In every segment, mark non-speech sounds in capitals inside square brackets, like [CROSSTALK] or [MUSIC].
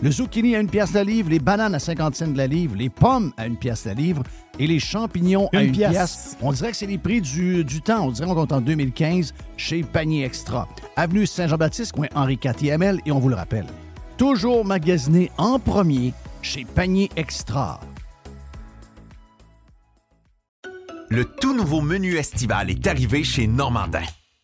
Le zucchini à une pièce la livre, les bananes à 50 cents de la livre, les pommes à une pièce la livre et les champignons à une pièce. On dirait que c'est les prix du, temps. On dirait qu'on est en 2015 chez Panier Extra. Avenue Saint-Jean-Baptiste, coin Henri IV et on vous le rappelle. Toujours magasiné en premier chez Panier Extra. Le tout nouveau menu estival est arrivé chez Normandin.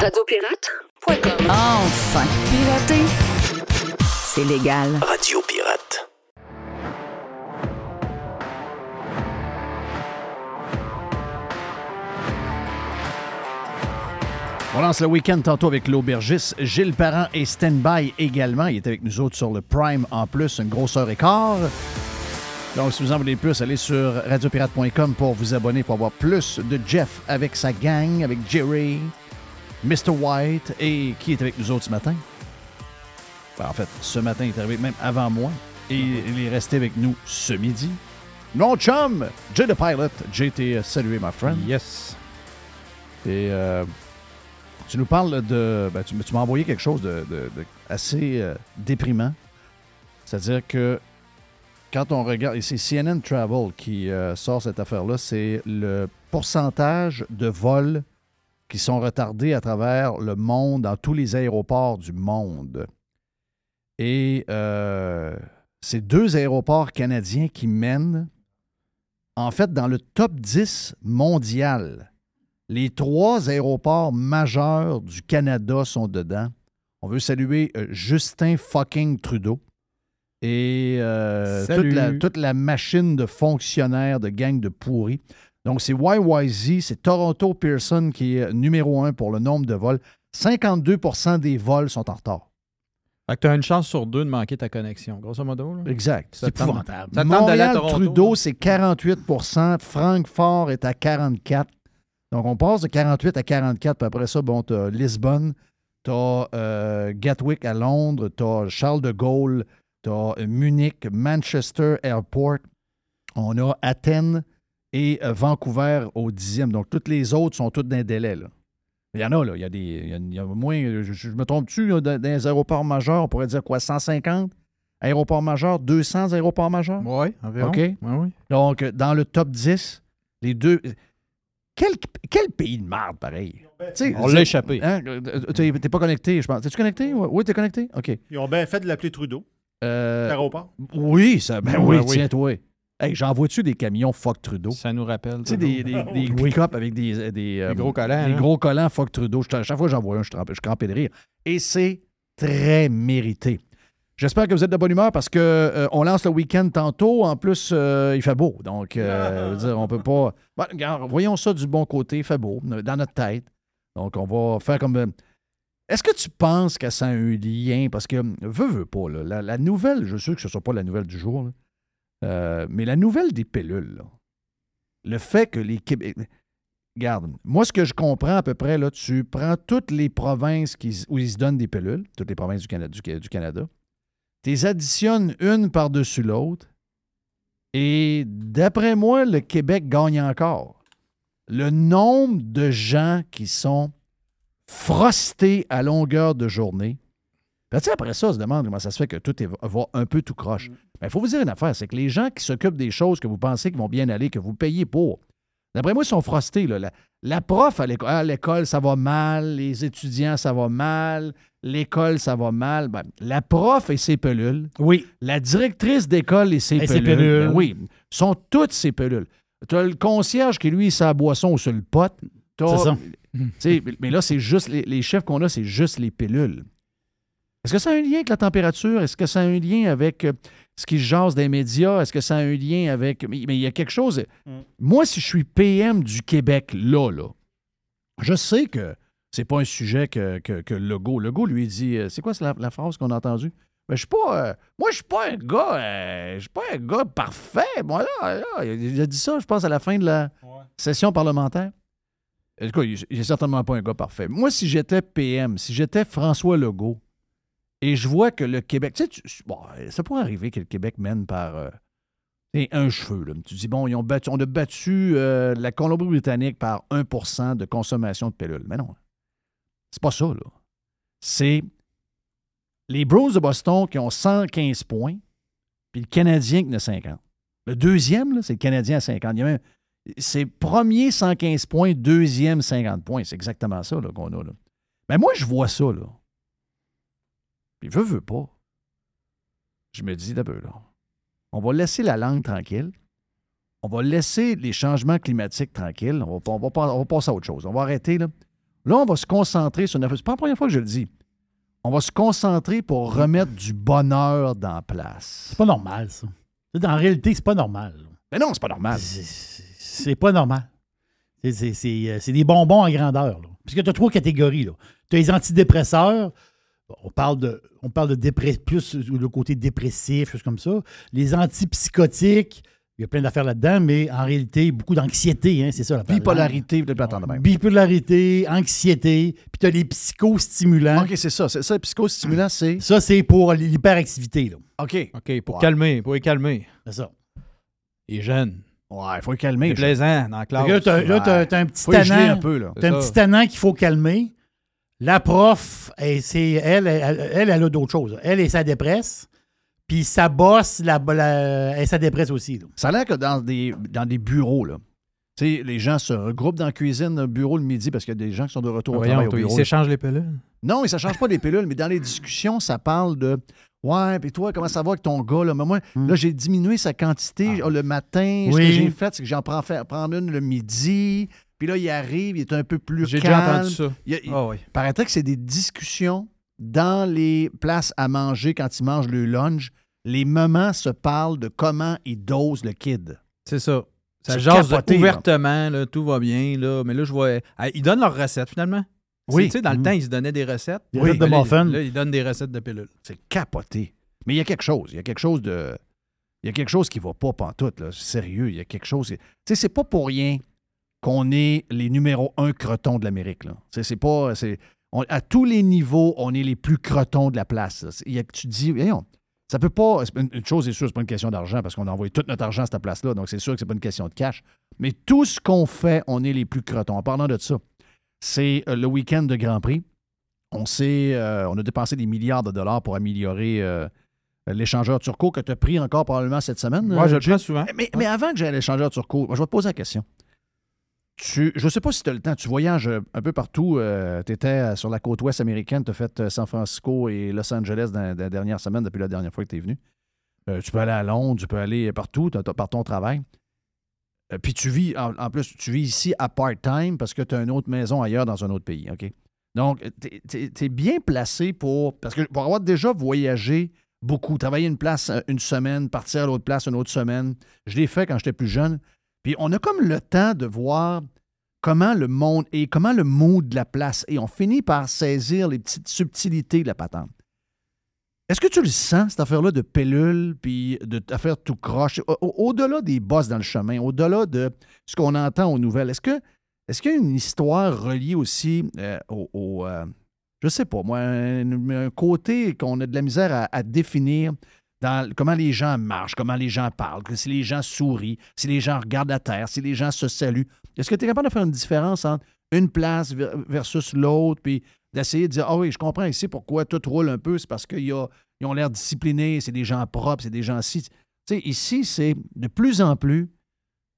Radio Pirate Enfin, pirater, c'est légal. Radio Pirate. On lance le week-end tantôt avec l'aubergiste. Gilles Parent et Standby également. Il est avec nous autres sur le Prime en plus, une grosse heure et quart. Donc, si vous en voulez plus, allez sur radiopirate.com pour vous abonner pour avoir plus de Jeff avec sa gang, avec Jerry, Mr. White, et qui est avec nous autres ce matin? Ben, en fait, ce matin, il est arrivé même avant moi, et il est resté avec nous ce midi. Mon chum, Jay the Pilot. Jay, t'es salué, my friend. Yes. Et euh, tu nous parles de. Ben, tu, m'as envoyé quelque chose de, assez euh, déprimant. C'est-à-dire que quand on regarde, et c'est CNN Travel qui euh, sort cette affaire-là, c'est le pourcentage de vols qui sont retardés à travers le monde, dans tous les aéroports du monde. Et euh, c'est deux aéroports canadiens qui mènent, en fait, dans le top 10 mondial. Les trois aéroports majeurs du Canada sont dedans. On veut saluer euh, Justin fucking Trudeau. Et euh, toute la, toute la machine de fonctionnaires, de gang de pourris. Donc, c'est YYZ, c'est Toronto Pearson qui est numéro un pour le nombre de vols. 52% des vols sont en retard. Fait que tu as une chance sur deux de manquer ta connexion, grosso modo. là. Exact. C'est épouvantable. Ça te tente d'aller à Montréal, Toronto, Trudeau, là? c'est 48% Francfort est à 44 Donc, on passe de 48 à 44 puis après ça, bon, tu as Lisbonne, tu as Gatwick à Londres, tu as Charles de Gaulle, tu as Munich, Manchester Airport, on a Athènes et euh, Vancouver au dixième. Donc, toutes les autres sont toutes d'un délai. Là. Il y en a, là. Il y a, des, il y a, il y a moins. Je, je me trompe-tu, dans les aéroports majeurs, on pourrait dire quoi, 150 aéroports majeurs, 200 aéroports majeurs? Oui, environ. OK. Ouais, ouais. Donc, euh, dans le top 10, les deux. Quel, quel pays de merde, pareil? On l'a échappé. Hein, euh, T'es t'es pas connecté, je pense. T'es-tu connecté? Oui, t'es connecté? OK. Ils ont bien fait de l'appeler Trudeau, Euh, l'aéroport. oui, ça, ben Ouais, oui, oui. Hey, j'en vois-tu des camions fuck Trudeau? Ça nous rappelle. Tu sais, des, des, des [LAUGHS] pick-up avec des, des, euh, Des gros collants, Des hein? gros collants fuck Trudeau. Je- À chaque fois que j'en vois un, je, je crampais de rire. Et c'est très mérité. J'espère que vous êtes de bonne humeur parce que euh, on lance le week-end tantôt. En plus, euh, il fait beau. Donc, euh, dire, on peut pas. [LAUGHS] Bon, regarde, voyons ça du bon côté. Il fait beau euh, dans notre tête. Donc, on va faire comme. euh, Est-ce que tu penses que ça a un lien? Parce que, veux, veux pas, là, la, la nouvelle, je suis sûr que ce ne soit pas la nouvelle du jour, là, euh, mais la nouvelle des pilules, le fait que les Québécois. Regarde, moi, ce que je comprends à peu près, là, tu prends toutes les provinces où ils se donnent des pilules, toutes les provinces du Canada, du, du Canada tu les additionnes une par-dessus l'autre, et d'après moi, le Québec gagne encore. Le nombre de gens qui sont frostés à longueur de journée. Puis, tu sais, après ça, on se demande comment ça se fait que tout est- va un peu tout croche. Mais il faut vous dire une affaire, c'est que les gens qui s'occupent des choses que vous pensez qui vont bien aller, que vous payez pour, d'après moi, ils sont frostés. là. La, la prof à l'éco- à l'école, ça va mal. Les étudiants, ça va mal. L'école, ça va mal. Ben, la prof et ses pelules. Oui. La directrice d'école et ses Et ses pelules. pelules. ben oui, sont toutes ses pelules. Tu as le concierge qui, lui, sa boisson sur le pot. C'est ça. tu sais, mais là, c'est juste les, les chefs qu'on a, c'est juste les pilules. Est-ce que ça a un lien avec la température? Est-ce que ça a un lien avec euh, ce qui se jase des médias? Est-ce que ça a un lien avec. Mais mais il y a quelque chose. Mm. Moi, si je suis PM du Québec, là, là, je sais que c'est pas un sujet que, que, que Legault. Legault lui dit. euh, C'est quoi la, la phrase qu'on a entendue? Ben, je suis pas. euh, moi, je suis pas un gars. euh, je suis pas un gars parfait. Moi, là, là, il a dit ça, je pense, à la fin de la session parlementaire. En tout cas, il n'est certainement pas un gars parfait. Moi, si j'étais PM, si j'étais François Legault, et je vois que le Québec. Tu sais, ça pourrait arriver que le Québec mène par euh, un cheveu. Là. Tu dis, bon, ils ont battu, on a battu euh, la Colombie-Britannique par 1% de consommation de pilules. Mais non, c'est pas ça. C'est les Bros de Boston qui ont 115 points, puis le Canadien qui a 50. Le deuxième, c'est le Canadien à 50. Il y a même- c'est premier 115 points, deuxième 50 points. C'est exactement ça qu'on a. Mais moi, je vois ça, là. Puis veut, veut pas. Je me dis d'abord, là. On va laisser la langue tranquille. On va laisser les changements climatiques tranquilles. On va, on va pas- on va passer à autre chose. On va arrêter, là. Là, on va se concentrer sur une... C'est pas la première fois que je le dis. On va se concentrer pour remettre du bonheur dans la place. C'est pas normal, ça. En réalité, c'est pas normal. Mais non, c'est pas normal. C'est- pas normal. C'est- euh, c'est des bonbons en grandeur. Là. Puisque tu as trois catégories. Tu as les antidépresseurs. On parle de, on parle de dépress- plus le côté dépressif, choses comme ça. Les antipsychotiques, il y a plein d'affaires là-dedans, mais en réalité, beaucoup d'anxiété, hein, c'est ça. l'affaire. Bipolarité, peut-être pas attendre de même. Bipolarité, anxiété, puis tu as les psychostimulants. OK, c'est ça. C'est ça, le psychostimulant, c'est... Ça, c'est pour l'hyperactivité. là. OK. OK, pour calmer, pour les calmer. C'est ça. Les jeunes. Ouais, il faut le calmer. C'est plaisant dans la classe. Là, tu as, ouais. un petit faut les geler un tannant. peu, là. T'as un ça. petit tannant qu'il faut calmer. La prof, elle, c'est, elle, elle, elle, elle a d'autres choses. Elle, elle, ça dépresse. Puis sa bosse, la, la, elle, ça dépresse aussi. là. Ça a l'air que dans des, dans des bureaux, là, tu sais, les gens se regroupent dans la cuisine, bureau le midi, parce qu'il y a des gens qui sont de retour au travail au toi, ils bureau. s'échangent les pilules. Non, ne change pas des pilules, mais dans les discussions, ça parle de Ouais, puis toi, comment ça va avec ton gars? Là? Mais moi, là, j'ai diminué sa quantité le matin. Ce que j'ai fait, c'est que j'en prends, une le midi. Puis là, il arrive, il est un peu plus J'ai déjà entendu ça. Il, il- Ah oui. paraîtrait que c'est des discussions dans les places à manger quand ils mangent le lunch. les mamans se parlent de comment ils dosent le kid. C'est ça. Ça C'est jase capoté, ouvertement, là, tout va bien. Là. Mais là, je vois. Ils donnent leurs recettes, finalement. Oui. Tu sais, dans le Mhm. temps, ils se donnaient des recettes. Des Oui, recettes de là, muffins. Là, ils donnent des recettes de pilules. C'est capoté. Mais il y a quelque chose. Il y a quelque chose de. Il y a quelque chose qui va pas pantoute, là. Sérieux, il y a quelque chose. Tu sais, c'est pas pour rien qu'on est les numéros un cretons de l'Amérique, c'est pas. on- à tous les niveaux, on est les plus cretons de la place. y a- tu te dis, voyons, ça peut pas. Une, une chose est sûre, c'est pas une question d'argent parce qu'on a envoyé tout notre argent à cette place-là, donc c'est sûr que c'est pas une question de cash. Mais tout ce qu'on fait, on est les plus cretons. En parlant de ça, c'est euh, le week-end de Grand Prix. On sait, euh, on a dépensé des milliards de dollars pour améliorer euh, l'échangeur Turco que tu as pris encore probablement cette semaine. Moi, euh, je le prends souvent. mais, mais avant que j'aie l'échangeur Turco, moi, je vais te poser la question. Je ne sais pas si tu as le temps, tu voyages euh, un peu partout. tu étais sur la côte ouest américaine, tu as fait euh, San Francisco et Los Angeles dans, la dernière semaine depuis la dernière fois que tu es venu. Euh, tu peux aller à Londres, tu peux aller partout t'as- par ton travail. Euh, puis tu vis, en, plus, tu vis ici à part-time parce que tu as une autre maison ailleurs dans un autre pays. OK? Donc, tu es, bien placé pour. Parce que pour avoir déjà voyagé beaucoup, travailler une place euh, une semaine, partir à l'autre place une autre semaine, je l'ai fait quand j'étais plus jeune. Puis on a comme le temps de voir comment le monde est, comment le mood de la place est. On finit par saisir les petites subtilités de la patente. Est-ce que tu le sens, cette affaire-là de pellules, puis de affaire tout croche, au- au- au-delà des bosses dans le chemin, au-delà de ce qu'on entend aux nouvelles, est-ce que est-ce qu'il y a une histoire reliée aussi euh, au, euh, je sais pas, moi, un, côté qu'on a de la misère à définir dans comment les gens marchent, comment les gens parlent, que si les gens sourient, si les gens regardent la terre, si les gens se saluent. Est-ce que tu es capable de faire une différence entre une place ver- versus l'autre, puis d'essayer de dire, ah oui, je comprends ici pourquoi tout roule un peu, c'est parce qu'ils ont l'air disciplinés, c'est des gens propres, c'est des gens ci. Tu sais, ici, c'est de plus en plus,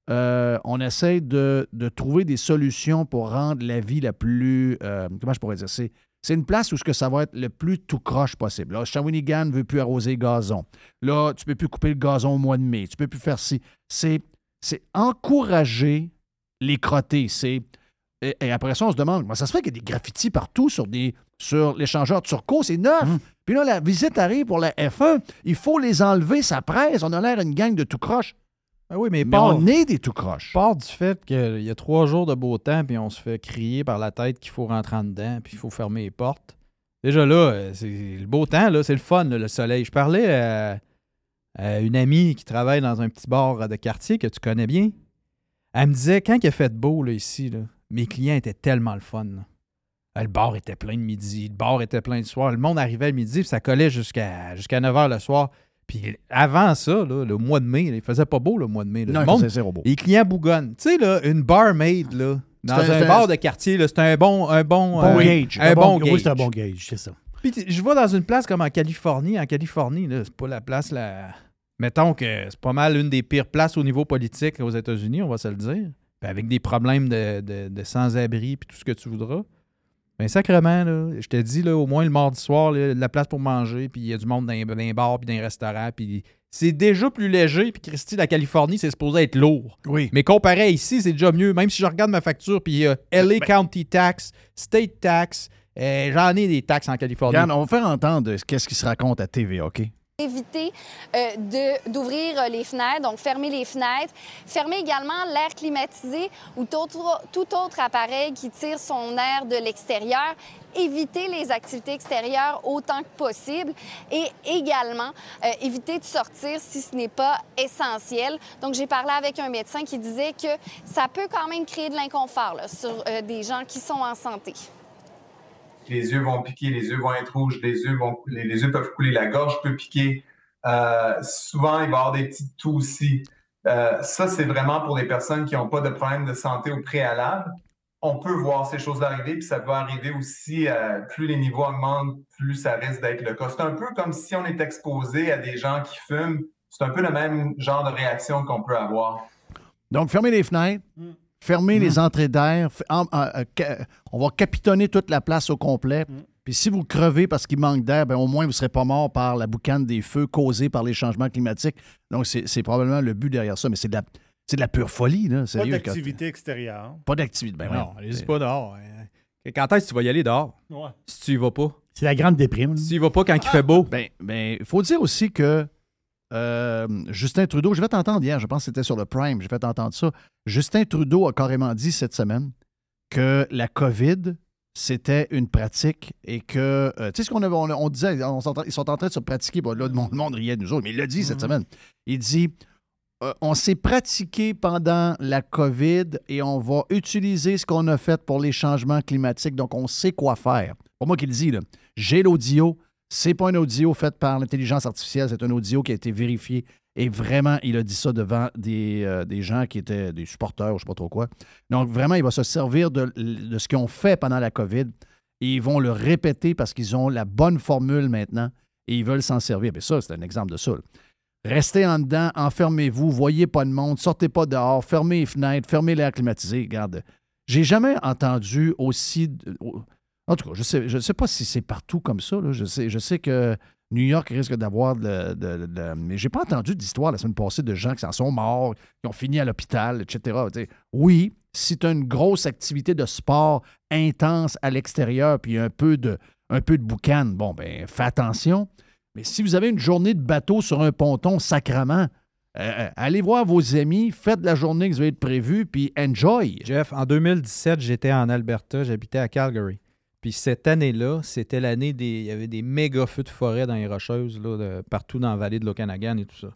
euh, on essaie de, de trouver des solutions pour rendre la vie la plus, euh, comment je pourrais dire, c'est c'est une place où ce que ça va être le plus tout croche possible. Là, Shawinigan ne veut plus arroser gazon. Là, tu ne peux plus couper le gazon au mois de mai. Tu ne peux plus faire ci. C'est, c'est encourager les crottés. C'est, et, et après ça, on se demande, comment ça se fait qu'il y a des graffitis partout sur, des, sur l'échangeur Turco? C'est neuf. Puis là, la visite arrive pour la F1. Il faut les enlever, ça presse. On a l'air une gang de tout croche. Ah oui, mais, Mais part, on est des tout croches. part du fait qu'il y a trois jours de beau temps, puis on se fait crier par la tête qu'il faut rentrer en dedans, puis il faut fermer les portes. Déjà là, euh, c'est le beau temps, là, c'est le fun, là, le soleil. Je parlais à, à une amie qui travaille dans un petit bar de quartier que tu connais bien. Elle me disait, quand il a fait beau là, ici, là, mes clients étaient tellement le fun. là. Euh, Le bar était plein de midi, le bar était plein de soir. Le monde arrivait le midi, puis ça collait jusqu'à jusqu'à 9 h le soir. Puis avant ça, là, le mois de mai, là, il faisait pas beau le mois de mai. là. Non, le il monde, zéro beau. les clients bougonnent. Tu sais, là, une barmaid, là, dans un- bar de quartier, c'est un bon, un bon, Bon euh, gauge. Un bon, Oui, gauge. c'est un bon gauge, c'est ça. Puis je vais dans une place comme en Californie. En Californie, c'est pas la place la. Mettons que c'est pas mal une des pires places au niveau politique aux États-Unis, on va se le dire. Puis avec des problèmes de, de- de sans-abri puis tout ce que tu voudras. Ben sacrement, là, je te dis, là, au moins le mardi soir, là, de la place pour manger, puis il y a du monde dans, les- dans les bars puis dans les restaurants, puis c'est déjà plus léger, puis Christy, la Californie, c'est supposé être lourd. Oui. Mais comparé à ici, c'est déjà mieux. Même si je regarde ma facture, puis euh, LA County Tax, State Tax, euh, j'en ai des taxes en Californie. Regarde, on va faire entendre qu'est-ce qui se raconte à TVA, OK? Éviter euh, d'ouvrir euh, les fenêtres, donc fermer les fenêtres. Fermer également l'air climatisé ou tout autre, appareil qui tire son air de l'extérieur. Éviter les activités extérieures autant que possible et également euh, éviter de sortir si ce n'est pas essentiel. Donc, j'ai parlé avec un médecin qui disait que ça peut quand même créer de l'inconfort sur des gens qui sont en santé. Les yeux vont piquer, les yeux vont être rouges, les yeux, vont, les, les yeux peuvent couler, la gorge peut piquer. Euh, souvent, il va y avoir des petites toux aussi. Euh, ça, c'est vraiment pour les personnes qui n'ont pas de problème de santé au préalable. On peut voir ces choses arriver, puis ça peut arriver aussi, euh, plus les niveaux augmentent, plus ça risque d'être le cas. C'est un peu comme si on est exposé à des gens qui fument. C'est un peu le même genre de réaction qu'on peut avoir. Donc, fermez les fenêtres, fermez les entrées d'air. f- en- en- euh, on va capitonner toute la place au complet. Puis si vous crevez parce qu'il manque d'air, ben, au moins vous ne serez pas mort par la boucane des feux causés par les changements climatiques. Donc, c'est probablement le but derrière ça, mais c'est de la, c'est de la pure folie, là. Pas Sérieux. quand- d'activité extérieure. Pas d'activité. Ben, non, allez-y pas dehors. hein. Quand est-ce que tu vas y aller dehors? Ouais. Si tu y vas pas. C'est la grande déprime. Si tu y vas pas quand il fait beau. Ben, ben, il faut dire aussi que euh, Justin Trudeau, je vais t'entendre hier, je pense que c'était sur le Prime, je vais t'entendre ça. Justin Trudeau a carrément dit cette semaine que la COVID, c'était une pratique et que, euh, tu sais ce qu'on on, disait, ils sont en train de se pratiquer, bon, là, le monde, riait de nous autres, mais il l'a dit cette mm-hmm. semaine. Il dit, euh, on s'est pratiqué pendant la COVID et on va utiliser ce qu'on a fait pour les changements climatiques, donc on sait quoi faire. Pour moi qui le dit, j'ai l'audio, c'est pas un audio fait par l'intelligence artificielle, c'est un audio qui a été vérifié. Et vraiment, il a dit ça devant des, euh, gens qui étaient des supporters, je sais pas trop quoi. Donc, vraiment, il va se servir de, ce qu'ils ont fait pendant la COVID et ils vont le répéter parce qu'ils ont la bonne formule maintenant et ils veulent s'en servir. Mais ça, c'est un exemple de ça. Restez en dedans, enfermez-vous, voyez pas de monde, sortez pas dehors, fermez les fenêtres, fermez l'air climatisé. Regarde, j'ai jamais entendu aussi. En tout cas, je ne sais, pas si c'est partout comme ça. Je, sais, que New York risque d'avoir de, de, de, Mais j'ai pas entendu d'histoire la semaine passée de gens qui s'en sont morts, qui ont fini à l'hôpital, etc. oui, si tu as une grosse activité de sport intense à l'extérieur, puis un peu de un boucan, bon, ben fais attention. Mais si vous avez une journée de bateau sur un ponton sacrement, euh, euh, allez voir vos amis, faites la journée que vous avez prévue, puis enjoy. Jeff, en 2017, j'étais en Alberta, j'habitais à Calgary. Puis cette année-là, c'était l'année des. Il y avait des méga feux de forêt dans les Rocheuses, là, partout dans la vallée de l'Okanagan et tout ça.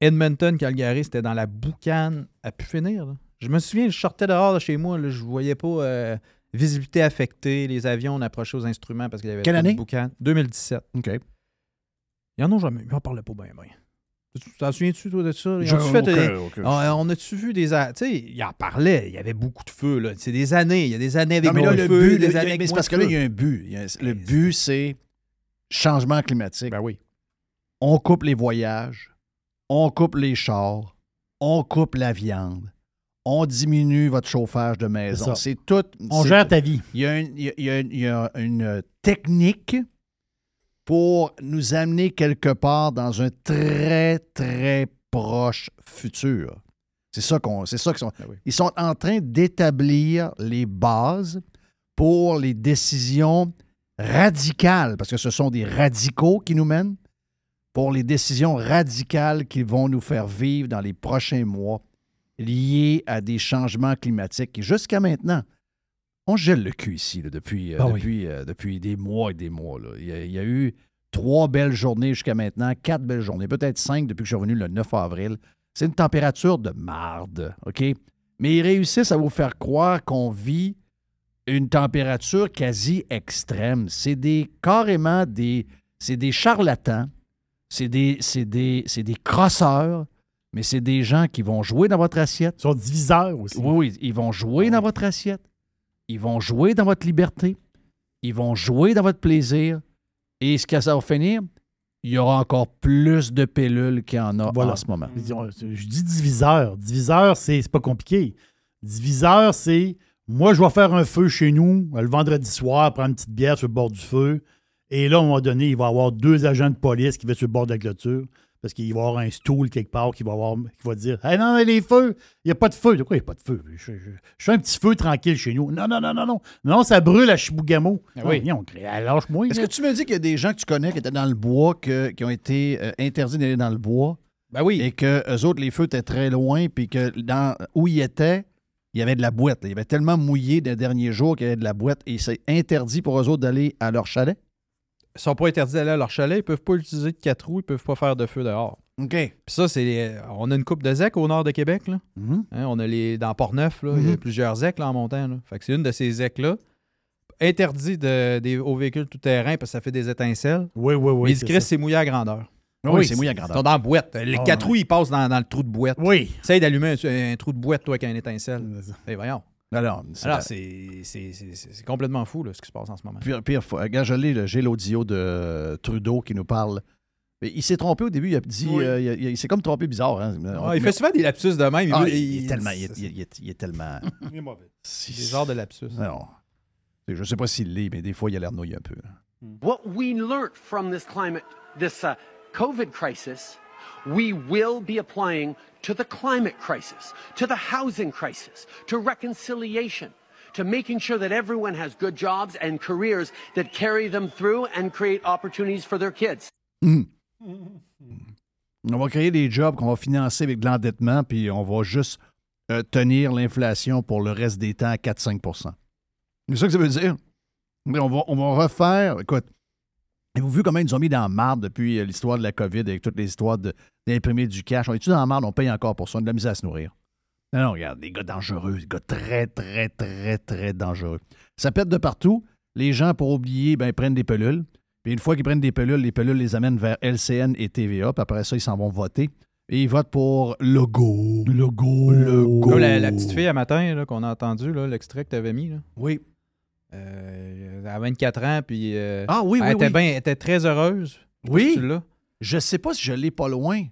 Edmonton, Calgary, c'était dans la boucane à pu finir. Je me souviens, je sortais dehors de chez moi, là, je voyais pas euh, visibilité affectée, les avions, on approchait aux instruments parce qu'il y avait Quelle année? boucan. 2017. OK. Ils en ont jamais. Ils en parlaient pas bien, bien. T'en souviens-tu, toi, de ça? fait, ah, On a-tu vu des. Tu sais, il en parlait. Il y avait beaucoup de feu. Là. C'est des années. Il y a des années avec le feu, des années Mais c'est parce que là, il y a un but. le but, c'est changement climatique. Ben oui. On coupe les voyages. On coupe les chars. On coupe la viande. On diminue votre chauffage de maison. C'est tout. On gère ta vie. Il y a il y a une technique pour nous amener quelque part dans un très, très proche futur. C'est ça qu'on. C'est ça qu'ils sont. Ben Ils sont en train d'établir les bases pour les décisions radicales, parce que ce sont des radicaux qui nous mènent, pour les décisions radicales qu'ils vont nous faire vivre dans les prochains mois liées à des changements climatiques. Et jusqu'à maintenant, on gèle le cul ici depuis, euh, ah depuis, euh, depuis des mois et des mois. Il, y a, eu trois belles journées jusqu'à maintenant, quatre belles journées, peut-être cinq depuis que je suis revenu le 9 avril. C'est une température de marde, OK? Mais ils réussissent à vous faire croire qu'on vit une température quasi extrême. C'est des carrément des. C'est des charlatans, c'est des, des, des crosseurs, mais c'est des gens qui vont jouer dans votre assiette. Ils sont diviseurs aussi. Oui, oui, ils vont jouer dans votre assiette. Ils vont jouer dans votre liberté. Ils vont jouer dans votre plaisir. Et ce que ça va finir, il y aura encore plus de pilules qu'il y en a en ce moment. Je dis diviseur. Diviseur, c'est pas compliqué. Diviseur, c'est moi, je vais faire un feu chez nous le vendredi soir, prendre une petite bière sur le bord du feu. Et là, à un moment donné, il va y avoir deux agents de police qui vont sur le bord de la clôture parce qu'il va y avoir un stool quelque part qui va, avoir, qui va dire Hey, non, les feux, il n'y a pas de feu. De quoi il n'y a pas de feu? Je, fais un petit feu tranquille chez nous. Non, non, non, non, non. Non, ça brûle à Chibougamau. Ah oui. on lâche-moi. Est-ce que tu me dis qu'il y a des gens que tu connais qui étaient dans le bois, qui ont été euh, interdits d'aller dans le bois? Ben oui. Et que eux autres, les feux étaient très loin, puis que dans où ils étaient, il y avait de la boîte. Il y avait tellement mouillé des derniers jours qu'il y avait de la boîte et c'est interdit pour eux autres d'aller à leur chalet? Ils sont pas interdits d'aller à leur chalet, ils peuvent pas utiliser de quatre roues, ils peuvent pas faire de feu dehors. OK. Puis ça, c'est. On a une coupe de ZEC au nord de Québec. Là. Mm-hmm. Hein, on a les. Dans Port-Neuf, là, il y a mm-hmm. plusieurs ZEC là, en montant. Là. Fait que c'est une de ces ZEC-là. Interdit de, aux véhicules tout-terrain parce que ça fait des étincelles. Oui, oui, oui. Mais ils disent c'est mouillé à grandeur. Oui, c'est mouillé à grandeur. Ils sont dans la boîte. Les ah, quatre roues, ils passent dans, dans, le trou de boîte. Oui. Essaye d'allumer un, trou de boîte, toi, avec un étincelle. Et voyons. Alors, c'est complètement fou ce qui se passe en ce moment. Pire, pire Regarde, je j'ai l'audio de Trudeau qui nous parle. Mais il s'est trompé au début, il a dit. Euh, il, s'est comme trompé bizarre. Hein. Ah, il fait souvent des lapsus de même. Ah, il, est tellement. Il, est, tellement. il est mauvais. Des genres de lapsus. Non. Je ne sais pas s'il l'est, mais des fois, il a l'air noyé un peu. What we learned from this climate, this uh, COVID crisis, we will be applying to the climate crisis, to the housing crisis, to reconciliation, to making sure that everyone has good jobs and careers that carry them through and create opportunities for their kids. Mm. On va créer des jobs qu'on va financer avec de l'endettement, puis on va juste euh, tenir l'inflation pour le reste des temps à 4-5 C'est ça que ça veut dire. On va, on va refaire. Écoute, avez-vous vu comment ils nous ont mis dans la marde depuis euh, l'histoire de la COVID avec toutes les histoires d'imprimer du cash? On est-tu dans la marde? On paye encore pour ça. On a de la misère à se nourrir. Non, non, regarde, des gars dangereux, des gars très, très, très, très dangereux. Ça pète de partout. Les gens, pour oublier, ben, prennent des pelules. Puis une fois qu'ils prennent des pelules, les pelules les amènent vers LCN et TVA. Puis après ça, ils s'en vont voter. Et ils votent pour Logo. Logo. Logo. Comme la, la petite fille à matin qu'on a entendu, l'extrait que tu avais mis. Là. Oui. Euh, a 24 ans, puis euh, Ah oui, elle, oui, était oui. bien- elle était très heureuse. Oui. Je sais pas si je l'ai pas loin.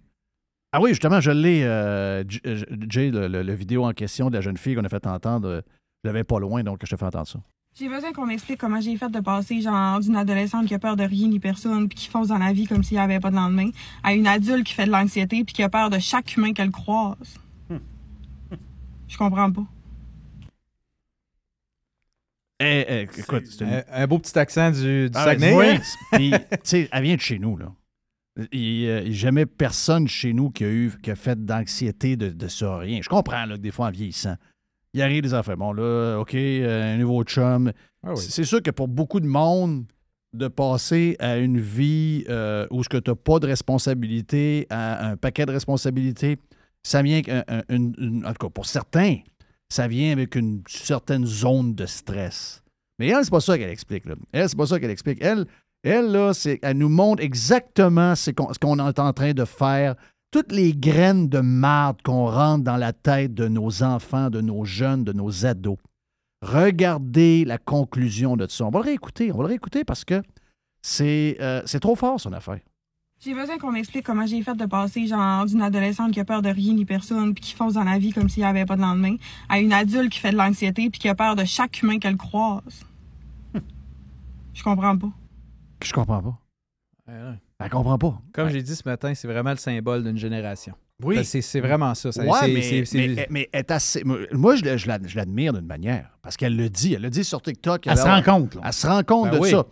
Ah oui, justement, je l'ai, euh, J- Jay, le, le- le vidéo en question de la jeune fille qu'on a fait entendre. Je l'avais pas loin, donc je te fais entendre ça. J'ai besoin qu'on m'explique comment j'ai fait de passer genre d'une adolescente qui a peur de rien ni personne puis qui fonce dans la vie comme s'il n'y avait pas de lendemain à une adulte qui fait de l'anxiété puis qui a peur de chaque humain qu'elle croise. Je comprends pas. Eh, eh, écoute, c'est une- Un, un beau petit accent du, du Ah, Saguenay. oui. hein? [LAUGHS] Puis, tu sais, elle vient de chez nous, là. Il n'y a jamais personne chez nous qui a eu qui a fait d'anxiété de, de ça, rien. Je comprends là, que des fois, en vieillissant, il arrive des affaires. Bon, là, OK, euh, un nouveau chum. Ah oui. C'est sûr que pour beaucoup de monde, de passer à une vie euh, où ce que tu n'as pas de responsabilité, à un paquet de responsabilités, ça vient, un- un- une- une- en tout cas pour certains, ça vient avec une certaine zone de stress. Mais elle, c'est pas ça qu'elle explique. Là. Elle, c'est pas ça qu'elle explique. Elle, elle, là, c'est, elle nous montre exactement ce qu'on, est en train de faire. Toutes les graines de marde qu'on rentre dans la tête de nos enfants, de nos jeunes, de nos ados. Regardez la conclusion de ça. On va le réécouter. On va le réécouter parce que c'est, euh, c'est trop fort, son affaire. J'ai besoin qu'on m'explique comment j'ai fait de passer genre d'une adolescente qui a peur de rien ni personne puis qui fonce dans la vie comme s'il n'y avait pas de lendemain à une adulte qui fait de l'anxiété puis qui a peur de chaque humain qu'elle croise. [LAUGHS] Je comprends pas. Je comprends pas. Elle comprend pas. Comme j'ai dit ce matin, c'est vraiment le symbole d'une génération. Oui. Ben, C'est vraiment ça. Ça- Ouais, c'est- mais, c'est- c'est- mais- mais elle est assez. Moi, je, je la- je l'admire d'une manière. Parce qu'elle le dit. Elle le dit sur TikTok. Elle se rend compte. là. Elle se rend compte Ben de oui. ça.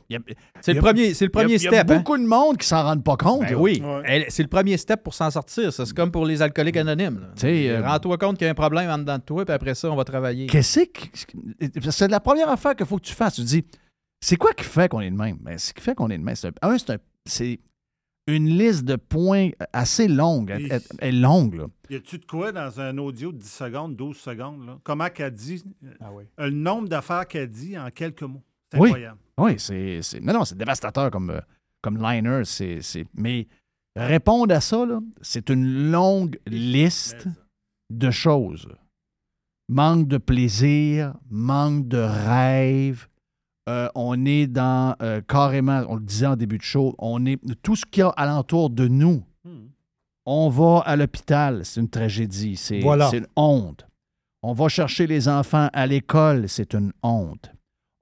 C'est le premier, c'est le il y a- premier il y a step. hein. beaucoup de monde qui s'en rendent pas compte. Ben oui, Ouais. Elle- c'est le premier step pour s'en sortir. ça. C'est comme pour les alcooliques anonymes. sais, euh, Rends-toi compte qu'il y a un problème en dedans de toi, puis après ça, on va travailler. Qu'est-ce que. C'est la première affaire qu'il faut que tu fasses. Tu te dis, c'est quoi qui fait qu'on est de même? Ben, ce qui fait qu'on est de même, c'est un- un, c'est un- c'est une liste de points assez longue. Elle, elle- elle est longue, là. Y a-tu de quoi dans un audio de 10 secondes, 12 secondes? Là? Comment qu'elle dit, Ah oui. euh, le nombre d'affaires qu'elle dit en quelques mots? C'est Oui. incroyable. Oui, c'est. c'est- Non, non, c'est dévastateur comme, euh, comme liner. c'est- c'est- Mais répondre à ça, là, c'est une longue liste de choses. Manque de plaisir, manque de rêve. Euh, on est dans euh, carrément, on le disait en début de show, on est tout ce qu'il y a alentour de nous. Hmm. On va à l'hôpital, c'est une tragédie, c'est Voilà. une honte. On va chercher les enfants à l'école, c'est une honte.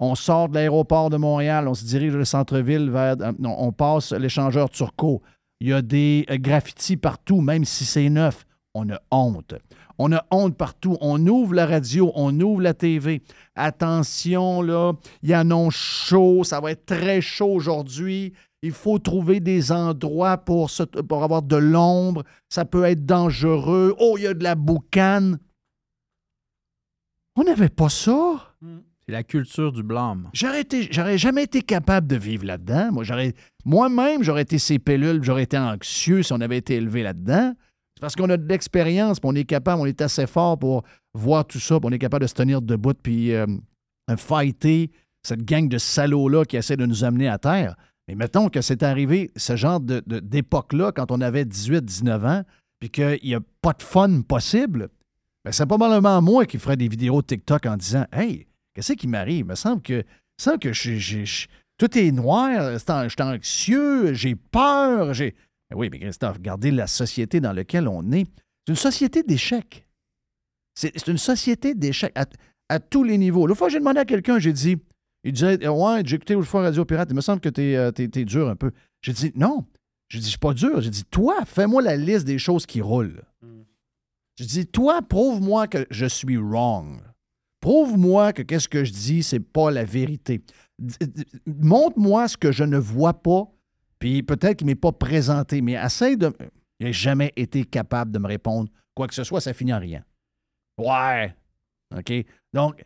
On sort de l'aéroport de Montréal, on se dirige vers le centre-ville, vers, euh, non, on passe l'échangeur Turcot. Il y a des graffitis partout, même si c'est neuf. On a honte. On a honte partout. On ouvre la radio, on ouvre la TV. Attention, là, il annonce chaud, ça va être très chaud aujourd'hui. Il faut trouver des endroits pour, se- pour avoir de l'ombre. Ça peut être dangereux. Oh, il y a de la boucane. On n'avait pas ça. C'est la culture du blâme. J'aurais, jamais été capable de vivre là-dedans. Moi, j'aurais, moi-même, j'aurais été ces pilules, j'aurais été anxieux si on avait été élevé là-dedans. C'est parce qu'on a de l'expérience, on est capable, on est assez fort pour voir tout ça, puis on est capable de se tenir debout, puis euh, fighter cette gang de salauds-là qui essaie de nous amener à terre. Mais mettons que c'est arrivé, ce genre d'époque-là, quand on avait 18, 19 ans, puis qu'il n'y a pas de fun possible, ben c'est probablement moi qui ferais des vidéos TikTok en disant Hey, qu'est-ce qui m'arrive? Il me semble que, semble que j'ai- tout est noir, je suis anxieux, j'ai peur. J'ai... Ben oui, mais Christophe, regardez la société dans laquelle on est. C'est une société d'échecs. C'est, une société d'échecs à, tous les niveaux. L'autre fois, j'ai demandé à quelqu'un, j'ai dit il disait Ouais, j'ai écouté l'autre fois Radio Pirate, il me semble que t'es, euh, t'es, t'es dur un peu. J'ai dit Non. J'ai dit Je suis pas dur. J'ai dit Toi, fais-moi la liste des choses qui roulent. J'ai dit Toi, prouve-moi que je suis wrong. Prouve-moi que qu'est-ce que je dis, c'est pas la vérité. Montre-moi ce que je ne vois pas, puis peut-être qu'il ne m'est pas présenté, mais essaye de. Il n'a jamais été capable de me répondre quoi que ce soit, ça finit en rien. Ouais. OK? Donc,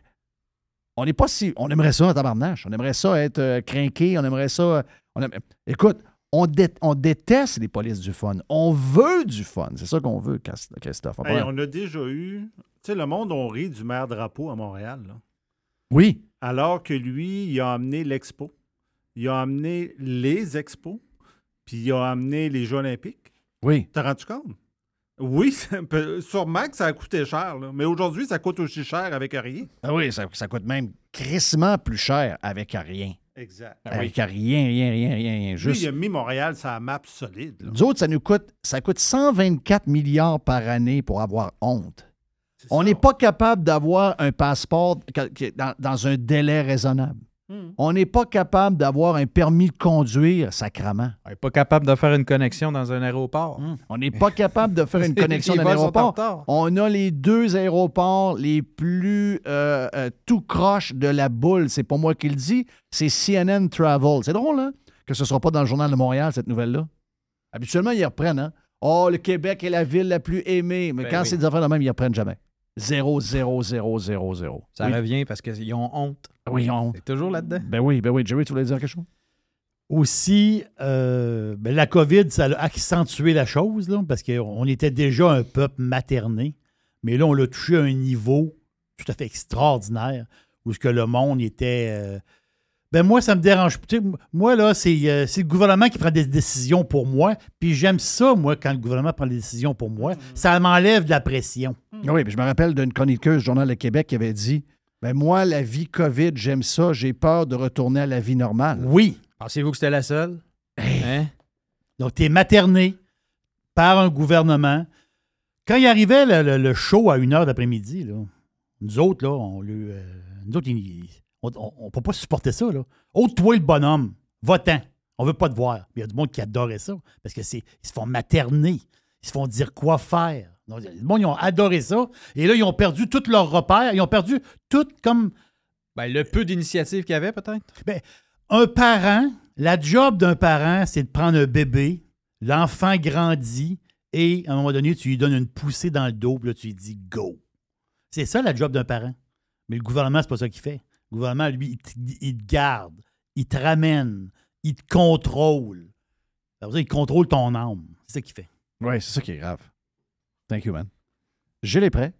on n'est pas si. On aimerait ça, en tabarnache. On aimerait ça être euh, crinqué. On aimerait ça. euh, on Écoute, on, dé- on déteste les polices du fun. On veut du fun. C'est ça qu'on veut, Christophe. Hey, on a déjà eu. Tu sais, le monde, on rit du maire Drapeau à Montréal. là. Oui. Alors que lui, il a amené l'expo. Il a amené les expos. Puis il a amené les Jeux Olympiques. Oui. T'as rendu compte? Oui, [LAUGHS] peut- sûrement que ça a coûté cher. là. Mais aujourd'hui, ça coûte aussi cher avec rien. Ah oui, ça, ça coûte même crissement plus cher avec rien. Exact. Avec rien, rien, rien, rien, rien. Lui, Juste. il a mis Montréal sur la map solide. là. Nous autres, ça nous coûte, ça coûte 124 milliards par année pour avoir honte. On n'est pas capable d'avoir un passeport dans un délai raisonnable. Hmm. On n'est pas capable d'avoir un permis de conduire, sacrament. On n'est pas capable de faire une connexion dans un aéroport. On n'est pas capable de faire une [LAUGHS] connexion sont en aéroport. On a les deux aéroports les plus euh, euh, tout croche de la boule. C'est pas moi qui le dis, c'est CNN Travel. C'est drôle, hein? Que ce ne sera pas dans le Journal de Montréal, cette nouvelle-là. Habituellement, ils reprennent, hein? Oh, le Québec est la ville la plus aimée. Mais Ben quand oui. c'est des affaires de même, ils reprennent jamais. Zéro, zéro, zéro, zéro, zéro. Ça Oui. revient parce qu'ils ont honte. Oui, ils ont honte. C'est toujours là-dedans. Ben oui, ben oui. Jerry, tu voulais dire quelque chose? Aussi, euh, ben, la COVID, ça a accentué la chose, là, parce qu'on était déjà un peuple materné, mais là, on l'a touché à un niveau tout à fait extraordinaire, où ce que le monde était... euh, ben moi, ça me dérange. tu sais, Moi, là, c'est euh, c'est le gouvernement qui prend des décisions pour moi, puis j'aime ça, moi, quand le gouvernement prend des décisions pour moi. Ça m'enlève de la pression. Oui, puis je me rappelle d'une chroniqueuse du Journal de Québec qui avait dit ben moi, la vie COVID, j'aime ça, j'ai peur de retourner à la vie normale. Oui. Pensez-vous que c'était la seule? Hein? Donc, tu es materné par un gouvernement. Quand il arrivait le, le- le show à une heure d'après-midi, là, nous autres, là, on lui, euh, nous autres, il- on ne peut pas supporter ça. Là. Ôte-toi le bonhomme, va-t'en. On veut pas te voir. Il y a du monde qui adorait ça parce que c'est ils se font materner. Ils se font dire quoi faire. Donc, le monde, ils ont adoré ça. Et là, ils ont perdu tous leurs repères. Ils ont perdu tout comme. Ben, le peu d'initiative qu'il y avait, peut-être. Ben, un parent, la job d'un parent, c'est de prendre un bébé, l'enfant grandit et à un moment donné, tu lui donnes une poussée dans le dos, puis là, tu lui dis go. C'est ça la job d'un parent. Mais le gouvernement, c'est pas ça qu'il fait. Le gouvernement, lui, il te, il te garde, il te ramène, il te contrôle. Ça veut dire, il contrôle ton âme. C'est ça qu'il fait. Oui, c'est ça qui est grave. Thank you, man. Gilles est prêt.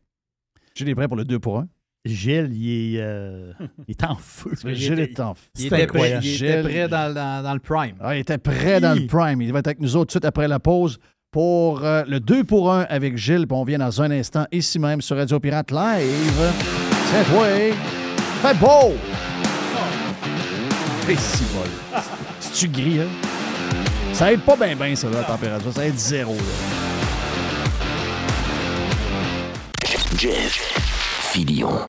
Gilles est prêt pour le 2 pour 1. Gilles, il est, euh, il est en feu. [LAUGHS] Gilles est en feu. Il était prêt, incroyable. il était prêt dans, dans- dans le prime. Ah, il était prêt dans le prime. Il va être avec nous autres tout de suite après la pause pour euh, le 2 pour 1 avec Gilles. Puis on vient dans un instant ici même sur Radio Pirate Live. C'est toi. Fait beau! Et si bol. C'est-tu gris, hein? Ça aide pas bien, bien, ça, la température. Ça aide zéro, là. Jeff Filion.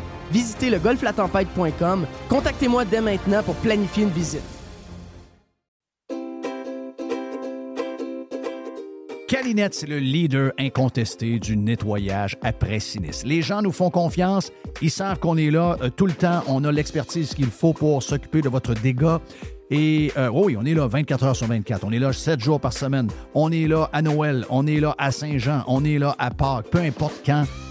Visitez le golflatempête.com. Contactez-moi dès maintenant pour planifier une visite. Calinette, c'est le leader incontesté du nettoyage après sinistre. Les gens nous font confiance. Ils savent qu'on est là euh, tout le temps. On a l'expertise qu'il faut pour s'occuper de votre dégât. Et euh, oh oui, on est là 24 heures sur 24. On est là 7 jours par semaine. On est là à Noël. On est là à Saint-Jean. On est là à Pâques. Peu importe quand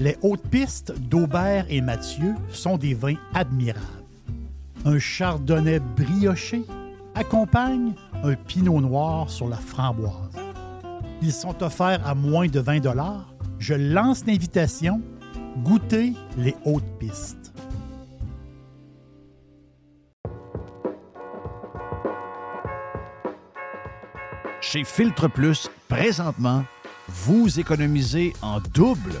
Les hautes pistes d'Aubert et Mathieu sont des vins admirables. Un chardonnay brioché accompagne un pinot noir sur la framboise. Ils sont offerts à moins de 20 Je lance l'invitation. Goûtez les hautes pistes. Chez Filtre Plus, présentement, vous économisez en double.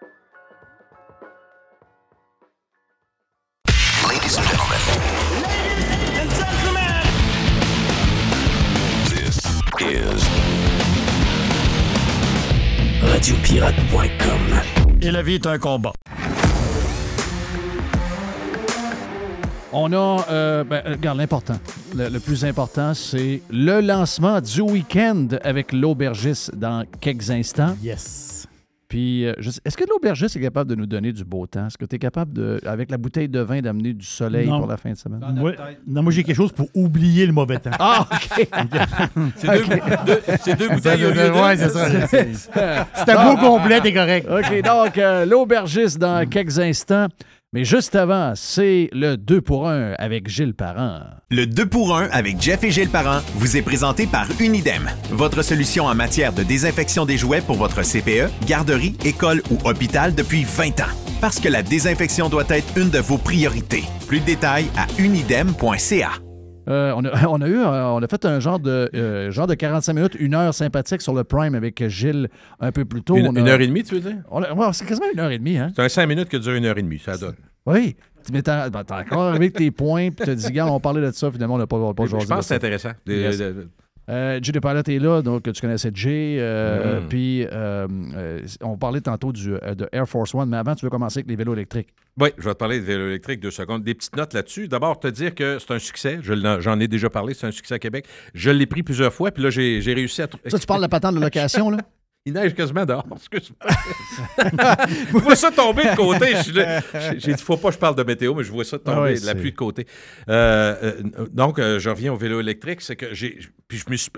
Ladies and gentlemen. This is Radiopirate.com. Et la vie est un combat. On a, euh, ben, euh, regarde, l'important. Le, le plus important, c'est le lancement du week-end avec l'aubergiste dans quelques instants. Yes. Puis, euh, est-ce que l'aubergiste est capable de nous donner du beau temps? Est-ce que tu es capable, de, avec la bouteille de vin, d'amener du soleil Non. pour la fin de semaine? Non, moi j'ai quelque chose pour oublier le mauvais temps. [LAUGHS] Ah, [LAUGHS] OK. C'est deux- deux- deux bouteilles au lieu de- Ouais, c'est ça. C'est un beau complet, t'es correct. OK, donc euh, l'aubergiste dans quelques instants. Mais juste avant, c'est le 2 pour 1 avec Gilles Parent. Le 2 pour 1 avec Jeff et Gilles Parent vous est présenté par Unidem, votre solution en matière de désinfection des jouets pour votre CPE, garderie, école ou hôpital depuis 20 ans. Parce que la désinfection doit être une de vos priorités. Plus de détails à unidem.ca. Euh, on, a, [LAUGHS] on a eu, on a fait un genre de, euh, genre de 45 minutes, une heure sympathique sur le Prime avec Gilles un peu plus tôt. Une, On a- une heure et demie, tu veux dire? ouais, c'est quasiment une heure et demie, hein? C'est un cinq minutes qui dure une heure et demie, ça donne. Oui. Mais t'as ben, encore arrivé avec tes points, puis t'as dit, gars, on parlait de ça, finalement, on n'a pas, pas Je pense que c'est intéressant. De- Yes. de- Euh, Jay Depalette est là, donc tu connaissais Jay. euh, Mm. Puis euh, euh, on parlait tantôt du, euh, de Air Force One, mais avant, tu veux commencer avec les vélos électriques. Oui, je vais te parler de vélo électrique deux secondes. Des petites notes là-dessus. D'abord, te dire que c'est un succès. Je J'en ai déjà parlé, c'est un succès à Québec. Je l'ai pris plusieurs fois, puis là, j'ai réussi à... Ça, tu parles de la patente de [LAUGHS] location, là? Il neige quasiment dehors. [LAUGHS] Excuse-moi. [LAUGHS] je vois ça tomber de côté. J'ai dit, faut pas que je parle de météo, mais je vois ça tomber, Ah ouais, de la pluie de côté. Euh, euh, donc, euh, je reviens au vélo électrique. C'est que j'ai. Puis je me suis.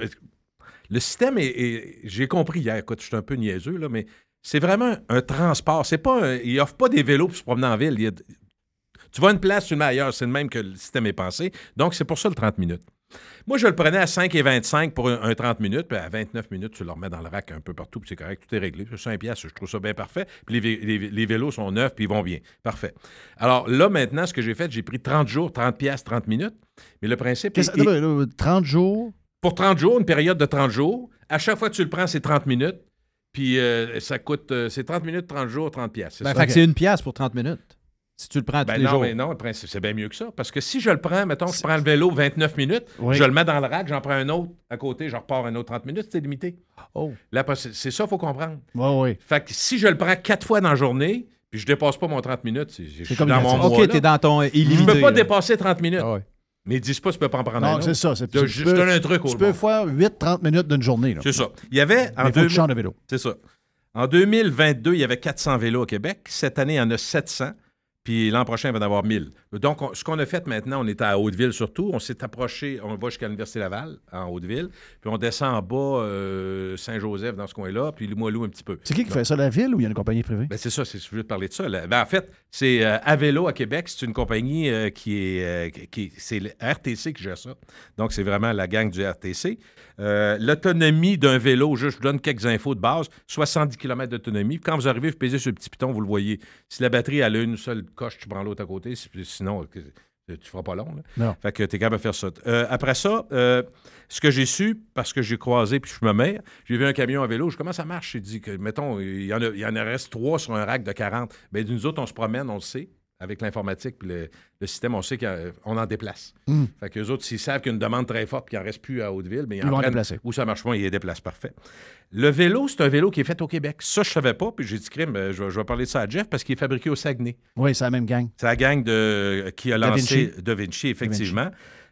Le système est. est- j'ai compris hier. Écoute, je suis un peu niaiseux, là, mais c'est vraiment un transport. C'est pas. un- il offre pas des vélos pour se promener en ville. Il y a- tu vas à une place, tu le mets ailleurs. C'est le même que le système est pensé. Donc, c'est pour ça le 30 minutes. Moi, je le prenais à 5 et 25 pour un, un 30 minutes, puis à 29 minutes, tu le remets dans le rack un peu partout, puis c'est correct, tout est réglé. C'est 5 piastres, je trouve ça bien parfait. Puis les, les- les vélos sont neufs, puis ils vont bien. Parfait. Alors là, maintenant, ce que j'ai fait, j'ai pris 30 jours, 30 piastres, 30 minutes. Mais le principe est- est- là, là, 30 jours. Pour 30 jours, une période de 30 jours. À chaque fois que tu le prends, c'est 30 minutes. Puis euh, ça coûte, euh, c'est 30 minutes, 30 jours, 30 piastres. c'est Ben, ça? fait que c'est une pièce pour 30 minutes. Si tu le prends tous Ben les non, jours. mais non, le principe, c'est bien mieux que ça. Parce que si je le prends, mettons, je prends le vélo 29 minutes, Oui. je le mets dans le rack, j'en prends un autre à côté, je repars un autre 30 minutes, c'est limité. Oh. C'est ça, il faut comprendre. Oui, oui. Fait que si je le prends quatre fois dans la journée, puis je dépasse pas mon 30 minutes, c'est, je suis comme dans mon. OK, là. t'es dans ton Je illimité. peux pas là. dépasser 30 minutes. Ah ouais. Mais dis pas, tu peux pas en prendre un Non, c'est ça. c'est- Je, tu je peux- te donne un truc au Tu peux faire 8-30 minutes d'une journée. C'est ça. Il y avait en Mais faut que 2000 tu changes de vélo. C'est ça. En 2022, il y avait 400 vélos au Québec. Cette année, il y en a 700. Puis l'an prochain, il va en avoir 1000. Donc, on- ce qu'on a fait maintenant, on est à Hauteville surtout. On s'est approché, on va jusqu'à l'Université Laval, en Hauteville. Puis on descend en bas, euh, Saint-Joseph, dans ce coin-là, puis Limoilou un petit peu. C'est qui qui fait ça, la ville ou il y a une compagnie privée? Ben, c'est ça, c'est, je voulais te parler de ça. Ben, en fait, c'est euh, Avelo à Québec. C'est une compagnie euh, qui est. euh, qui- c'est le RTC qui gère ça. Donc, c'est vraiment la gang du RTC. Euh, l'autonomie d'un vélo, je, je vous donne quelques infos de base 70 km d'autonomie. Quand vous arrivez, vous pesez sur le petit piton, vous le voyez. Si la batterie elle a une seule coche, tu prends l'autre à côté. Si- Sinon, que- tu feras pas long. là. Non. Fait que tu es capable de faire ça. Euh, après ça, euh, ce que j'ai su, parce que j'ai croisé, puis je suis ma mère, j'ai vu un camion à vélo. Je comment ça marche? J'ai dit que, mettons, il y en, a, il y en reste trois sur un rack de 40. Bien, nous autres, on se promène, on le sait. Avec l'informatique puis le, le système, on sait qu'on en déplace. Mm. Fait que les autres, s'ils savent qu'il y a une demande très forte et qu'il n'en reste plus à Hauteville, mais Ils vont en prennent- déplacer. Où ça marche pas, ils les déplacent. Parfait. Le vélo, c'est un vélo qui est fait au Québec. Ça, je savais pas. Puis j'ai dit, crime, euh, je vais, je vais parler de ça à Jeff parce qu'il est fabriqué au Saguenay. Oui, c'est la même gang. C'est la gang de, qui a Da lancé Vinci. Da Vinci, effectivement.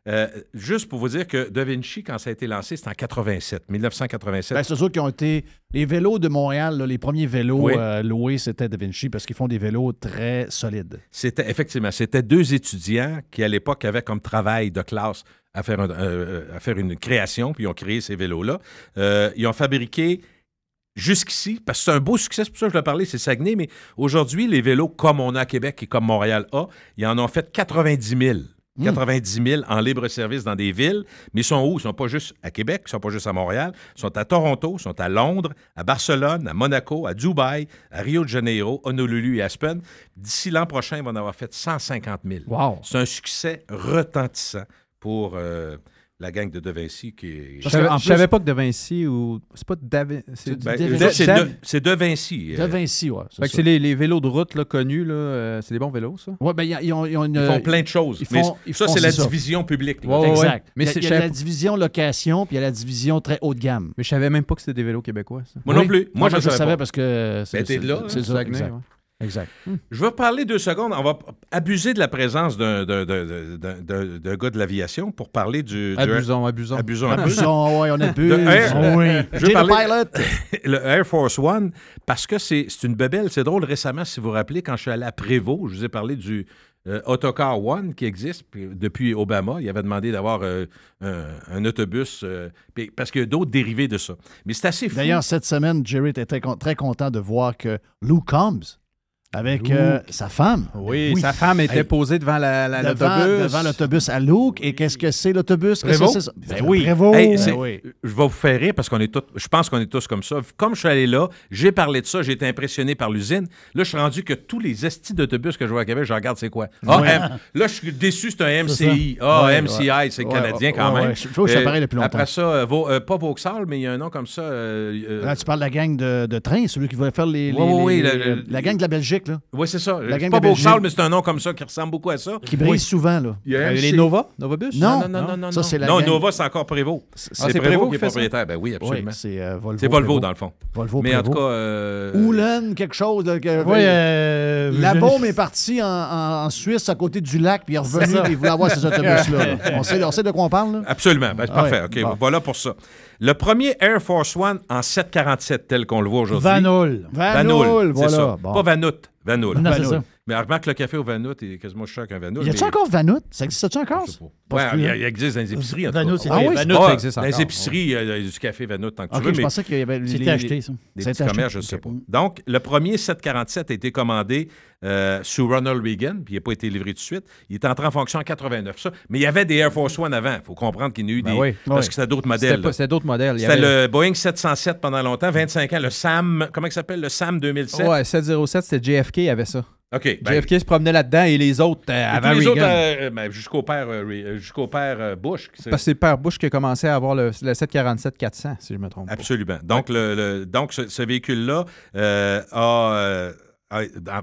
Euh, juste pour vous dire que Da Vinci, quand ça a été lancé, c'était en 87, 1987. Ben, c'est sûr qui ont été. Les vélos de Montréal, là, les premiers vélos Oui. euh, loués, c'était Da Vinci parce qu'ils font des vélos très solides. C'était effectivement, c'était deux étudiants qui, à l'époque, avaient comme travail de classe à faire, un- euh, à faire une création, puis ils ont créé ces vélos-là. Ils ont fabriqué jusqu'ici, parce que c'est un beau succès, c'est pour ça que je le parlais, c'est Saguenay, mais aujourd'hui, les vélos comme on a à Québec et comme Montréal a, ils en ont fait 90 000. 90 000 en libre service dans des villes, mais ils sont où? Ils sont pas juste à Québec, ils sont pas juste à Montréal, ils sont à Toronto, ils sont à Londres, à Barcelone, à Monaco, à Dubaï, à Rio de Janeiro, Honolulu et Aspen. D'ici l'an prochain, ils vont en avoir fait 150 000. Wow. C'est un succès retentissant pour euh, la gang de De Vinci qui est... Je savais, je savais pas que De Vinci ou. C'est pas Davi- c'est Ben, De- eux De- c'est c'est Vinci. Vinci. Fait que c'est les, les vélos de route là, connus, là, euh, c'est des bons vélos, ça? Ouais, ben, ils, ont, ils ont une- Ils font plein de choses. ils mais font- ils ça, c'est la ça. division publique. là. Ouais, ouais, ouais. Exact. Mais il y a, c'est- il y a je la division location, puis il y a la division très haut de gamme. Mais je savais même pas que c'était des vélos québécois, ça. Moi non Oui. plus. Moi, je le savais pas. parce que Ben, t'es de là, c'est hein, Saguenay, exact. exact. Je vais parler deux secondes. On va abuser de la présence d'un gars de l'aviation pour parler du... du- Abusons, abusons. Abusons. Abusons, ouais, on [LAUGHS] abuse. Air- oui. Je le parler- pilot. [LAUGHS] le Air Force One, parce que c'est c'est une bebelle. C'est drôle, récemment, si vous vous rappelez, quand je suis allé à Prévost, je vous ai parlé du euh, Autocar One qui existe puis, depuis Obama. Il avait demandé d'avoir euh, un, un autobus, euh, puis- parce qu'il y a d'autres dérivés de ça. Mais c'est assez fou. D'ailleurs, cette semaine, Jerry était très content de voir que Lou Combs, avec euh, sa femme. Oui, sa femme était Hey, posée devant la- la- devant, l'autobus. devant l'autobus à Luke. Et qu'est-ce que c'est l'autobus? Qu'est-ce que Prévost? c'est ça? Ben oui. Hey, Ben oui. Je vais vous faire rire parce qu'on est tous, je pense qu'on est tous comme ça. Comme je suis allé là, j'ai parlé de ça, j'ai été impressionné par l'usine. Là, je suis rendu que tous les estis d'autobus que je vois à Québec, je regarde c'est quoi. Ah, Ouais. M- là, je suis déçu, c'est un MCI. Ah, Ouais, MCI, ouais. c'est Ouais, canadien ouais, quand ouais, même. ouais. Je trouve que ça Euh, paraît depuis longtemps. Après ça, euh, euh, pas Vauxhall, mais il y a un nom comme ça. Là, tu parles de la gang de, de train, celui qui voulait faire les. les- Ouais, ouais, les- la gang de la Belgique, là. oui, c'est ça. La C'est gang pas de Belgique. Vauxhall, mais c'est un nom comme ça qui ressemble beaucoup à ça. Qui brille Oui. souvent, là. Il y a Euh, les Nova? Novabus? Non. Non, non, non, non. Ça, non. c'est la non, gang- Nova, c'est encore Prévost. c'est C'est Prévost Prévost qui est propriétaire. Ben oui, Oui, absolument. c'est euh, Volvo. C'est Volvo, Prévost. dans le fond. Volvo, Mais en tout cas. euh, Oulen, quelque chose. là, que- Oui, euh, la bombe est partie en, Suisse à côté du lac, puis il est revenu, puis il voulait avoir ces autobus-là. là. [LAUGHS] On sait, de quoi on parle, là? Absolument. Ben, c'est Ah parfait. OK, voilà pour ça. Le premier Air Force One en 747, tel qu'on le voit aujourd'hui. Van Hull. Van Vanoul, Hull, c'est voilà. ça. Bon. Pas Vanout, Vanoul. Non, c'est Van ça. Mais remarque, le café au Vanout est quasiment cher qu'un Vanoul. Y a-tu mais- encore Vanout? Ça existe-tu encore? Je sais pas. Pas Ouais, il, y a- sûr. il existe dans les épiceries, en Vanout, Ah oui? Vanout, Ah, ça existe Dans encore. les épiceries, il y a il y a du café Vanout tant que tu veux, je mais pensais qu'il y avait. les- C'était les- acheté, ça. des petits commerces, je ne sais pas. Donc, le premier 747 a été commandé euh, sous Ronald Reagan, puis il n'a pas été livré tout de suite. Il est entré en fonction en 89. Ça. Mais il y avait des Air Force One avant. Il faut comprendre qu'il y en a eu Ben des... oui. Parce Oui. que c'était d'autres modèles. C'était d'autres modèles. Il C'était le Boeing 707 pendant longtemps, 25 ans. Le SAM, comment il s'appelle? Le SAM 2007? Ouais, 707, c'était JFK, avait ça. OK. ben, JFK se promenait là-dedans et les autres euh, avant les Reagan. euh, ben, jusqu'au père, euh, euh, jusqu'au père Bush. s'est- Parce que c'est le père Bush qui a commencé à avoir le, le 747-400, si je me trompe pas. Absolument. Donc, le, le- donc ce, ce véhicule-là a,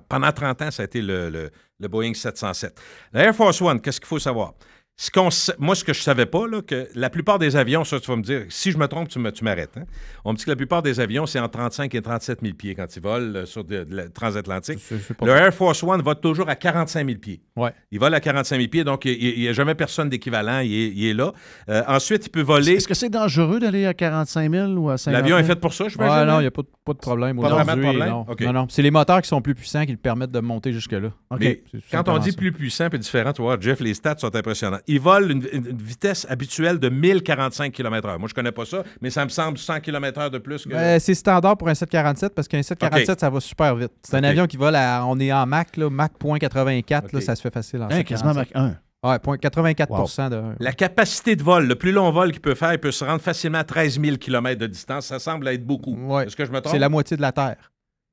pendant 30 ans, ça a été le, le- le Boeing 707. La Air Force One, qu'est-ce qu'il faut savoir? Ce qu'on sa- moi, ce que je savais pas, là, que la plupart des avions, ça, tu vas me dire, si je me trompe, tu m'arrêtes. hein. On me dit que la plupart des avions, c'est entre 35 et 37 000 pieds quand ils volent euh, sur de, de la transatlantique. Le Air Force One va toujours à 45 000 pieds. Ouais. Il vole à 45 000 pieds, donc il n'y a jamais personne d'équivalent. Il, est- il est là. Euh, ensuite, il peut voler. Est-ce que c'est dangereux d'aller à 45 000 ou à 50 000? L'avion est fait pour ça, je Ouais, non, il n'y a pas, de- pas de problème. Pas vraiment de problème? Non, non, non. C'est les moteurs qui sont plus puissants qui le permettent de monter jusque-là. Mais quand on dit ça. plus puissant et différent, tu vois, Jeff, les stats sont impressionnants. Il vole une, une- vitesse habituelle de 1045 km/h. Moi, je connais pas ça, mais ça me semble 100 km/h de plus que. Euh, c'est standard pour un 747 parce qu'un 747, OK. ça va super vite. C'est un avion qui vole à. On est en Mach, là, Mach .84, là, OK. ça se fait facile en Hein, quasiment 747. Mach 1. Ouais, point 84% de 1. La capacité de vol, le plus long vol qu'il peut faire, il peut se rendre facilement à 13 000 km de distance. Ça semble être beaucoup. Est-ce que je me trompe? C'est la moitié de la Terre.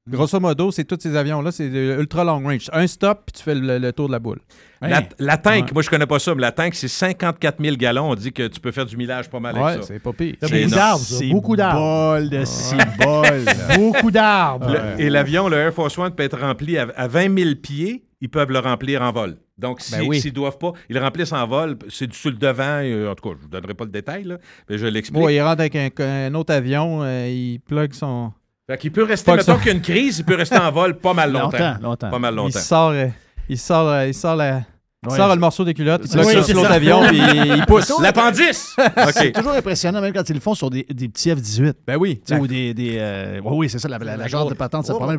Grosso modo, c'est tous ces avions-là, c'est de ultra long range. Un stop, puis tu fais le, le tour de la boule. La, la tank, Ouais. moi je connais pas ça, mais la tank, c'est 54 000 gallons. On dit que tu peux faire du millage pas mal Ouais, avec ça. c'est pas pire. Beaucoup d'arbres, Beaucoup d'arbres. bol de. [LAUGHS] Beaucoup d'arbres. Et l'avion, le Air Force One, peut être rempli à, à 20 000 pieds. Ils peuvent le remplir en vol. Donc, si- Ben oui. s'ils ne doivent pas, ils le remplissent en vol. C'est du- sur le devant. euh, en tout cas, je ne vous donnerai pas le détail, là, mais je l'explique. Bon, il rentre avec un, un autre avion, euh, il plug son. Fait qu'il peut rester, Pas que mettons ça. qu'il y a une crise, il peut rester en vol pas mal [LAUGHS] longtemps. Longtemps, longtemps. Pas mal Il longtemps. sort, euh, il sort, euh, il sort, la- il Ouais, sort c'est- le morceau des culottes, il c'est ça, c'est sur l'autre ça. avion, puis il [LAUGHS] pousse. L'appendice! C'est OK. toujours impressionnant, même quand ils le font sur des, des petits F-18. Ben oui. Ou des. des euh, oui, oui, c'est ça, la, la, la genre de patente, ça te permet.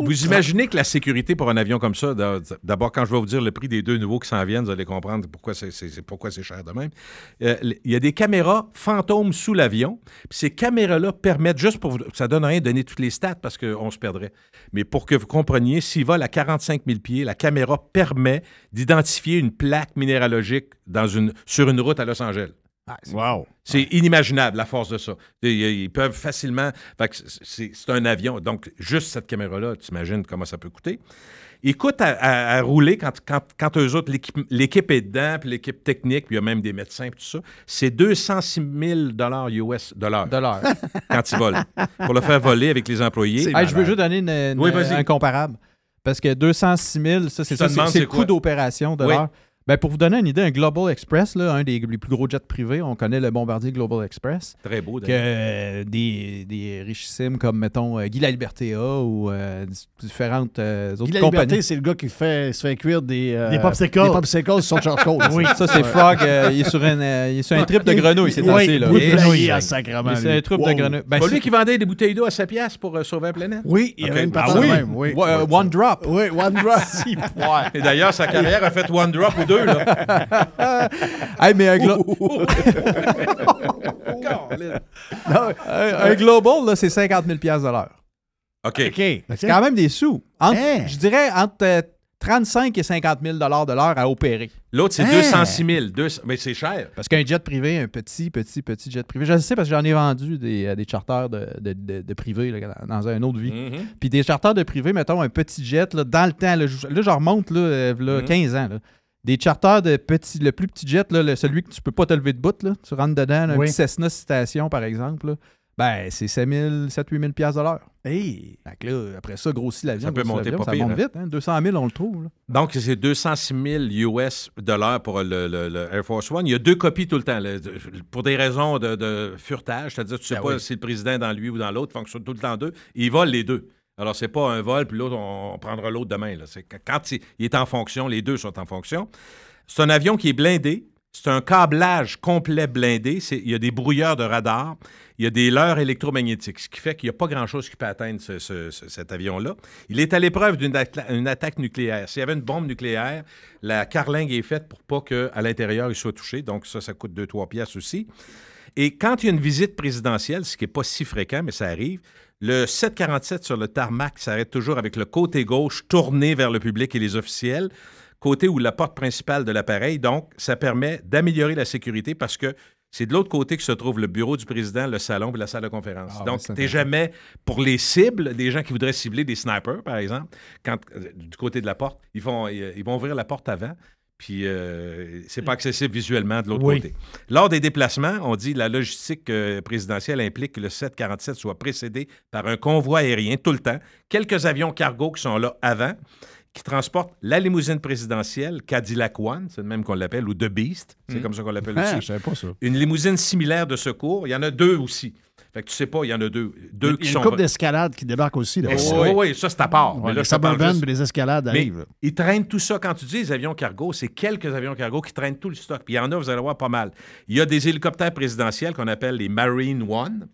Vous imaginez que la sécurité pour un avion comme ça, d'a- d'abord, quand je vais vous dire le prix des deux nouveaux qui s'en viennent, vous allez comprendre pourquoi c'est, c'est- c'est- pourquoi c'est cher de même. Euh, Il y a des caméras fantômes sous l'avion. Puis ces caméras-là permettent, juste pour vous. Ça donne rien de donner toutes les stats parce qu'on se perdrait. Mais pour que vous compreniez, s'il vole à 45 000 pieds, la caméra permet d'identifier une plaque minéralogique dans une, sur une route à Los Angeles. Wow. C'est inimaginable, la force de ça. Ils, ils peuvent facilement. fait que c'est un avion. Donc, juste cette caméra-là, tu imagines comment ça peut coûter. Il coûte à, à- à rouler quand, quand, quand eux autres, l'équipe- est dedans, puis l'équipe technique, puis il y a même des médecins, puis tout ça. C'est 206 000 US de l'heure De l'heure. quand ils volent. Pour le faire voler avec les employés. Hey, je veux juste donner une, une- Oui, vas-y. un comparable. Parce que 206 000, ça, c'est ça, c'est- le coût d'opération de Oui. l'heure. Ben, pour vous donner une idée, un Global Express, là, un des les plus gros jets privés, on connaît le bombardier Global Express. Très beau, Que d'ailleurs. euh, des, des richissimes comme, mettons, euh, Guy Laliberté a ou euh, différentes euh, autres Guy la compagnies. Liberté, c'est le gars qui fait, se fait cuire des. euh, Des popsicles. Des popsicles sur son charcoal. [LAUGHS] Oui, ça, c'est Frog. euh, il, est sur un, euh, il est sur un trip de grenouille, c'est Oui, passé, là. bout de Et- grenouille, il ah, est sacrément, sur lui. un trip Wow. de grenouille. Ben, Pas c'est- lui qui vendait des bouteilles d'eau à sa pièce pour euh, sauver la planète? Oui, il y avait une Ah patente oui? de même. Oui. One Drop. Oui, One Drop. [LAUGHS] Et d'ailleurs, sa carrière a fait one drop ou deux. Là. [LAUGHS] Hey, mais un, glo- [LAUGHS] un, un Global, là, c'est 50 000 de l'heure. OK. C'est quand même des sous. Entre- Hein? Je dirais entre euh, 35 et 50 000 de l'heure à opérer. L'autre, c'est Hein? 206 000. Deux- Mais c'est cher. Parce qu'un jet privé, un petit, petit, petit jet privé, je le sais parce que j'en ai vendu des, euh, des charters de, de, de- de privé là, dans dans une autre vie. Mhm. Puis des charters de privé, mettons un petit jet, là, dans le temps, là, je, là, je remonte là, euh, là, Mhm. 15 ans. là. Des charters de petit, le plus petit jet, là, le- celui que tu peux pas te lever de bout, là, tu rentres dedans, là, un Oui. petit Cessna Citation, par exemple, là, ben, c'est 7 000, 7 8 000 piastres de l'heure. Hey. Que là, après ça, grossit l'avion. Ça peut monter pas Ça pire, monte hein. vite, hein, 200 000, on le trouve. là. Donc, c'est 206 000 US dollars pour le, le- le Air Force One. Il y a deux copies tout le temps. là, de- pour des raisons de, de furetage, c'est-à-dire tu sais Ben pas oui. si le président est dans lui ou dans l'autre, il fonctionne tout le temps deux. Ils volent les deux. Alors, c'est pas un vol, puis l'autre, on, prendra l'autre demain. Quand il, est en fonction, les deux sont en fonction. C'est un avion qui est blindé. C'est un câblage complet blindé. Il y a des brouilleurs de radar. Il y a des leurres électromagnétiques, ce qui fait qu'il n'y a pas grand-chose qui peut atteindre ce- ce- ce- cet avion-là. Il est à l'épreuve d'une attaque nucléaire. S'il y avait une bombe nucléaire, la carlingue est faite pour pas qu'à l'intérieur, il soit touché. Donc, ça, ça coûte 2-3 pièces aussi. Et quand il y a une visite présidentielle, ce qui n'est pas si fréquent, mais ça arrive, le 747 sur le tarmac s'arrête toujours avec le côté gauche tourné vers le public et les officiels, côté où la porte principale de l'appareil. Donc, ça permet d'améliorer la sécurité parce que c'est de l'autre côté que se trouve le bureau du président, le salon et la salle de conférence. Ah, Donc, tu n'es jamais pour les cibles, des gens qui voudraient cibler des snipers, par exemple, quand, euh, du côté de la porte, ils, font, ils, ils vont ouvrir la porte avant. Puis, euh, c'est pas accessible visuellement de l'autre Oui. côté. Lors des déplacements, on dit la logistique euh, présidentielle implique que le 747 soit précédé par un convoi aérien tout le temps, quelques avions cargo qui sont là avant qui transporte la limousine présidentielle Cadillac One, c'est le même qu'on l'appelle, ou The Beast, c'est Hmm. comme ça qu'on l'appelle Ah, aussi. je savais pas ça. Une limousine similaire de secours. Il y en a deux aussi. Fait que tu sais pas, il y en a deux. Deux Il y a sont. une couple d'escalades qui débarquent aussi. Là. Eh, oui, oui, ça, c'est à part. Ouais, Mais là, les juste- escalades arrivent. ils traînent tout ça. Quand tu dis les avions cargo, c'est quelques avions cargo qui traînent tout le stock. Puis il y en a, vous allez voir, pas mal. Il y a des hélicoptères présidentiels qu'on appelle les Marine One.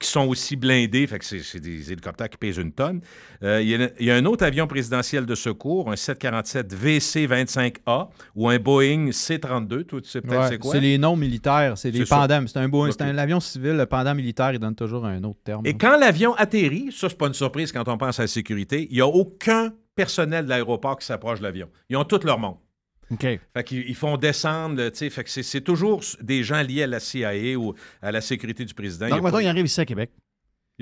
Qui sont aussi blindés, fait que c'est des hélicoptères qui pèsent une tonne. Euh, il, y a, il y a un autre avion présidentiel de secours, un 747 VC-25A ou un Boeing C-32. Toi, tu sais peut-être Ouais, c'est quoi? c'est les noms militaires, c'est les pendants. C'est un, beau- c'est Ok. un avion civil, le pendant militaire, il donne toujours un autre terme. Et quand l'avion atterrit, ça, c'est pas une surprise quand on pense à la sécurité, il n'y a aucun personnel de l'aéroport qui s'approche de l'avion. Ils ont tout leur monde. OK. Fait qu'ils ils font descendre, tu sais, fait que c'est- toujours des gens liés à la CIA ou à la sécurité du président. Donc, il maintenant, il n'y arrive ici à Québec.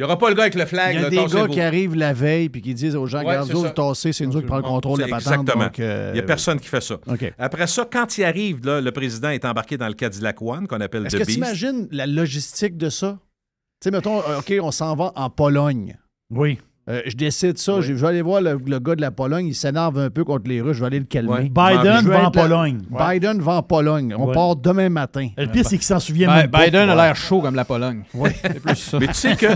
aura pas le gars avec le flag. Il y a là, des gars qui arrivent la veille puis qui disent aux gens, Ouais, regarde, c'est vous, tassez, c'est nous qui prenons le contrôle de la patente. Exactement. euh, Il n'y a personne qui fait ça. Après ça, quand il arrive, là, le président est embarqué dans le Cadillac One, qu'on appelle Est-ce The que tu Beast. imagines la logistique de ça? Tu sais, mettons, euh, OK, on s'en va en Pologne. Oui. Euh, je décide ça. Je vais aller voir le, le gars de la Pologne. Il s'énerve un peu contre les Russes. Je vais aller le calmer. Ouais. Biden va en Pologne. Biden va en Pologne. On Ouais. part demain matin. Le pire, c'est qu'il s'en souvient Ben, même pas. Biden a Ouais. l'air chaud comme la Pologne. [LAUGHS] Plus ça. Mais tu sais que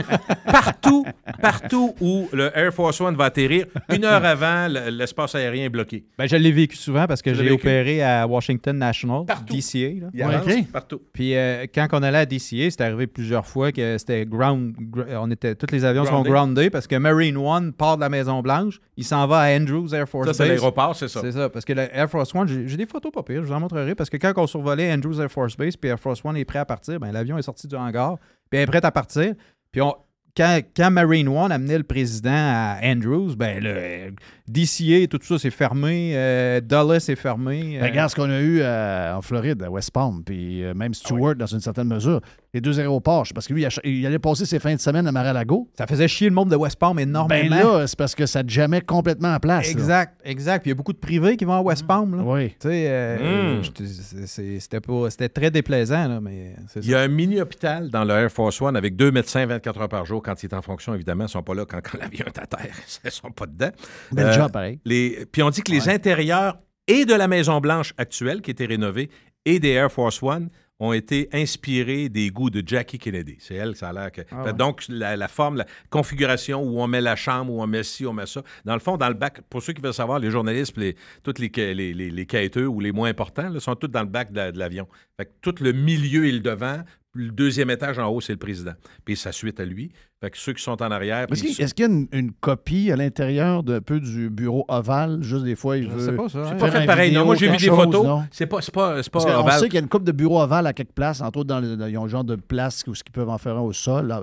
partout, partout où le Air Force One va atterrir, une heure avant, le- l'espace aérien est bloqué. Ben, je l'ai vécu souvent parce que j'ai opéré à Washington National, DCA. là. Il avance partout. Puis euh, quand on allait à DCA, c'est arrivé plusieurs fois que c'était ground, gr- on était, tous les avions Grounded. sont groundés parce que Marine One part de la Maison Blanche, il s'en va à Andrews Air Force Ça, c'est Base. l'aéroport, c'est ça. C'est ça, parce que le Air Force One, j'ai j'ai des photos pas pires, je vous en montrerai, parce que quand on survolait Andrews Air Force Base, puis Air Force One est prêt à partir, ben, l'avion est sorti du hangar, puis elle est prête à partir, puis on, quand, quand Marine One amenait le président à Andrews, ben le DCA et tout ça, c'est fermé, euh, Dulles est fermé. euh, Ben, regarde ce qu'on a eu euh, en Floride, à West Palm, puis euh, Ah même Stewart, dans une certaine mesure. Les deux aéroports, parce que lui, il, allait passer ses fins de semaine à Mar-a-Lago. Ça faisait chier le monde de West Palm Ben énormément. là, c'est parce que ça te jamais complètement en place. là. Exact, exact. Puis il y a beaucoup de privés qui vont à West Palm. Là. Oui. Tu sais, euh, Mm. c'était pas- c'était très déplaisant, là, mais c'est Il y a un mini-hôpital dans le Air Force One avec deux médecins 24 heures par jour quand il est en fonction, évidemment. Ils ne sont pas là quand, quand l'avion est à terre. [LAUGHS] Ils ne sont pas dedans. Bel job, pareil. les- puis on dit que les intérieurs et de la Maison-Blanche actuelle, qui était rénovée, et des Air Force One ont été inspirés des goûts de Jackie Kennedy. C'est elle, ça a l'air que... Ah ouais. Donc, la, la forme, la configuration où on met la chambre, où on met ci, on met ça. Dans le fond, dans le bac, pour ceux qui veulent savoir, les journalistes, les, tous les, les, les, les quêteux ou les moins importants, là, sont tous dans le bac de, la- de l'avion. Fait que tout le milieu et le devant, le deuxième étage en haut, c'est le président. Puis sa suite à lui. Fait que ceux qui sont en arrière... Est-ce qu'il est-ce qu'il y a une, une copie à l'intérieur d'un peu du bureau ovale? Juste des fois, il Je veut. sais pas, ça, hein. C'est faire pas fait pareil. vidéo, Non, moi, j'ai vu des chose, photos. C'est pas, c'est pas, c'est pas ovale. sait qu'il y a une coupe de bureaux ovales à quelque place, entre autres, dans le, dans- ils ont un genre de place où ils peuvent en faire un au sol. là,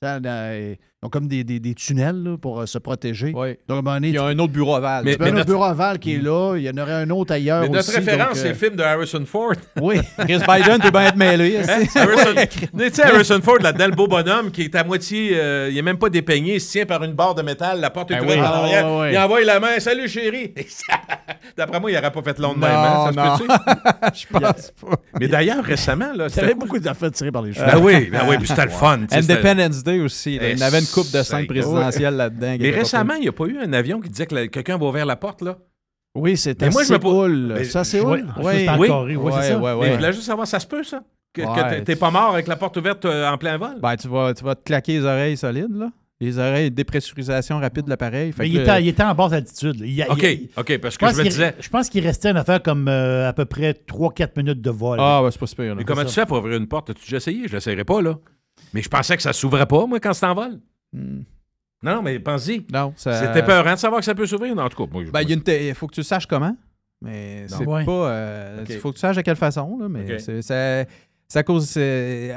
dans- dans- ont comme des, des- des tunnels là, pour euh, se protéger. Oui. Donc, à un moment donné, Il y a un autre bureau aval. Mais- avoir un notre- bureau aval qui est là, il y en aurait un autre ailleurs Mais notre aussi, référence, donc, c'est euh, le film de Harrison Ford. [LAUGHS] Oui. [LAUGHS] Chris Biden peut bien être mêlé. Hein? Harrison, tu sais, Harrison Ford, là-dedans, le beau bonhomme qui est à moitié, euh, il est même pas dépeigné, il se tient par une barre de métal, la porte est Ben ouverte oui. en Ah, arrière, il envoie la main, salut chérie. D'après moi, il n'aurait pas fait long de même, Non, hein? ça non. se peut-tu? [LAUGHS] Je pense pas. Mais d'ailleurs, récemment, là, Il y avait beaucoup d'affaires tirées par les cheveux. Ben oui, ben oui, puis c'était le fun. Independence Day aussi. Il y en avait une coupe de scènes c'est- présidentielles là-dedans. Mais récemment, il n'y a pas eu un avion qui disait que quelqu'un va ouvrir la porte, là? Oui, c'est Mais moi, je me pose- Séoul. Mais Ça, c'est Oui, Séoul? ça, c'est en Oui. Oui, c'est Ouais, ça. ouais, Mais ouais. je voulais juste savoir, ça se peut, ça? Que, que Ouais, t'es- t'es pas mort avec la porte ouverte euh, en plein vol? Ben, tu vas, tu vas te claquer les oreilles solides, là. Les oreilles, dépressurisation rapide de l'appareil. Mais que il, était, il était en basse altitude. Il y a- OK, il- OK, parce que je me disais... je pense qu'il restait une affaire comme euh, à peu près 3-4 minutes de vol. Ah, ouais, c'est pas super. là. Mais comment ça. tu fais pour ouvrir une porte? As-tu déjà essayé? Je l'essayerai pas, là. Mais je pensais que ça s'ouvrait pas, moi, quand c'est en vol. Hmm. Non, mais pense-y. Non, ça. C'était peurant de savoir que ça peut s'ouvrir. Non, en tout cas, moi, je- Ben, il y a une te- il faut que tu saches comment. Mais c'est Ouais. pas. euh, faut que tu saches de quelle façon, là. Mais c'est- ça. Ça cause. Il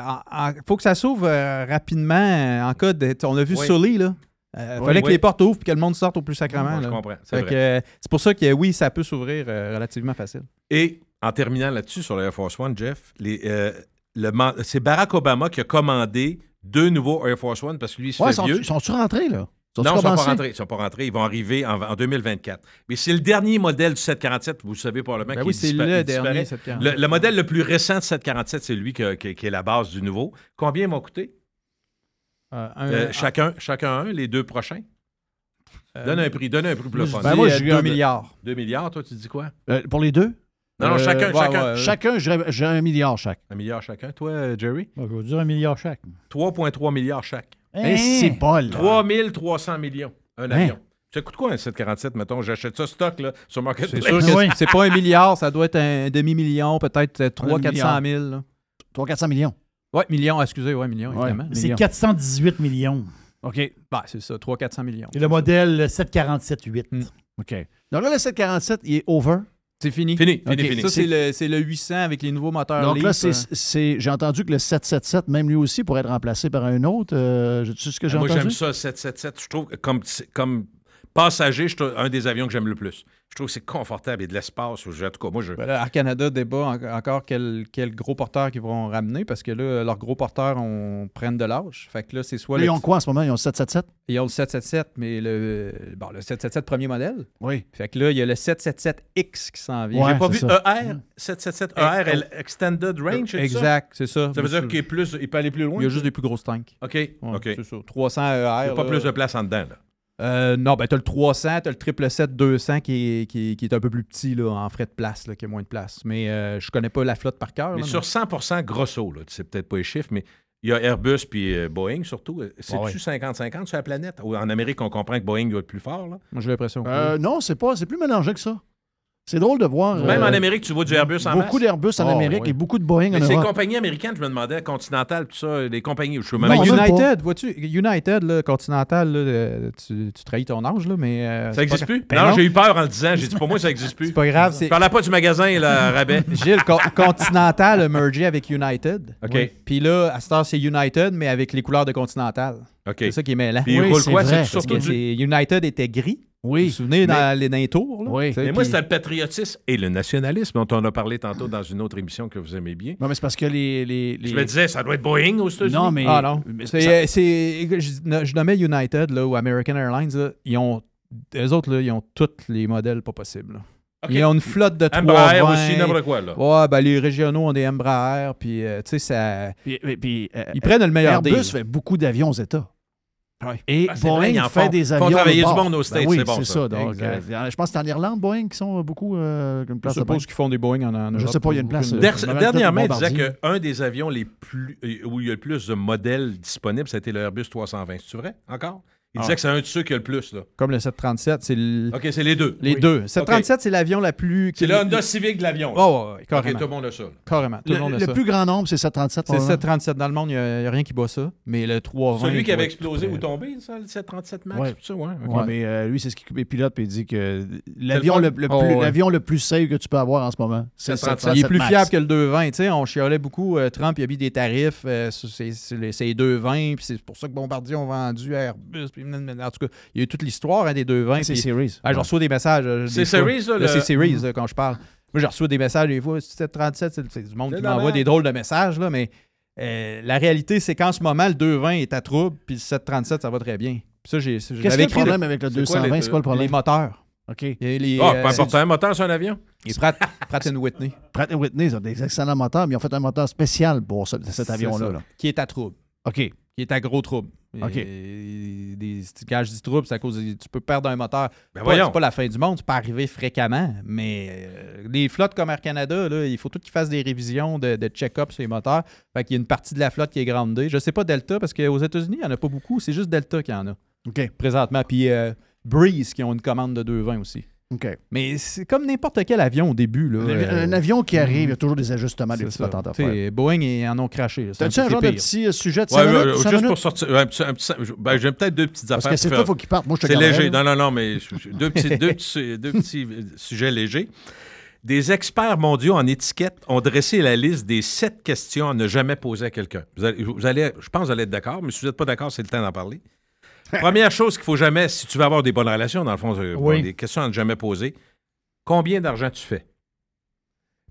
faut que ça s'ouvre euh, rapidement euh, en cas de. On a vu Oui. Sully, là. Il Oui, fallait que les portes ouvrent et que le monde sorte au plus sacrement. Je comprends, c'est Fait vrai. que, euh, C'est pour ça que oui, ça peut s'ouvrir euh, relativement facile. Et en terminant là-dessus, sur le Air Force One, Jeff, les, euh, le man- c'est Barack Obama qui a commandé deux nouveaux Air Force One parce que lui, il se Ouais, fait sont, vieux. sont-tu rentrés, là? Non, ils ne sont pas rentrés. Ils sont pas rentrés. Ils vont arriver en, en 2024. Mais c'est le dernier modèle du 747, vous savez probablement Ben qui oui, c'est le dernier disparaît. 747. Le, le modèle le plus récent de 747, c'est lui que- que- qui est la base du nouveau. Combien ils vont coûter? Euh, un- Euh, chacun, chacun un, les deux prochains? Donne un prix, donne un prix pour le fun. Ben, moi, je 2 regarde- milliards. 2 milliards, toi, tu dis quoi? Euh, pour les deux? Non, non, Euh, chacun, ouais, chacun. ouais, chacun, j'ai un milliard chaque. Un milliard chacun. Toi, euh, Jerry? Je vais dire un milliard chaque. 3,3 milliards chaque. Eh, c'est bol. 3300 millions, un Hein? avion. Ça coûte quoi un 747, mettons? J'achète ça stock là, sur C'est Marketplace. sûr que Oui. c'est pas un milliard, ça doit être un demi-million, peut-être Un 300-400 000. là. 300-400 millions. Ouais, millions, excusez, ouais, millions, Ouais. évidemment. C'est Millions. 418 millions. OK. Ben, c'est ça, 300-400 millions. Et le modèle 747-8. Hmm. OK. Donc là, le 747, il est over. C'est fini. Fini, fini, fini. Ça, c'est le, c'est le 800 avec les nouveaux moteurs Donc là, euh. c'est- j'ai entendu que le 777, même lui aussi, pourrait être remplacé par un autre. Euh, tu sais ce que j'ai Moi, entendu? j'aime ça, 777. Je trouve que comme, comme passager, je trouve un des avions que j'aime le plus. Je trouve que c'est confortable et de l'espace. En tout cas, moi, je. Ben là, Air Canada débat en- encore quel, quel gros porteur qu'ils vont ramener parce que là, leurs gros porteurs on, prennent de l'âge. Fait que là, c'est soit Là, ils ont quoi en ce moment? Ils ont le 777? ils ont le 777, mais le, bon, le 777 premier modèle. Oui. Fait que là, il y a le 777X qui s'en vient. Ouais, J'ai pas vu ça. ER, 777ER, elle- Extended Range, c'est ça? Exact, c'est ça. Ça veut dire qu'il est plus, il peut aller plus loin? Il y a juste des plus grosses tanks. OK, Ouais, OK. C'est ça. 300 ER. Il n'y a pas là. plus de place en dedans, là. Euh, non, ben t'as le 300, t'as le 777 200 qui est, qui, est- qui est un peu plus petit là, en frais de place, là, qui a moins de place. Mais euh, je connais pas la flotte par cœur. Mais là, sur 100% grosso, là, tu sais peut-être pas les chiffres, mais il y a Airbus puis euh, Boeing surtout. C'est-tu Ah ouais. 50-50 sur la planète? Ou en Amérique, on comprend que Boeing doit être plus fort. Là. Moi, j'ai l'impression que Euh, non, c'est pas, c'est plus mélangé que ça. C'est drôle de voir. Même euh, en Amérique, tu vois du Airbus en Beaucoup d'Airbus en Oh, Amérique oui. et beaucoup de Boeing en Mais ces Europe. compagnies américaines, je me demandais, Continental, tout ça, les compagnies, je pas. United, vois-tu, United, là, Continental, là, euh, tu, tu trahis ton âge, là, mais. euh, Ça n'existe plus? Ben non, j'ai eu peur en le disant. J'ai dit, pour moi, ça n'existe plus. [LAUGHS] C'est pas grave, c'est. Parlez pas du magasin, là, [LAUGHS] rabais. Gilles, Co- Continental a mergé avec United. OK. Oui. Puis là, à cette heure, c'est United, mais avec les couleurs de Continental. OK. C'est ça qui est mêlant. Puis Oui, quoi? c'est- United était gris. Vous vous souvenez dans, les, dans les tours? Là? Oui. Mais moi, puis- c'était le patriotisme et le nationalisme dont on a parlé tantôt dans une autre émission que vous aimez bien. Non, mais c'est parce que les. les, les- Je me disais, ça doit être Boeing aux États-Unis. Non, mais. Ah non. mais C'est, ça- euh, c'est- je, je nommais United là, ou American Airlines. Là, ils ont, eux autres, là, ils ont tous les modèles pas possibles. là. Ils ont une flotte de Embraer 320. aussi, n'importe quoi, là. Ouais, ben, les régionaux ont des Embraer, puis euh, tu sais, ça... Puis, puis- puis, euh, ils prennent le meilleur Airbus deal. fait beaucoup d'avions aux États. Ouais. Et Ah, vrai, ils Boeing en fait font. des Font avions. travailler de du bord. monde aux States, Ben oui, c'est bon, c'est ça. ça. donc, Exact. euh, je pense que c'est en Irlande, Boeing, qui sont beaucoup euh, une Je place Boeing. suppose qu'ils font des Boeing en, en Je Europe. sais pas, il y a une place, euh, Je dernièrement, il disait qu'un des avions les plus euh, où il y a le plus de modèles disponibles, c'était le Airbus 320. C'est vrai? Encore? Il disait Ah. que c'est un de ceux qui a le plus. Là. Comme le 737, c'est le- OK, c'est les deux. les Oui. deux. 737, c'est l'avion la plus... C'est le Honda Civic de l'avion. Oh, ouais, ouais, OK, carrément. tout le monde a ça. là. Carrément, tout le, monde Le, a le ça. plus grand nombre, c'est 737. C'est probablement. 737 dans le monde, il n'y a, rien qui bat ça. Mais le 320... Celui qui avait explosé ou tombé, ça, le 737 MAX, Ouais. tout ça, ouais. ok. Ouais, mais euh, lui, c'est ce qui est pilote, puis il dit que l'avion le, le Oh, l'avion le plus safe que tu peux avoir en ce moment, c'est le 737 Il est plus Max. fiable que le 220. Tu sais, on chialait beaucoup. euh, Trump, il a mis des tarifs euh, sur ces, sur les- ces 220. Puis c'est pour ça que Bombardier ont vendu Airbus. Puis, en tout cas, il y a eu toute l'histoire hein, des 220. C'est puis- Series. Ah, je reçois des messages. euh, C'est des fois. Series, là, Le C-Series, là, quand je parle. Moi, je reçois des messages des fois. 737, c'est c'est du monde C'est qui m'envoie des drôles de messages. Là, mais euh, la réalité, c'est qu'en ce moment, le 220 est à trouble. Puis le 737, ça va très bien. Qu'est-ce l'avais qu'il y a le problème avec le c'est quoi 220? les- C'est quoi le Les problème? moteurs. OK. Les, Ah, euh, pas important, un moteur sur un avion? les Pratt, Pratt Whitney, Pratt Whitney, ils ont des excellents moteurs, mais ils ont fait un moteur spécial pour ce- cet C'est avion-là. là. qui est à trouble. OK. Qui est à gros trouble. OK. Et des, quand je dis trouble, c'est à cause tu peux perdre un moteur. Ben Pas- voyons. c'est pas la fin du monde, ça peut arriver fréquemment, mais euh, les flottes comme Air Canada, là, il faut tout qu'ils fassent des révisions de, de check-up sur les moteurs. Fait qu'il y a une partie de la flotte qui est grandée. Je sais pas Delta, parce qu'aux États-Unis, il n'y en a pas beaucoup. C'est juste Delta qui en a OK. présentement. Puis euh, Breeze qui ont une commande de 220 aussi. OK. Mais c'est comme n'importe quel avion au début. Là, Un, euh, un avion qui arrive, il y a toujours des ajustements, des petites patentes à faire. Boeing, ils en ont craché. T'as-tu un genre de petit euh, sujet de Ouais, 5 ouais, minutes? cinq juste minutes? pour sortir. un petit- un petit- ben, j'ai peut-être deux petites Parce affaires. que c'est toi, il faire- faut qu'il parte. Moi, je te C'est léger. Non, non, non, mais deux petits, deux petits, [LAUGHS] deux petits sujets légers. Des experts mondiaux en étiquette ont dressé la liste des sept questions à ne jamais poser à quelqu'un. Vous allez, vous allez- je pense que vous allez être d'accord, mais si vous n'êtes pas d'accord, c'est le temps d'en parler. [LAUGHS] Première chose qu'il faut jamais, si tu veux avoir des bonnes relations, dans le fond, euh, Oui. des questions à ne jamais poser. Combien d'argent tu fais?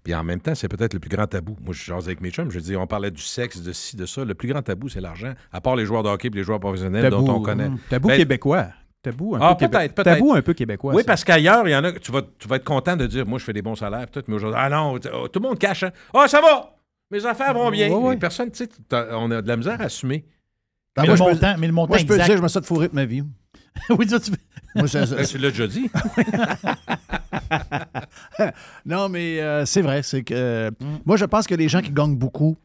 Puis en même temps, c'est peut-être le plus grand tabou. Moi, je jase avec mes chums, je dis, on parlait du sexe, de ci, de ça. Le plus grand tabou, c'est l'argent. À part les joueurs de hockey et les joueurs professionnels Tabou, dont on connaît. hum, tabou Ben, québécois. Tabou un Ah, peu peut-être, peut-être. Tabou un peu québécois. Oui, ça. parce qu'ailleurs, il y en a tu vas, tu vas être content de dire, moi, je fais des bons salaires, peut-être, mais aujourd'hui, ah non, oh, tout le monde cache. hein. Ah, ça va! Mes affaires vont bien. Les personnes, tu sais, on a de la misère à assumer. Ah, mais, moi, le peux- montant, mais le montant Moi, je peux exact. dire que je me suis fait fourrer de ma vie. [LAUGHS] oui, ça, tu- Moi, c'est- Ben, tu l'as déjà dit. [LAUGHS] non, mais euh, c'est vrai. C'est que euh, moi, je pense que les gens qui gagnent beaucoup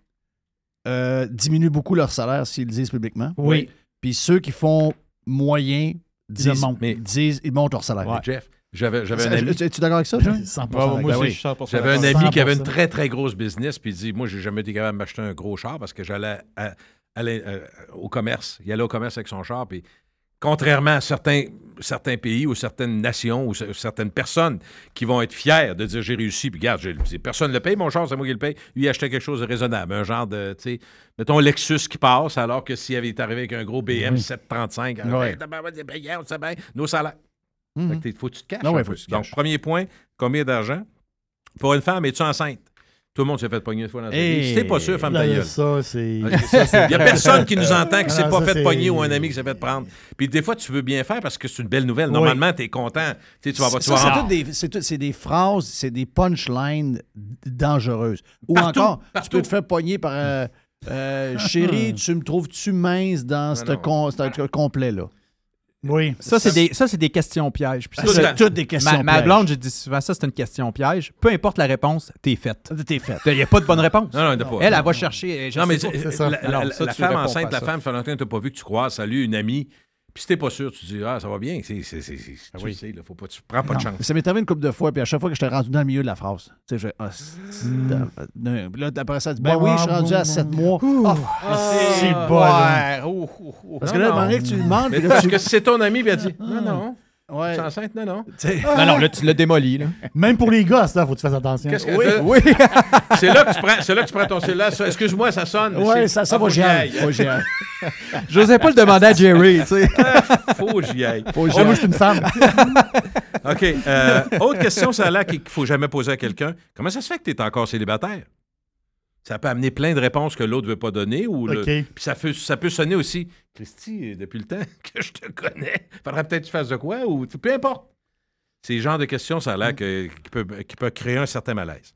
euh, diminuent beaucoup leur salaire s'ils le disent publiquement. Oui. Puis ceux qui font moyen disent, montent. mais disent ils montent leur salaire. Mais Jeff, j'avais j'avais un ami. Es-tu d'accord avec ça, John? [LAUGHS] 100%. Ouais, moi Ben aussi, oui. je suis 100% J'avais un ami qui avait une 100%. très, très grosse business, puis il dit Moi, j'ai jamais été capable de m'acheter un gros char parce que j'allais euh, au commerce. Il allait au commerce avec son char, puis contrairement à certains, certains pays ou certaines nations ou certaines personnes qui vont être fiers de dire j'ai réussi, puis regarde, personne ne le paye, mon char, c'est moi qui le paye. Lui, il achetait quelque chose de raisonnable, un genre de, tu sais, mettons Lexus qui passe, alors que s'il avait été arrivé avec un gros BM 735, Ouais. Hey, tabarouette, c'est payant, on bien, nos salaires. Mhm. T'es- faut que tu te caches. Ouais, faut tu te Donc, caches. premier point, combien d'argent? Pour une femme, es-tu enceinte? Tout le monde s'est fait pogner une fois dans sa Hey. vie. Si t'es pas sûr, femme ta Là, gueule. Ça, c'est. Il n'y a [LAUGHS] personne qui nous entend qui s'est Ah, pas ça, fait pogner ou un ami qui s'est fait prendre. Puis des fois, tu veux bien faire parce que c'est une belle nouvelle. Normalement, tu es content. Tu vas, tu vas c'est des, c'est tout- c'est des phrases, c'est des punchlines dangereuses. Ou Partout, encore, tu peux te faire pogner par euh, euh, [LAUGHS] Chérie, tu me trouves-tu mince dans ce complet-là? Oui. Ça, c'est des, ça, c'est des questions pièges. Puis ça, Tout le c'est- toutes des questions ma, ma pièges. blonde, j'ai dit souvent, ça, c'est une question piège. Peu importe la réponse, t'es faite. T'es fait. Il n'y a pas de bonne réponse. Non, non, il y en a pas. Elle, elle va chercher. je Non, mais pas. c'est- ça. la, la- ça, la tu femme réponds enceinte, pas à la ça. femme, fait longtemps que tu pas vu que tu crois, salut, une amie. Puis si t'es pas sûr, tu dis, ah, ça va bien. C'est, c'est, c'est, c'est- tu le sais, là, faut pas, tu prends pas de chance. Ça m'est arrivé une couple de fois, puis à chaque fois que j'étais rendu dans le milieu de la phrase, tu sais, je fais, ah, Puis là, après ça, tu dis, ben oui, je suis rendu à 7 mois. Ah, C'est bon. Oh, oh, oh. parce que là, moment donné, tu lui demandes, Mais puis là, parce tu... que si c'est ton ami, puis elle dit, non, non, Ouais. tu es enceinte, non, non. Sais, Non, non, là, tu l'as démoli. Là. Même pour les gars, ça, faut que tu fasses attention. Qu'est-ce que Oui, oui. [LAUGHS] C'est là que tu prends, c'est là que tu prends ton cellulaire. Excuse-moi, ça sonne. Ouais, C'est- ça, ça Ah, va, faut j'y aille. [LAUGHS] J'osais pas le demander à Jerry, tu sais. [LAUGHS] Faut que j'y aille. Faut que j'y Oh, moi, je suis une femme. OK. euh, autre question, ça là qu'il faut jamais poser à quelqu'un. Comment ça se fait que tu es encore célibataire? Ça peut amener plein de réponses que l'autre ne veut pas donner. Ou le-. Puis ça peut, ça peut sonner aussi. Christy, depuis le temps [LAUGHS] que je te connais, faudrait peut-être que tu fasses de quoi ou peu importe. C'est le genre de questions, ça a l'air que- qui, peut, qui peut créer un certain malaise.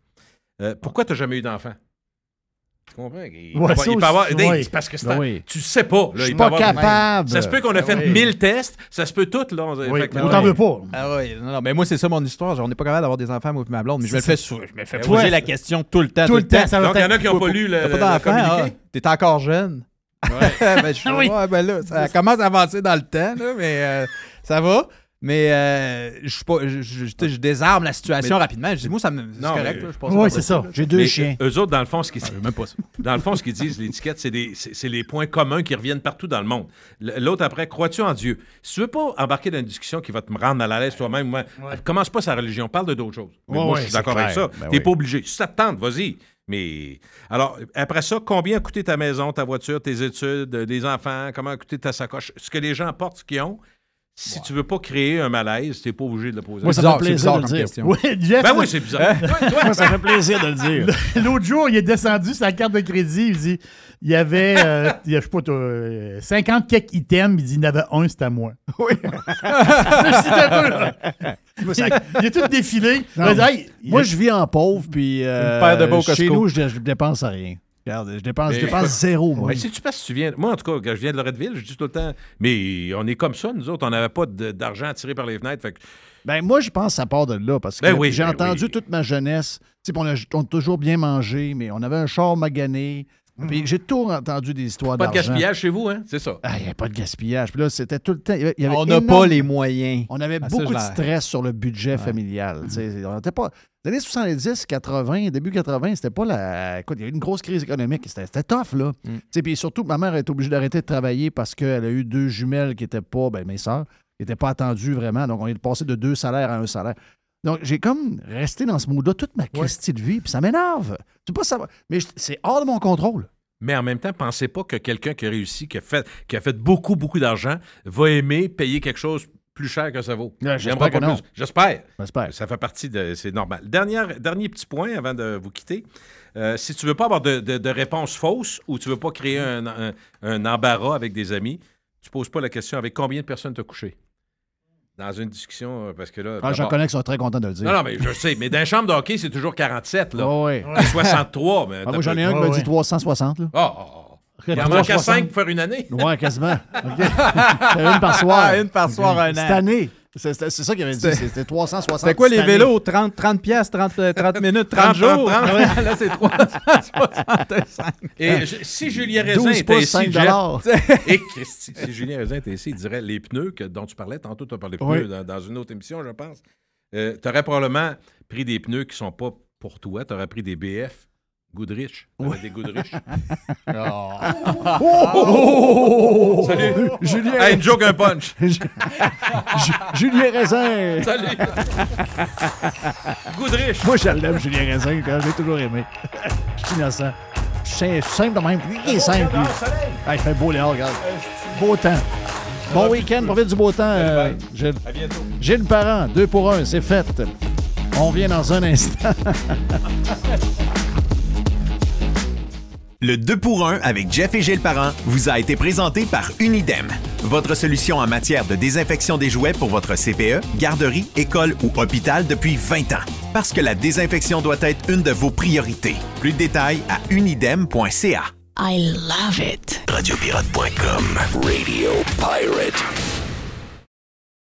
Euh, pourquoi tu n'as jamais eu d'enfant? Tu comprends? Il, Ouais, peut, ça il peut avoir. Hey, ouais. parce que c'est Ben oui. tu sais pas. Là, Je suis pas avoir- capable. Ça se peut qu'on a fait Ben oui. 1000 tests, ça se peut tout. Là, on- Oui, fait que- t'en veut pas. Ah oui, non, non, mais moi, c'est ça mon histoire. On n'est pas capable d'avoir des enfants, moi et ma blonde, mais je me le fais, je me fais Ben poser ouais. la question tout le temps. Tout le temps, ça va Donc, il y en a qui n'ont pas lu le, T'as pas ah, communiqué? t'es encore jeune. [LAUGHS] ben, je, Oui. ouais, ben là, ça commence à avancer dans le temps, là, mais euh, ça va. Mais euh, je, suis pas, je, je- tu sais, je désarme la situation Mais- rapidement. Je dis, moi, ça me, c'est Non, correct. là, je Oui, c'est ça. J'ai deux Mais chiens. Eux autres, dans le fond, ce qu'ils Même pas ça. [LAUGHS] dans le fond, ce qu'ils disent, l'étiquette, c'est, des- c'est, c'est les points communs qui reviennent partout dans le monde. L'autre après, crois-tu en Dieu? Si tu veux pas embarquer dans une discussion qui va te rendre mal à l'aise toi-même, moi, commence pas sa religion, parle de d'autres choses. Mais Ouais, moi, ouais, je suis d'accord avec ça. Ben T'es oui. pas obligé. Si ça te tente, vas-y. Mais alors, après ça, combien a coûté ta maison, ta voiture, tes études, euh, les enfants, comment a coûté ta sacoche? Ce que les gens apportent, ce qu'ils ont. Si tu veux pas créer un malaise, t'es pas obligé de le poser. Moi, ça bizarre, fait plaisir bizarre de le dire. question. Oui, Jeff, ben oui, c'est bizarre. Toi, toi, Moi, ça fait plaisir de le dire. [LAUGHS] l'autre jour, il est descendu sa carte de crédit. Il dit il y avait, euh, il y a, je sais pas, toi, euh, 50 quelques items. Il dit il y en avait un, c'était à moi. Oui. [LAUGHS] [LAUGHS] il a tout défilé. Non. Il a dit, Hey, il Moi, a- je vis en pauvre, puis euh, Une paire de beaux chez nous, je, je dépense rien. Regarde, je dépense, je dépense zéro, moi. Mais si tu passes, tu viens. Moi, en tout cas, quand je viens de Loretteville, je dis tout le temps. Mais on est comme ça, nous autres. On n'avait pas de- d'argent à tirer par les fenêtres. Fait que Ben, moi, je pense que ça part de là, parce que Ben oui, j'ai ben entendu oui. toute ma jeunesse. On a, on a toujours bien mangé, mais on avait un char magané. Puis j'ai toujours entendu des histoires Mhm. pas de gaspillage chez vous, hein? C'est ça. Ah, il n'y a pas de gaspillage. Puis là, c'était tout le temps. il y avait- On n'a énorme- pas les moyens. On avait Ah, beaucoup de stress sur le budget familial. tu sais. On était pas. Les années 70, 80, début 80, c'était pas la. Écoute, il y a eu une grosse crise économique. C'était tough, là. Mm. Tu sais, Puis surtout, ma mère a été obligée d'arrêter de travailler parce qu'elle a eu deux jumelles qui n'étaient pas, ben, mes sœurs, qui n'étaient pas attendues vraiment. Donc, on est passé de deux salaires à un salaire. Donc, j'ai comme resté dans ce mood-là toute ma Christie de vie, puis ça m'énerve. Tu peux pas savoir. Mais c'est hors de mon contrôle. Mais en même temps, pensez pas que quelqu'un qui a réussi, qui a fait, qui a fait beaucoup, beaucoup d'argent, va aimer payer quelque chose plus cher que ça vaut. Ouais, Il j'espère pas non. plus. J'espère. J'espère. Ça fait partie de. C'est normal. Dernière, dernier petit point avant de vous quitter. Euh, si tu veux pas avoir de, de, de réponse fausse ou tu veux pas créer un, un- un embarras avec des amis, tu poses pas la question avec combien de personnes t'as couché? Dans une discussion, euh, parce que là. Ah, J'en connais qui sont très contents de le dire. Non, non, mais je sais. Mais dans les chambres de hockey, c'est toujours 47, là. Ah ouais. 63, mais. Ah, moi, j'en ai un qui m'a dit 360. Là. Ah, ah, ah. Il en manque à 5 pour faire une année. Ouais, quasiment. [LAUGHS] [LAUGHS] Une par soir. Ah, une par soir, un an. Cette année. C'est ça qu'il avait dit. C'était- C'était 360. C'était quoi les année. vélos? 30, 30 piastres, 30, euh, 30 [LAUGHS] minutes, 30, 30, jours? 30. Ah ouais, Là, c'est 365. Et je- si Julien Raisin 12 était pouces, ici, 5 Jeff, dollars. et Christy, si Julien Raisin était ici, il dirait les pneus que, dont tu parlais, tantôt tu as parlé de Oui. pneus dans, dans une autre émission, je pense. tu aurais probablement pris des pneus qui sont pas pour toi, tu aurais pris des BF. Goodrich. T'avais Des Goodrich? [LAUGHS] Oh! Salut. Julien. Hey, une joke, un punch. [LAUGHS] Ju- Julien Raisin. Salut. Goodrich. Moi, je l'aime, Julien Raisin. J'ai toujours aimé. Je suis innocent. Je suis simple de même. Il est simple. lui. Ah, il fait beau, Léon, regarde. Beau temps. Bon week-end, profite du beau temps. euh, Gilles. À bientôt. Gilles Parent, deux pour un, c'est fait. On vient dans un instant. [LAUGHS] Le 2 pour 1 avec Jeff et Gilles Parent vous a été présenté par Unidem, votre solution en matière de désinfection des jouets pour votre CPE, garderie, école ou hôpital depuis 20 ans. Parce que la désinfection doit être une de vos priorités. Plus de détails à unidem.ca. I love it. Radiopirate.com. Radio Pirate.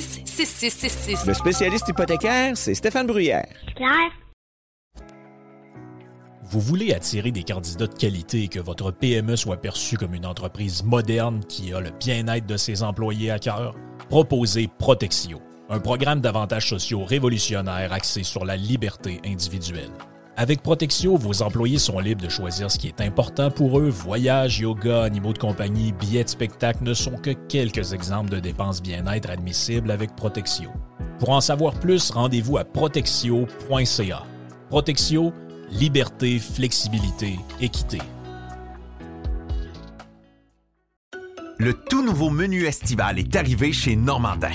266-6666. Le spécialiste hypothécaire, c'est Stéphane Bruyère. Claire. Vous voulez attirer des candidats de qualité et que votre PME soit perçue comme une entreprise moderne qui a le bien-être de ses employés à cœur? Proposez Protexio, un programme d'avantages sociaux révolutionnaire axé sur la liberté individuelle. Avec Protexio, vos employés sont libres de choisir ce qui est important pour eux. Voyages, yoga, animaux de compagnie, billets de spectacle ne sont que quelques exemples de dépenses bien-être admissibles avec Protexio. Pour en savoir plus, rendez-vous à protexio.ca. Protexio, liberté, flexibilité, équité. Le tout nouveau menu estival est arrivé chez Normandin.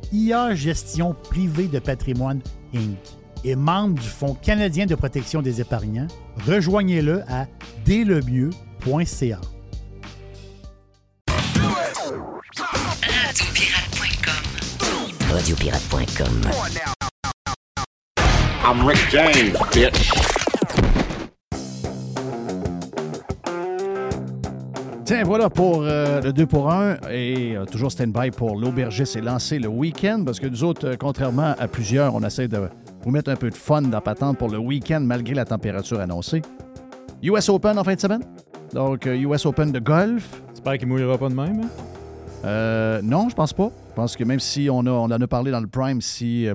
IA Gestion Privée de Patrimoine Inc. est membre du Fonds canadien de protection des épargnants. Rejoignez-le à délemieux.ca. Radiopirate.com. Radiopirate.com. I'm Rick James, bitch. Tiens, voilà pour euh, le 2 pour 1 et euh, toujours stand-by pour l'aubergiste est lancé le week-end parce que nous autres, euh, contrairement à plusieurs, on essaie de vous mettre un peu de fun dans patente pour le week-end malgré la température annoncée. US Open en fin de semaine? Donc, US Open de golf. J'espère qu'il ne mouillera pas de même. hein? Non, je pense pas. Je pense que même si on, a, on en a parlé dans le Prime, si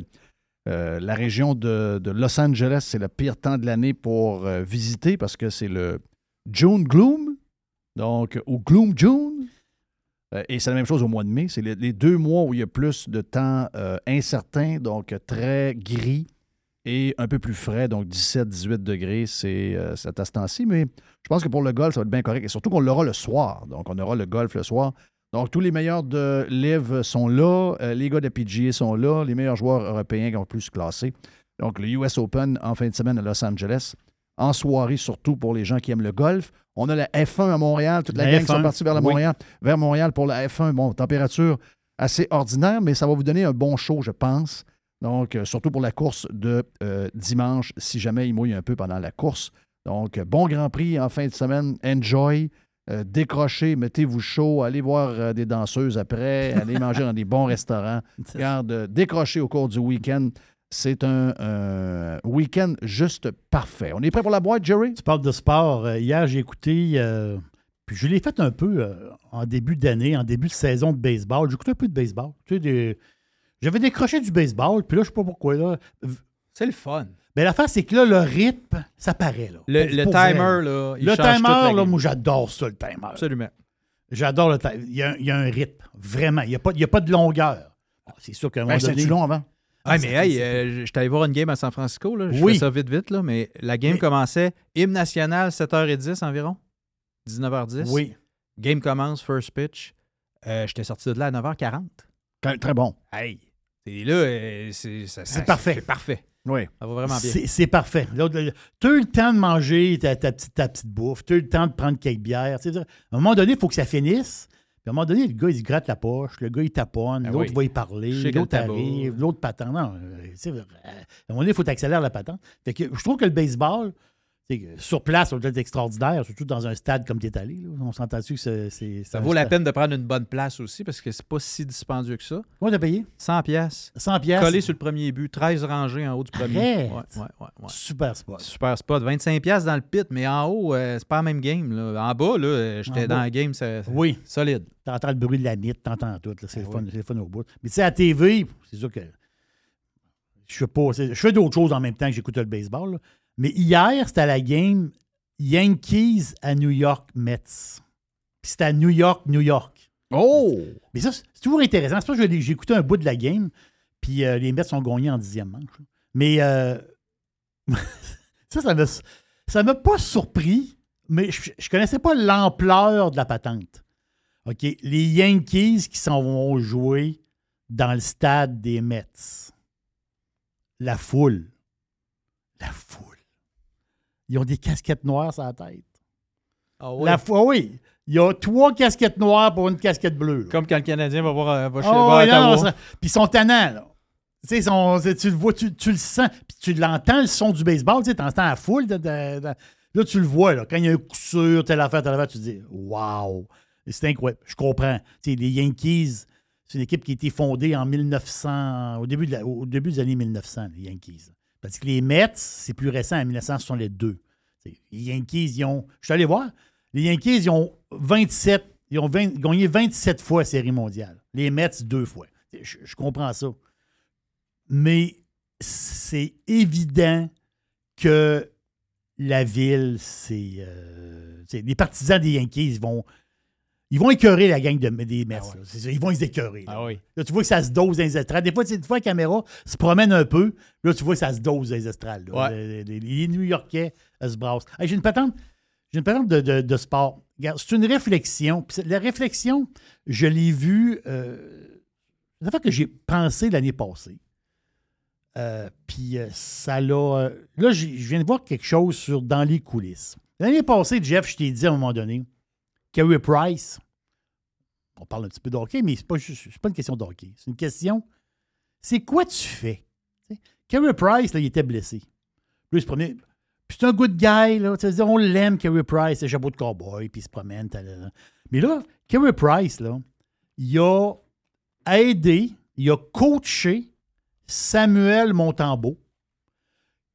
la région de, de Los Angeles, c'est le pire temps de l'année pour visiter parce que c'est le June Gloom, donc ou Gloom June. Euh, et c'est la même chose au mois de mai. C'est les, deux mois où il y a plus de temps euh, incertain, donc très gris et un peu plus frais, donc 17-18 degrés, c'est euh, à ce temps-ci. Mais je pense que pour le golf, ça va être bien correct. Et surtout qu'on l'aura le soir. Donc, on aura le golf le soir. Donc, tous les meilleurs de Live sont là. Euh, les gars de PGA sont là. Les meilleurs joueurs européens qui ont plus classé. Donc, le US Open en fin de semaine à Los Angeles. En soirée, surtout pour les gens qui aiment le golf. On a la F1 à Montréal. Toute la, La gang qui F1, sont partis vers, la oui. Montréal, vers Montréal pour la F1. Bon, température assez ordinaire, mais ça va vous donner un bon show, je pense. Donc, euh, surtout pour la course de euh, dimanche, si jamais il mouille un peu pendant la course. Donc, bon Grand Prix en fin de semaine. Enjoy. Euh, décrochez, mettez-vous chaud, allez voir euh, des danseuses après, allez manger dans des bons [LAUGHS] restaurants. Regarde, euh, décrochez au cours du week-end. C'est un, un week-end juste parfait. On est prêt pour la boîte, Jerry? Tu parles de sport. Euh, Hier, j'ai écouté, euh, puis je l'ai fait un peu euh, en début d'année, en début de saison de baseball. J'écoutais un peu de baseball. Tu sais, des- J'avais décroché du baseball, puis là, je sais pas pourquoi. Là. C'est le fun. Mais l'affaire, c'est que là, le rythme, ça paraît. Là, Le- Pour- le pour timer, vrai, là, il le change toute la timer, là, game. moi, j'adore ça, le timer. Absolument. J'adore le timer. Il y, a, un- il y a un rythme, vraiment. Il n'y a, pas- il y a pas de longueur. Bon, c'est sûr qu'à un moment Hey, donné... c'était-tu long avant? Ah, Ouais, mais hey, euh, j'étais allé voir une game à San Francisco. Là. Je Oui. fais ça vite, vite, là, mais la game commençait hymne national 7h10 environ. 19h10. Oui. Game commence, first pitch. Euh, J'étais sorti de là à 9h40. Très, très bon. Hey! Et là, euh, c'est parfait. C'est parfait. Oui. Ça va vraiment bien. C'est parfait. Tu as eu le temps de manger ta, ta petite, ta petite bouffe. Tu as eu le temps de prendre quelques bières. À un moment donné, il faut que ça finisse. Puis à un moment donné, le gars, il se gratte la poche. Le gars, il taponne. Ah l'autre oui. va y parler. L'autre arrive. L'autre patente. Non, euh, à un moment donné, il faut accélérer la patente. Fait que je trouve que le baseball, sur place, ça doit être extraordinaire, surtout dans un stade comme tu es allé. là. On s'entend-tu que c'est. Ça vaut la peine de prendre une bonne place aussi parce que c'est pas si dispendieux que ça. Combien t'as payé? 100 pièces. 100 pièces. Collé sur le premier but, 13 rangées en haut du premier. Ouais, ouais, ouais, ouais. Super spot. Super spot. 25 pièces dans le pit, mais en haut, euh, c'est pas la même game. Là. En bas, là, j'étais dans bas. la game c'est- Oui. solide. T'entends le bruit de la mythe, t'entends tout. C'est le, Ah fun, oui. c'est le fun au bout. Mais tu sais, à TV, c'est sûr que je fais pas. Je fais d'autres choses en même temps que j'écoute le baseball. là. Mais hier, c'était à la game Yankees à New York Mets. Puis c'était à New York, New York. Oh! Mais ça, c'est toujours intéressant. C'est pour ça que j'ai écouté un bout de la game, puis euh, les Mets ont gagné en dixième manche. Mais euh, [LAUGHS] ça, ça m'a, ça m'a pas surpris, mais je, je connaissais pas l'ampleur de la patente. OK, les Yankees qui s'en vont jouer dans le stade des Mets. La foule. La foule. Ils ont des casquettes noires sur la tête. Ah La foi, oui. Il y a trois casquettes noires pour une casquette bleue. là. Comme quand le Canadien va voir, euh, va chez Ah va à ouais, non, Ottawa. ça- Puis ils sont tannants, là. Tu sais, ils sont- tu le vois, tu, tu le sens, puis tu l'entends, le son du baseball, tu sais, t'entends la foule. de- de- de- là, tu le vois, là. Quand il y a un coup sûr, telle affaire, telle affaire, tu te dis, waouh, c'est incroyable. Je comprends. Tu sais, les Yankees, c'est une équipe qui a été fondée en 1900, au début, de la- au début des années 1900, les Yankees. Les Mets, c'est plus récent, en 1900, ce sont les Yankees, ils ont. Je suis allé voir. Les Yankees, ils ont 27. Ils ont 20 gagné 27 fois la Série mondiale. Les Mets, deux fois. Je, comprends ça. Mais c'est évident que la ville, c'est. euh, les partisans des Yankees vont. Ils vont écœurer la gang de, des Mets. C'est ça, ils vont les écœurer. là. Là, tu vois que ça se dose dans les estrades. Des fois, des fois, la caméra se promène un peu. Là, tu vois que ça se dose dans les estrades. Les, les- les New-Yorkais se brassent. Hey, j'ai une patente, une patente de, de- de sport. C'est une réflexion. Puis la réflexion, je l'ai vue. Euh, c'est une affaire que j'ai pensé l'année passée. Euh, puis euh, ça l'a. euh, là, je viens de voir quelque chose sur dans les coulisses. L'année passée, Jeff, je t'ai dit à un moment donné, Carey Price, on parle un petit peu de mais c'est pas, juste- c'est pas une question de hockey. C'est une question, c'est quoi tu fais? Carey Price, là, il était blessé. Lui, il se promenait. Puis c'est un good guy, là. On l'aime, Carey Price, c'est chapeau de cowboy, puis il se promène. Mais là, Carey Price, là, il a aidé, il a coaché Samuel Montembeau.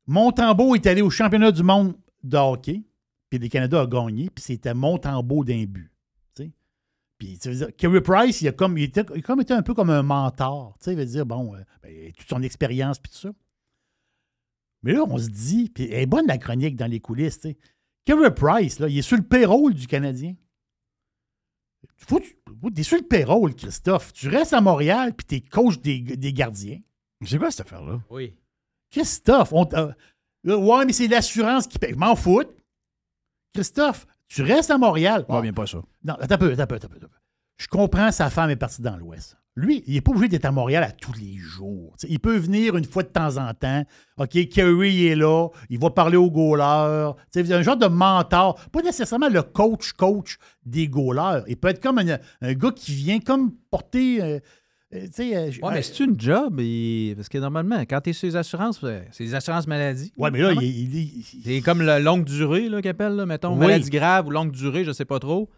Montembeau est allé au championnat du monde de hockey, puis le Canada a gagné, puis c'était Montembeau d'un but. tu sais. Puis, tu veux dire, Kerry Price, il a comme, il était, il a comme été un peu comme un mentor. Tu sais, il veut dire, bon, euh, ben, toute son expérience, puis tout ça. Mais là, on se dit, puis elle est bonne la chronique dans les coulisses, tu sais. Kerry Price, là, il est sur le payroll du Canadien. Faut, tu es sur le payroll, Christophe. Tu restes à Montréal, puis tu es coach des, des gardiens. C'est quoi cette affaire-là? Oui. Christophe, on ouais, mais c'est l'assurance qui paye. Je m'en fous. Christophe, tu restes à Montréal. Ah, bien pas ça. Non, attends un peu, attends un peu, attends un. Je comprends, sa femme est partie dans l'Ouest. Lui, il n'est pas obligé d'être à Montréal à tous les jours. Il peut venir une fois de temps en temps. OK, Kerry est là, il va parler aux goalers. C'est un genre de mentor. Pas nécessairement le coach-coach des goalers. Il peut être comme un, un gars qui vient comme porter euh, Euh, euh, Ouais, mais c'est une job. et- Parce que normalement, quand tu es sur les assurances, euh, c'est les assurances maladie. Ouais, mais là, il, il- C'est comme la longue durée, qu'ils appellent, là, mettons, Oui. maladie grave ou longue durée, je sais pas trop.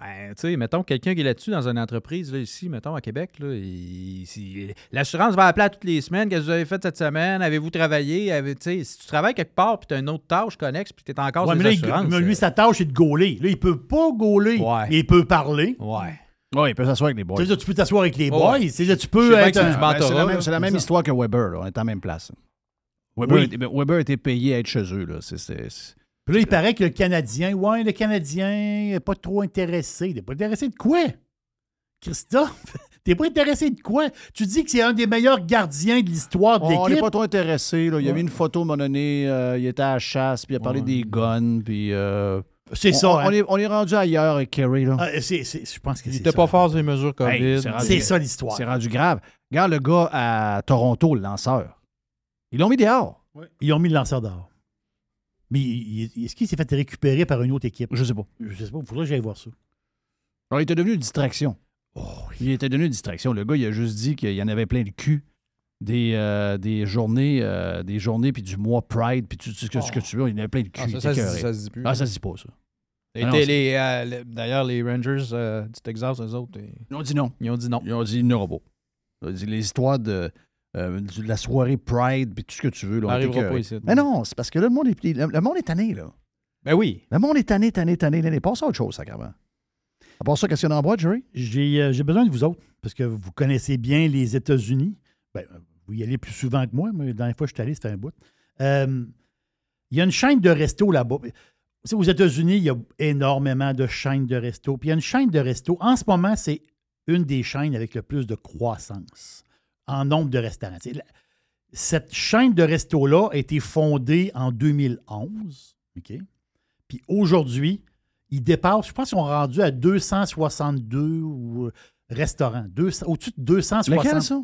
Ben, tu sais, mettons, quelqu'un qui est là-dessus dans une entreprise, là, ici, mettons, à Québec, il- l'assurance va appeler à toutes les semaines. Qu'est-ce que vous avez fait cette semaine? Avez-vous travaillé? Avez- si tu travailles quelque part puis tu as une autre tâche connexe puis tu es encore Ouais, sur mais les là, il- assurances. mais lui, sa tâche, c'est de gauler. Là, il peut pas gauler, mais il peut parler. Ouais. Oui, il peut s'asseoir avec les boys. Tu peux t'asseoir avec les Ouais. boys. C'est là, tu peux être c'est un- Ben, la même, c'est la c'est même ça. histoire que Weber. Là. On est à la même place. Weber, Oui. était- ben, Weber a été payé à être chez eux. Là. C'est, c'est- c'est- Puis là, il paraît que le Canadien, ouais, le Canadien n'est pas trop intéressé. Il n'est pas intéressé de quoi? Christophe, [LAUGHS] t'es pas intéressé de quoi? Tu dis que c'est un des meilleurs gardiens de l'histoire de On n'est l'équipe. pas trop intéressé. Là. Il y avait une photo à un moment donné. euh, il était à la chasse, puis il a parlé des guns. Puis, euh, C'est on- ça, On, hein. on est, on est rendu ailleurs avec Kerry. Là. Ah, c'est- c'est- je pense que Il c'est était ça. pas fort sur les mesures COVID. Hey, c'est rendu- C'est ça l'histoire. C'est rendu grave. Regarde le gars à Toronto, le lanceur. Ils l'ont mis dehors. Ils ont mis le lanceur dehors. Mais il- il- est-ce qu'il s'est fait récupérer par une autre équipe? Je sais pas. Je sais pas. Il faudrait que j'aille voir ça. Alors, il était devenu une distraction. Il était devenu une distraction. Le gars, il a juste dit qu'il y en avait plein le cul des, euh, des journées, euh, des journées puis du mois Pride, puis tout ce que, ce que tu veux. Il y en avait plein le cul. Ah, ça, ça se dit- écœuré. ça se dit plus. Ah, ça se dit pas, ça. Et Ah euh, le- D'ailleurs, les Rangers euh, du Texas, eux autres, ils Ils ont dit non. Ils ont dit non. Ils ont dit non robot. Ils ont dit les histoires de, euh, de la soirée Pride, puis tout ce que tu veux. Là, Ça pas ici. Mais non, c'est parce que là, le monde est, le, le monde est tanné, là. Ben oui. Le monde est tanné, tanné, tanné, tanné. Passe à autre chose, sacrément. À part ça, qu'est-ce qu'il y a dans la boîte, Jerry? J'ai euh, j'ai besoin de vous autres, parce que vous connaissez bien les États-Unis. Ben, vous y allez plus souvent que moi, mais la dernière fois que je suis allé, c'était un bout. Euh, Il y a une chaîne de resto là-bas. Aux États-Unis, il y a énormément de chaînes de resto. Puis il y a une chaîne de resto. En ce moment, c'est une des chaînes avec le plus de croissance en nombre de restaurants. Cette chaîne de resto-là a été fondée en 2011. OK? Puis aujourd'hui, ils dépassent, je pense qu'ils sont rendus à 262 ou, euh, restaurants. 200 Au-dessus de 260. Lequel, ça?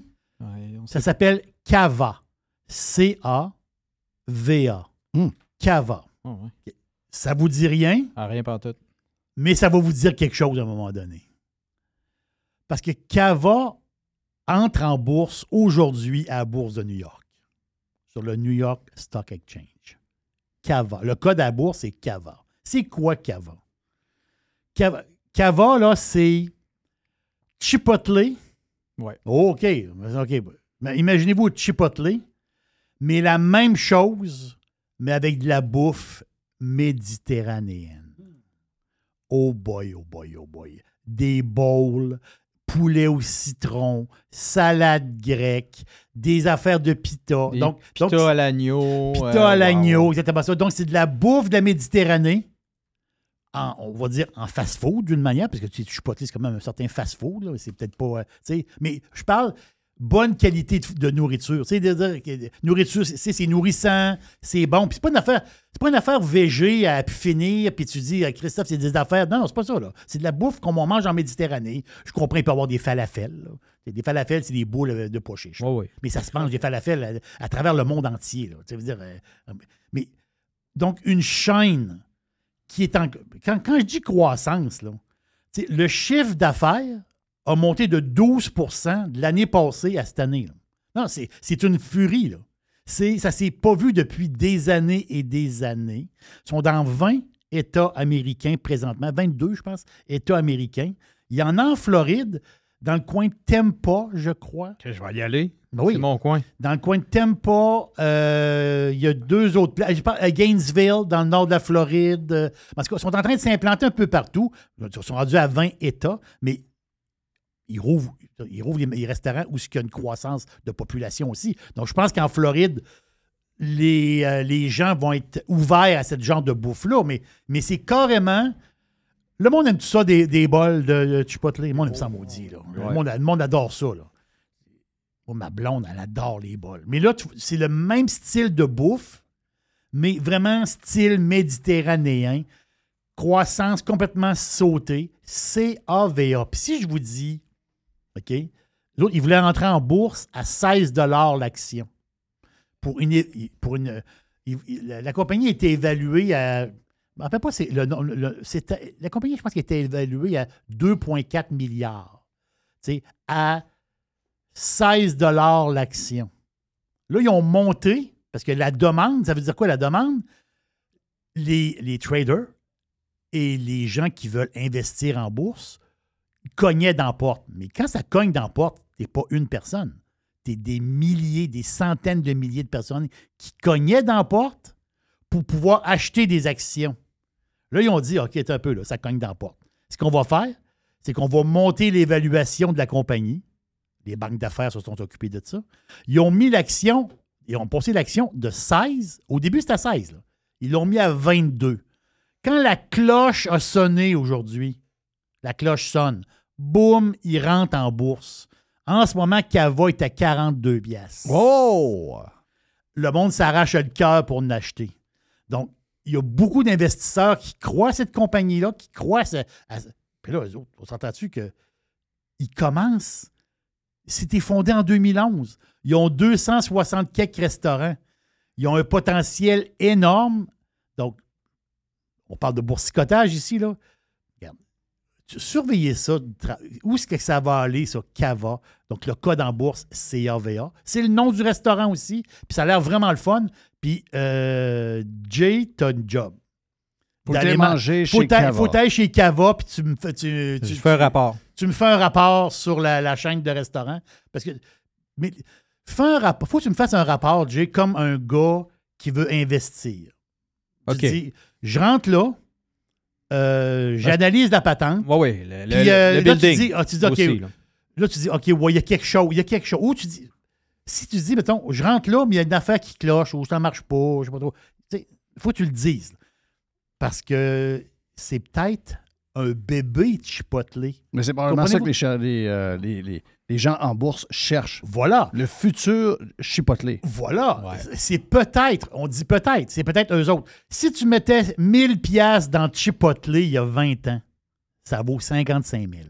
Ça s'appelle Cava. C-A-V-A. Cava. Ah ouais. Ça vous dit rien, Ah, rien pas tout. mais ça va vous dire quelque chose à un moment donné. Parce que Cava entre en bourse aujourd'hui à la bourse de New York, sur le New York Stock Exchange. Cava. Le code à la bourse, c'est Cava. C'est quoi Cava? Cava, Cava, là, c'est Chipotle. Ouais. OK. OK. Mais Imaginez-vous Chipotle, mais la même chose, mais avec de la bouffe méditerranéenne. Oh boy, oh boy, oh boy. Des bowls, poulet au citron, salade grecque, des affaires de pita. Des donc, pita donc, à l'agneau. Pita euh, à wow. l'agneau, exactement ça. Donc, c'est de la bouffe de la Méditerranée, en- on va dire en fast-food d'une manière, parce que tu sais, Chipotle, c'est quand même un certain fast-food. là, C'est peut-être pas. euh, mais je parle bonne qualité de, de nourriture. Tu sais, de dire que nourriture, c'est- nourrissant, c'est bon. Puis c'est pas une affaire, c'est pas une affaire végé à finir, puis tu dis, Ah, Christophe, c'est des affaires. Non, non, c'est pas ça. là. C'est de la bouffe qu'on mange en Méditerranée. Je comprends, il peut y avoir des falafels. là. Des falafels, c'est des boules euh, de pois chiches. Mais ça se mange des falafels à, à travers le monde entier. Là. Tu sais, je veux dire, euh, mais donc, une chaîne Quand, je dis croissance, le chiffre d'affaires a monté de 12% de l'année passée à cette année. Non, c'est une furie. Ça ne s'est pas vu depuis des années et des années. Ils sont dans 20 États américains présentement, 22, je pense, États américains. Il y en a en Floride, dans le coin de Tampa, je crois. Je vais y aller. Ben oui. C'est mon coin. Dans le coin de Tampa, euh, il y a deux autres places. Je parle à Gainesville, dans le nord de la Floride. euh, Parce qu'ils sont en train de s'implanter un peu partout. Ils sont rendus à 20 États, mais ils rouvrent, ils rouvrent les, les restaurants où il y a une croissance de population aussi. Donc, je pense qu'en Floride, les, euh, les gens vont être ouverts à ce genre de bouffe-là, mais, mais c'est carrément. Le monde aime tout ça, des, des bols de, Chipotle. Le monde aime ça maudit. Là. Le, monde, le monde adore ça. Là. Ma blonde, elle adore les bols. Mais là, c'est le même style de bouffe, mais vraiment style méditerranéen. Croissance complètement sautée. C-A-V-A. Puis si je vous dis, OK, les autres, ils voulaient rentrer en bourse à 16 l'action. Pour une. Pour une il- il- la, la compagnie a été évaluée à. En fait, pas, c'est le, la compagnie, je pense qu'elle était évaluée à 2,4 milliards. Tu à 16 l'action. Là, ils ont monté, parce que la demande, ça veut dire quoi la demande? Les, les traders et les gens qui veulent investir en bourse cognaient dans la porte. Mais quand ça cogne dans la porte, t'es pas une personne. T'es des milliers, des centaines de milliers de personnes qui cognaient dans la porte pour pouvoir acheter des actions. Là, ils ont dit, OK, un peu là, ça cogne dans la porte. Ce qu'on va faire, c'est qu'on va monter l'évaluation de la compagnie. Les banques d'affaires se sont occupées de ça. Ils ont mis l'action, ils ont passé l'action de 16. Au début, c'était à 16. là. Ils l'ont mis à 22. Quand la cloche a sonné aujourd'hui, la cloche sonne, boum, il rentre en bourse. En ce moment, Cava est à 42 piastres. Oh! Le monde s'arrache le cœur pour en acheter. Donc, il y a beaucoup d'investisseurs qui croient à cette compagnie-là, qui croient à... à- Puis là, eux autres, on s'entend-tu que ils commencent... C'était fondé en 2011. Ils ont 260 quelques restaurants. Ils ont un potentiel énorme. Donc, on parle de boursicotage ici, là. Tu- Surveillez ça. Où est-ce que ça va aller, ça? CAVA? Donc, le code en bourse, CAVA. C'est le nom du restaurant aussi. Puis ça a l'air vraiment le fun. Puis, euh, Jay, t'as une job. Faut man- manger faut chez Cava. Faut t'aller chez Cava, puis tu me fais... Tu, tu- fais un rapport. tu me fais un rapport sur la, la chaîne de restaurants. Parce que. Mais fais un rapport. Faut que tu me fasses un rapport, Jay, comme un gars qui veut investir. Tu OK. dis, je rentre là, euh, j'analyse la patente. Oui, oui. Le, le- Puis, euh, le là, tu building. dis, ah, tu dis, OK. aussi, là. là. tu dis, OK, ouais, il y a quelque chose, il y a quelque chose. Ou tu dis, si tu dis, mettons, je rentre là, mais il y a une affaire qui cloche, ou ça ne marche pas, je sais pas trop. Tu sais, il faut que tu le dises. Parce que c'est peut-être un bébé de chipotelé. Mais c'est probablement ça que les, cha- les, euh, les- les- gens en bourse cherchent. Voilà. Le futur chipotelé. Voilà. C'est peut-être, on dit peut-être, c'est peut-être eux autres. Si tu mettais 1000 pièces dans Chipotle il y a 20 ans, ça vaut 55 000.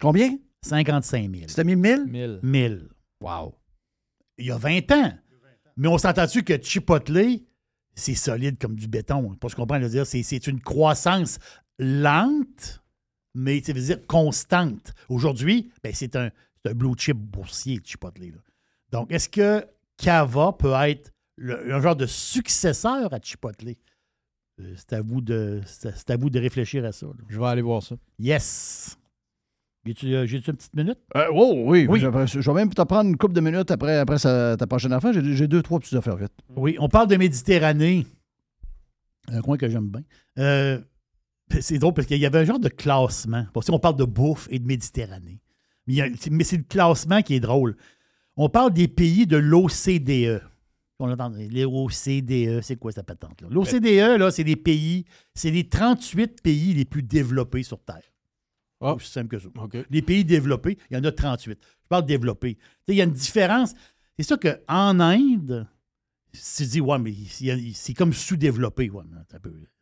Combien? 55 000. C'était mis 1000? 1000. 1000. Wow. Il y a 20 ans. Mais on s'entend-tu que Chipotle, c'est solide comme du béton. Pour ce qu'on comprend, je veux dire, c'est, c'est une croissance lente, mais ça veut dire constante. Aujourd'hui, ben, c'est, un, c'est un blue chip boursier, Chipotle. là. Donc, est-ce que Cava peut être le- un genre de successeur à Chipotle? Euh, C'est à vous de, c'est à vous de réfléchir à ça. là. Je vais aller voir ça. Yes. J'ai-tu euh, j'ai-tu une petite minute? Euh, oh, oui, Oui. Je, je vais même te prendre une couple de minutes après, après sa- ta prochaine affaire. J'ai, deux, trois petites affaires vite. Oui, on parle de Méditerranée. Un coin que j'aime bien. Euh, c'est drôle parce qu'il y avait un genre de classement. Parce qu'on parle de bouffe et de Méditerranée. Mais, c'est- c'est le classement qui est drôle. On parle des pays de l'OCDE. On entend l'OCDE, c'est quoi cette patente-là? L'OCDE, là, c'est des pays, c'est les 38 pays les plus développés sur Terre. Aussi simple que ça. Les pays développés, il y en a 38. Je parle développés. Il y a une différence. C'est sûr qu'en Inde, tu dis, ouais, mais c'est comme sous-développé. Ouais.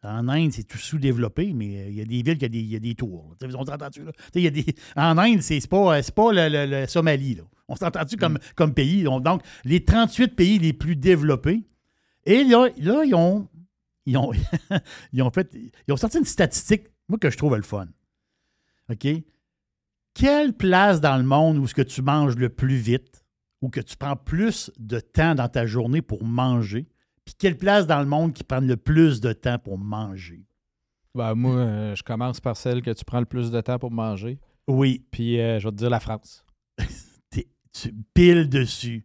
En Inde, c'est tout sous-développé, mais euh, il y a des villes qui ont des, il y a des tours. là. On s'entend-tu, là? Y a des, en Inde, c'est pas, c'est pas le, le- le Somalie. Là. On s'entend-tu comme, comme pays? Donc, les 38 pays les plus développés. Et là, là ils, ont, ils, ont, [LAUGHS] ils, ont fait, ils ont sorti une statistique, moi, que je trouve le fun. OK? Quelle place dans le monde où est-ce que tu manges le plus vite? Ou que tu prends plus de temps dans ta journée pour manger? Puis quelle place dans le monde qui prend le plus de temps pour manger? Ben, moi, euh, je commence par celle que tu prends le plus de temps pour manger. Oui. Puis euh, je vais te dire la France. [LAUGHS] Tu piles dessus.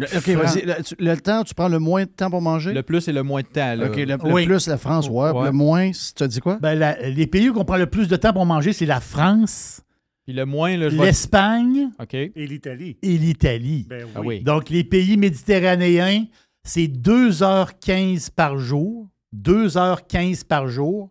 OK, vas-y. Le, le temps, tu prends le moins de temps pour manger? Le plus et le moins de temps. Là. OK, le, le Oui. plus, la France, ouais. Ouais. Le moins, tu as dit quoi? Ben, la- les pays où on prend le plus de temps pour manger, c'est la France, Puis le moins, là, je vais- l'Espagne OK. Et l'Italie. et l'Italie. Ben oui. Ah oui. Donc, les pays méditerranéens, c'est 2h15 par jour, 2h15 par jour,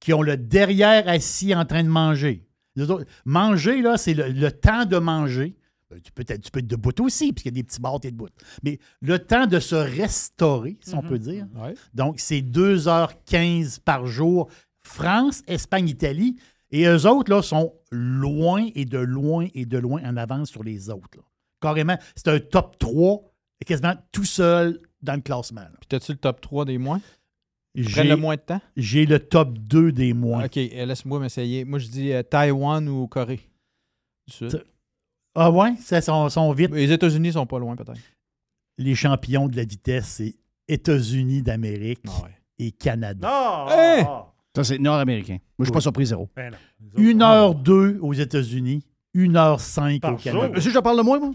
qui ont le derrière assis en train de manger. Les autres- manger, là, c'est le, le temps de manger. Ben, Tu peux, être, tu peux être debout aussi, puisqu'il y a des petits bars, t'es debout. Mais le temps de se restaurer, si on peut dire. Ouais. Donc, c'est 2h15 par jour. France, Espagne, Italie. Et eux autres, là, sont loin et de loin et de loin en avance sur les autres. là. Carrément, c'est un top 3, quasiment tout seul dans le classement. là. Puis t'as-tu le top 3 des moins? J'ai- le moins de temps? J'ai le top 2 des moins. OK, euh, laisse-moi m'essayer. Moi, je dis euh, Taïwan ou Corée du Sud. Ah ouais? Ça sont, sont vite. Les États-Unis sont pas loin, peut-être. Les champions de la vitesse, c'est États-Unis d'Amérique Ah et Canada. Non! Hein? Ça, c'est nord-américain. Moi, je suis pas surpris, zéro. Ben non. 1h02 aux États-Unis, 1h05 Par au Canada. Que je parle de moi, moi?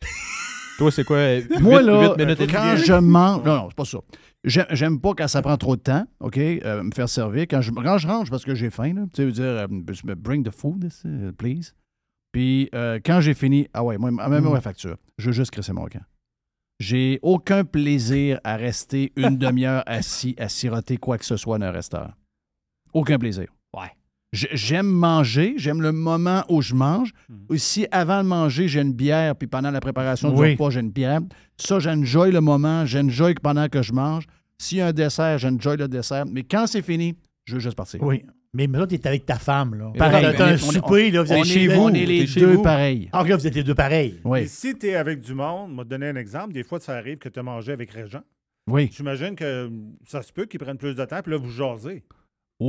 [LAUGHS] Toi, c'est quoi? [LAUGHS] Moi, là, minutes quand je mange. Non, non, c'est pas ça. J'ai- J'aime pas quand ça prend trop de temps, OK, euh, me faire servir. Quand je, quand je range, parce que j'ai faim, là, tu sais, dire, euh, bring the food, uh, please. Puis euh, quand j'ai fini, ah ouais, moi, même Mm. ma facture, je veux juste crisser mon camp. J'ai aucun plaisir à rester une [LAUGHS] demi-heure assis à siroter quoi que ce soit dans un restaurant. Aucun plaisir. Ouais. J'aime manger, j'aime le moment où je mange. Aussi, avant de manger, j'ai une bière, puis pendant la préparation du Oui. repas, j'ai une bière. Ça, j'enjoy le moment, j'enjoy pendant que je mange. S'il y a un dessert, j'enjoy le dessert. Mais quand c'est fini, je veux juste partir. Oui. Mais là, tu es avec ta femme. Là. Pareil. T'as un On est- souper, là, vous chez vous. on est les deux pareils. Ah, là, vous êtes les deux pareils. Oui. Et si tu es avec du monde, moi, te donner un exemple, des fois, ça arrive que tu as mangé avec Régent. Oui. J'imagine que ça se peut qu'ils prennent plus de temps, puis là, vous jasez.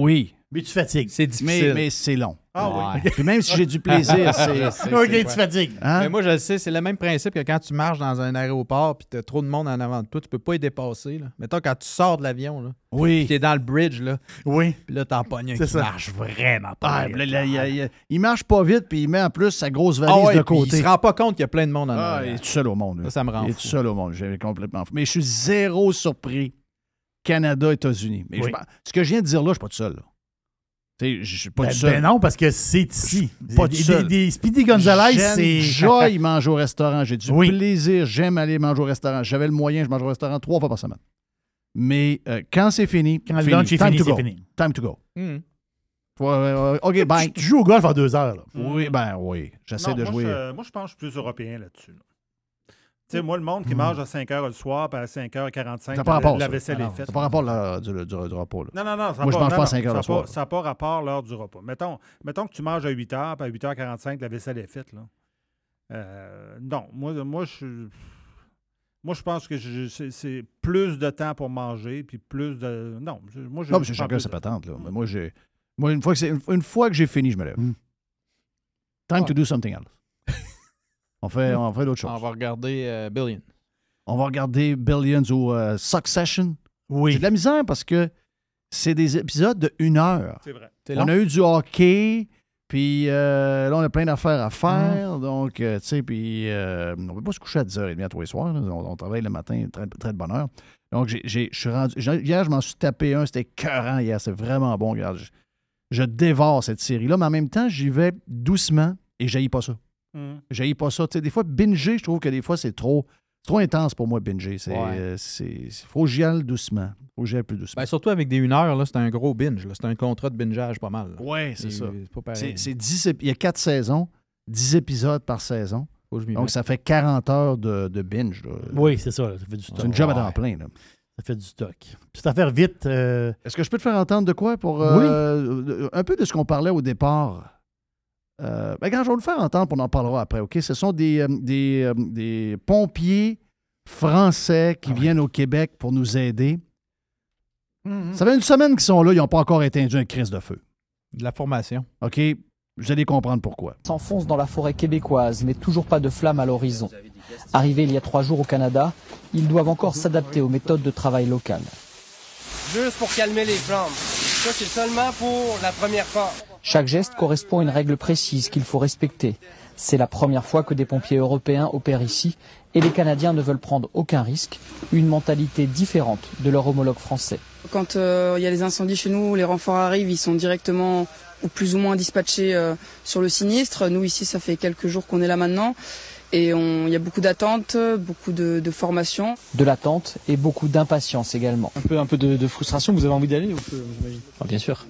Oui. Mais tu fatigues. C'est Mais, difficile. mais c'est long. Ah oui. Puis même si j'ai du plaisir, [LAUGHS] c'est. OK, tu fatigues. Hein? Mais moi, je le sais, c'est le même principe que quand tu marches dans un aéroport puis tu as trop de monde en avant de toi, tu peux pas y dépasser. Là. Mettons, quand tu sors de l'avion, là, Oui. tu es dans le bridge, là, Oui. puis là, t'en pognes un qui ça. marche vraiment pas. Ah, vite, là, là, là. il, il- il marche pas vite, puis il met en plus sa grosse Ah valise ouais, de côté. Il se rend pas compte qu'il y a plein de monde en Ah, il est tout seul au monde. lui. Ça, ça me rend Il est fou. tout seul au monde. J'ai complètement fou. Mais je suis zéro surpris. Canada, États-Unis. Mais Oui. je- ce que je viens de dire là, je suis pas tout seul. là. Je suis pas Ben, tout seul. ben non, parce que c'est ici. Pas des, tout seul. des- des Speedy Gonzalez, c'est. J'enjoy [LAUGHS] manger au restaurant. J'ai du Oui. plaisir. J'aime aller manger au restaurant. J'avais le moyen, je mange au restaurant trois fois par semaine. Mais euh, quand c'est fini, Quand fini. Time fini, to c'est go. fini. Time to go. Hmm. Faut, euh, OK, bye. Tu joues au golf en deux heures. Là. Oui, ben oui. J'essaie de moi, jouer. Je, moi, je pense que je suis plus européen là-dessus. là. Sais, moi, le monde qui mange à 5 h le soir, puis à 5h45, Ça n'a pas la, rapport. la ça. vaisselle est ça faite. n'a pas rapport là, du, du, repas. Non, non, non. Ça Moi, je mange non, pas à non, 5 heures ça le soir. pas- Ça n'a pas rapport l'heure du repas. Mettons, mettons que tu manges à 8 h, puis à 8h45, la vaisselle est faite. Là. Euh, non, moi, moi, je moi, je pense que c'est- plus de temps pour manger, puis plus de. Non, je- moi, je. Non, c'est prends chacun sa patente. Là. Mais moi, j'ai. Moi, une fois, que c'est- une, une fois que j'ai fini, je me lève. Time to do something else. On fait, on fait d'autres choses. On va regarder euh, Billion. On va regarder Billions ou euh, Succession. Oui. J'ai de la misère parce que c'est des épisodes de une heure. C'est vrai. C'est On long. a eu du hockey, puis euh, là, on a plein d'affaires à faire. Donc, euh, tu sais, puis euh, on ne peut pas se coucher à 10h30 à tous les soirs. On, on travaille le matin très, très de bonne heure. Donc, j'ai- je suis rendu. Hier, je m'en suis tapé un. C'était écœurant hier. C'est vraiment bon. Regarde, je, je dévore cette série-là, mais en même temps, j'y vais doucement et je pas ça. Je pas ça. Tu sais, des fois, binger, je trouve que des fois, c'est trop, c'est trop intense pour moi, binger. C'est, Ouais. euh, c'est, faut que j'y aille doucement. faut que j'y aille plus doucement. Ben, surtout avec des 1 heure, là, c'est un gros binge. là. C'est un contrat de bingeage pas mal. Oui, c'est ça. C'est pas pareil. C'est, c'est 10 ép- il y a quatre saisons, 10 épisodes par saison. Donc, mette. ça fait 40 heures de, de binge. là. Oui, c'est ça. là, Ça fait du stock. C'est une job à temps plein. là. Ça fait du stock. Petite affaire vite. euh, Est-ce que je peux te faire entendre de quoi pour euh, un peu de ce qu'on parlait au départ? Euh, ben, quand je vais le faire entendre, on en parlera après, OK? Ce sont des, euh, des, euh, des pompiers français qui viennent au Québec pour nous aider. Ça fait une semaine qu'ils sont là, ils n'ont pas encore éteint une crise de feu. De la formation. OK? Vous allez comprendre pourquoi. s'enfonce dans la forêt québécoise, mais toujours pas de flamme à l'horizon. Arrivés il y a trois jours au Canada, ils doivent encore s'adapter aux méthodes de travail locales. Juste pour calmer les flammes. Ça, c'est seulement pour la première part. Chaque geste correspond à une règle précise qu'il faut respecter. C'est la première fois que des pompiers européens opèrent ici et les Canadiens ne veulent prendre aucun risque, une mentalité différente de leur homologue français. Quand euh, il y a les incendies chez nous, les renforts arrivent, ils sont directement ou plus ou moins dispatchés euh, sur le sinistre. Nous ici, ça fait quelques jours qu'on est là maintenant. Et il y a beaucoup d'attentes, beaucoup de, de formations. De l'attente et beaucoup d'impatience également. Un peu, un peu de, de frustration, vous avez envie d'aller ou peu, j'imagine? Bien sûr,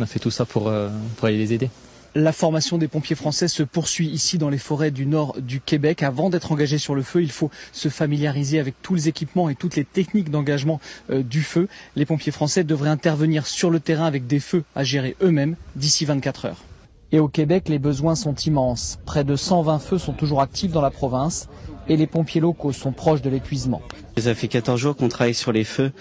on a fait tout ça pour, euh, pour aller les aider. La formation des pompiers français se poursuit ici dans les forêts du nord du Québec. Avant d'être engagé sur le feu, il faut se familiariser avec tous les équipements et toutes les techniques d'engagement euh, du feu. Les pompiers français devraient intervenir sur le terrain avec des feux à gérer eux-mêmes d'ici 24 heures. Et au Québec, les besoins sont immenses. Près de 120 feux sont toujours actifs dans la province et les pompiers locaux sont proches de l'épuisement. Ça fait 14 jours qu'on travaille sur les feux.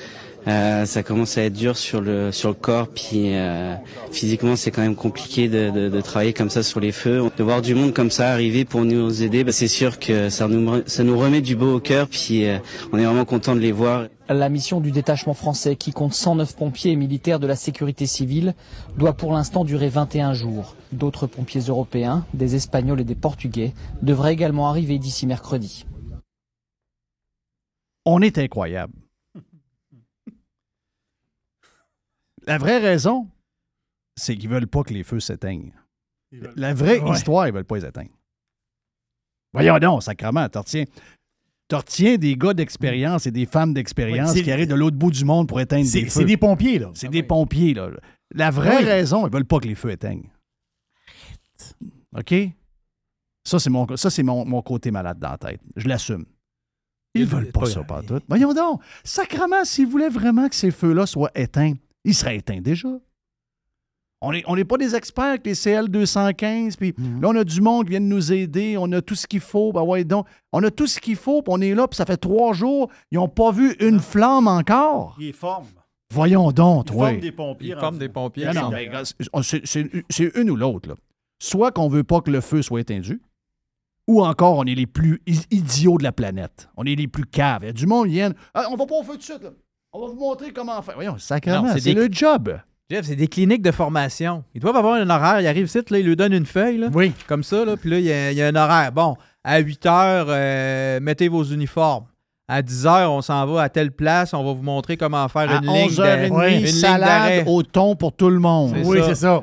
Euh, ça commence à être dur sur le sur le corps, puis euh, physiquement c'est quand même compliqué de, de- de travailler comme ça sur les feux. De voir du monde comme ça arriver pour nous aider, bah, c'est sûr que ça nous ça nous remet du beau au cœur, puis euh, on est vraiment content de les voir. La mission du détachement français, qui compte 109 pompiers et militaires de la sécurité civile, doit pour l'instant durer 21 jours. D'autres pompiers européens, des Espagnols et des Portugais, devraient également arriver d'ici mercredi. On est incroyable. La vraie raison, c'est qu'ils veulent pas que les feux s'éteignent. La vraie Ouais. histoire, ils veulent pas les éteindre. Voyons donc, sacrement, t'en retiens. Des gars d'expérience et des femmes d'expérience Ouais, c'est- qui arrivent de l'autre bout du monde pour éteindre C'est des c'est feux. des pompiers, là. C'est des pompiers, là. La vraie Oui. raison, ils veulent pas que les feux éteignent. OK? Ça, c'est mon, ça, c'est mon, mon côté malade dans la tête. Je l'assume. Ils veulent pas ça, pas tout. Voyons donc. Sacrement, s'ils voulaient vraiment que ces feux-là soient éteints, ils seraient éteints déjà. On n'est on est pas des experts avec les CL215, puis Mhm. là, on a du monde qui vient de nous aider, on a tout ce qu'il faut, ben ouais, donc, on a tout ce qu'il faut, puis on est là, puis ça fait trois jours, ils n'ont pas vu une flamme encore. Ils forment. Voyons donc, Ils toi. forment des pompiers. Ils forment des pompiers. Non, non, mais regarde, c'est- une ou l'autre. là. Soit qu'on veut pas que le feu soit éteint, ou encore on est les plus idiots de la planète. On est les plus caves. Il y a du monde qui viennent. Ah, on va pas au feu tout de suite. là. On va vous montrer comment faire. Voyons, sacrément, c'est c'est des- le job. Jeff, c'est des cliniques de formation. Ils doivent avoir un horaire. Ils arrivent ici, là, ils lui donnent une feuille. Là, oui. Comme ça, là, puis là, il y, a- il y a un horaire. Bon, à 8 heures, euh, mettez vos uniformes. À 10 heures, on s'en va à telle place. On va vous montrer comment faire À une ligne 11h30, de- une ligne salade au thon pour tout le monde.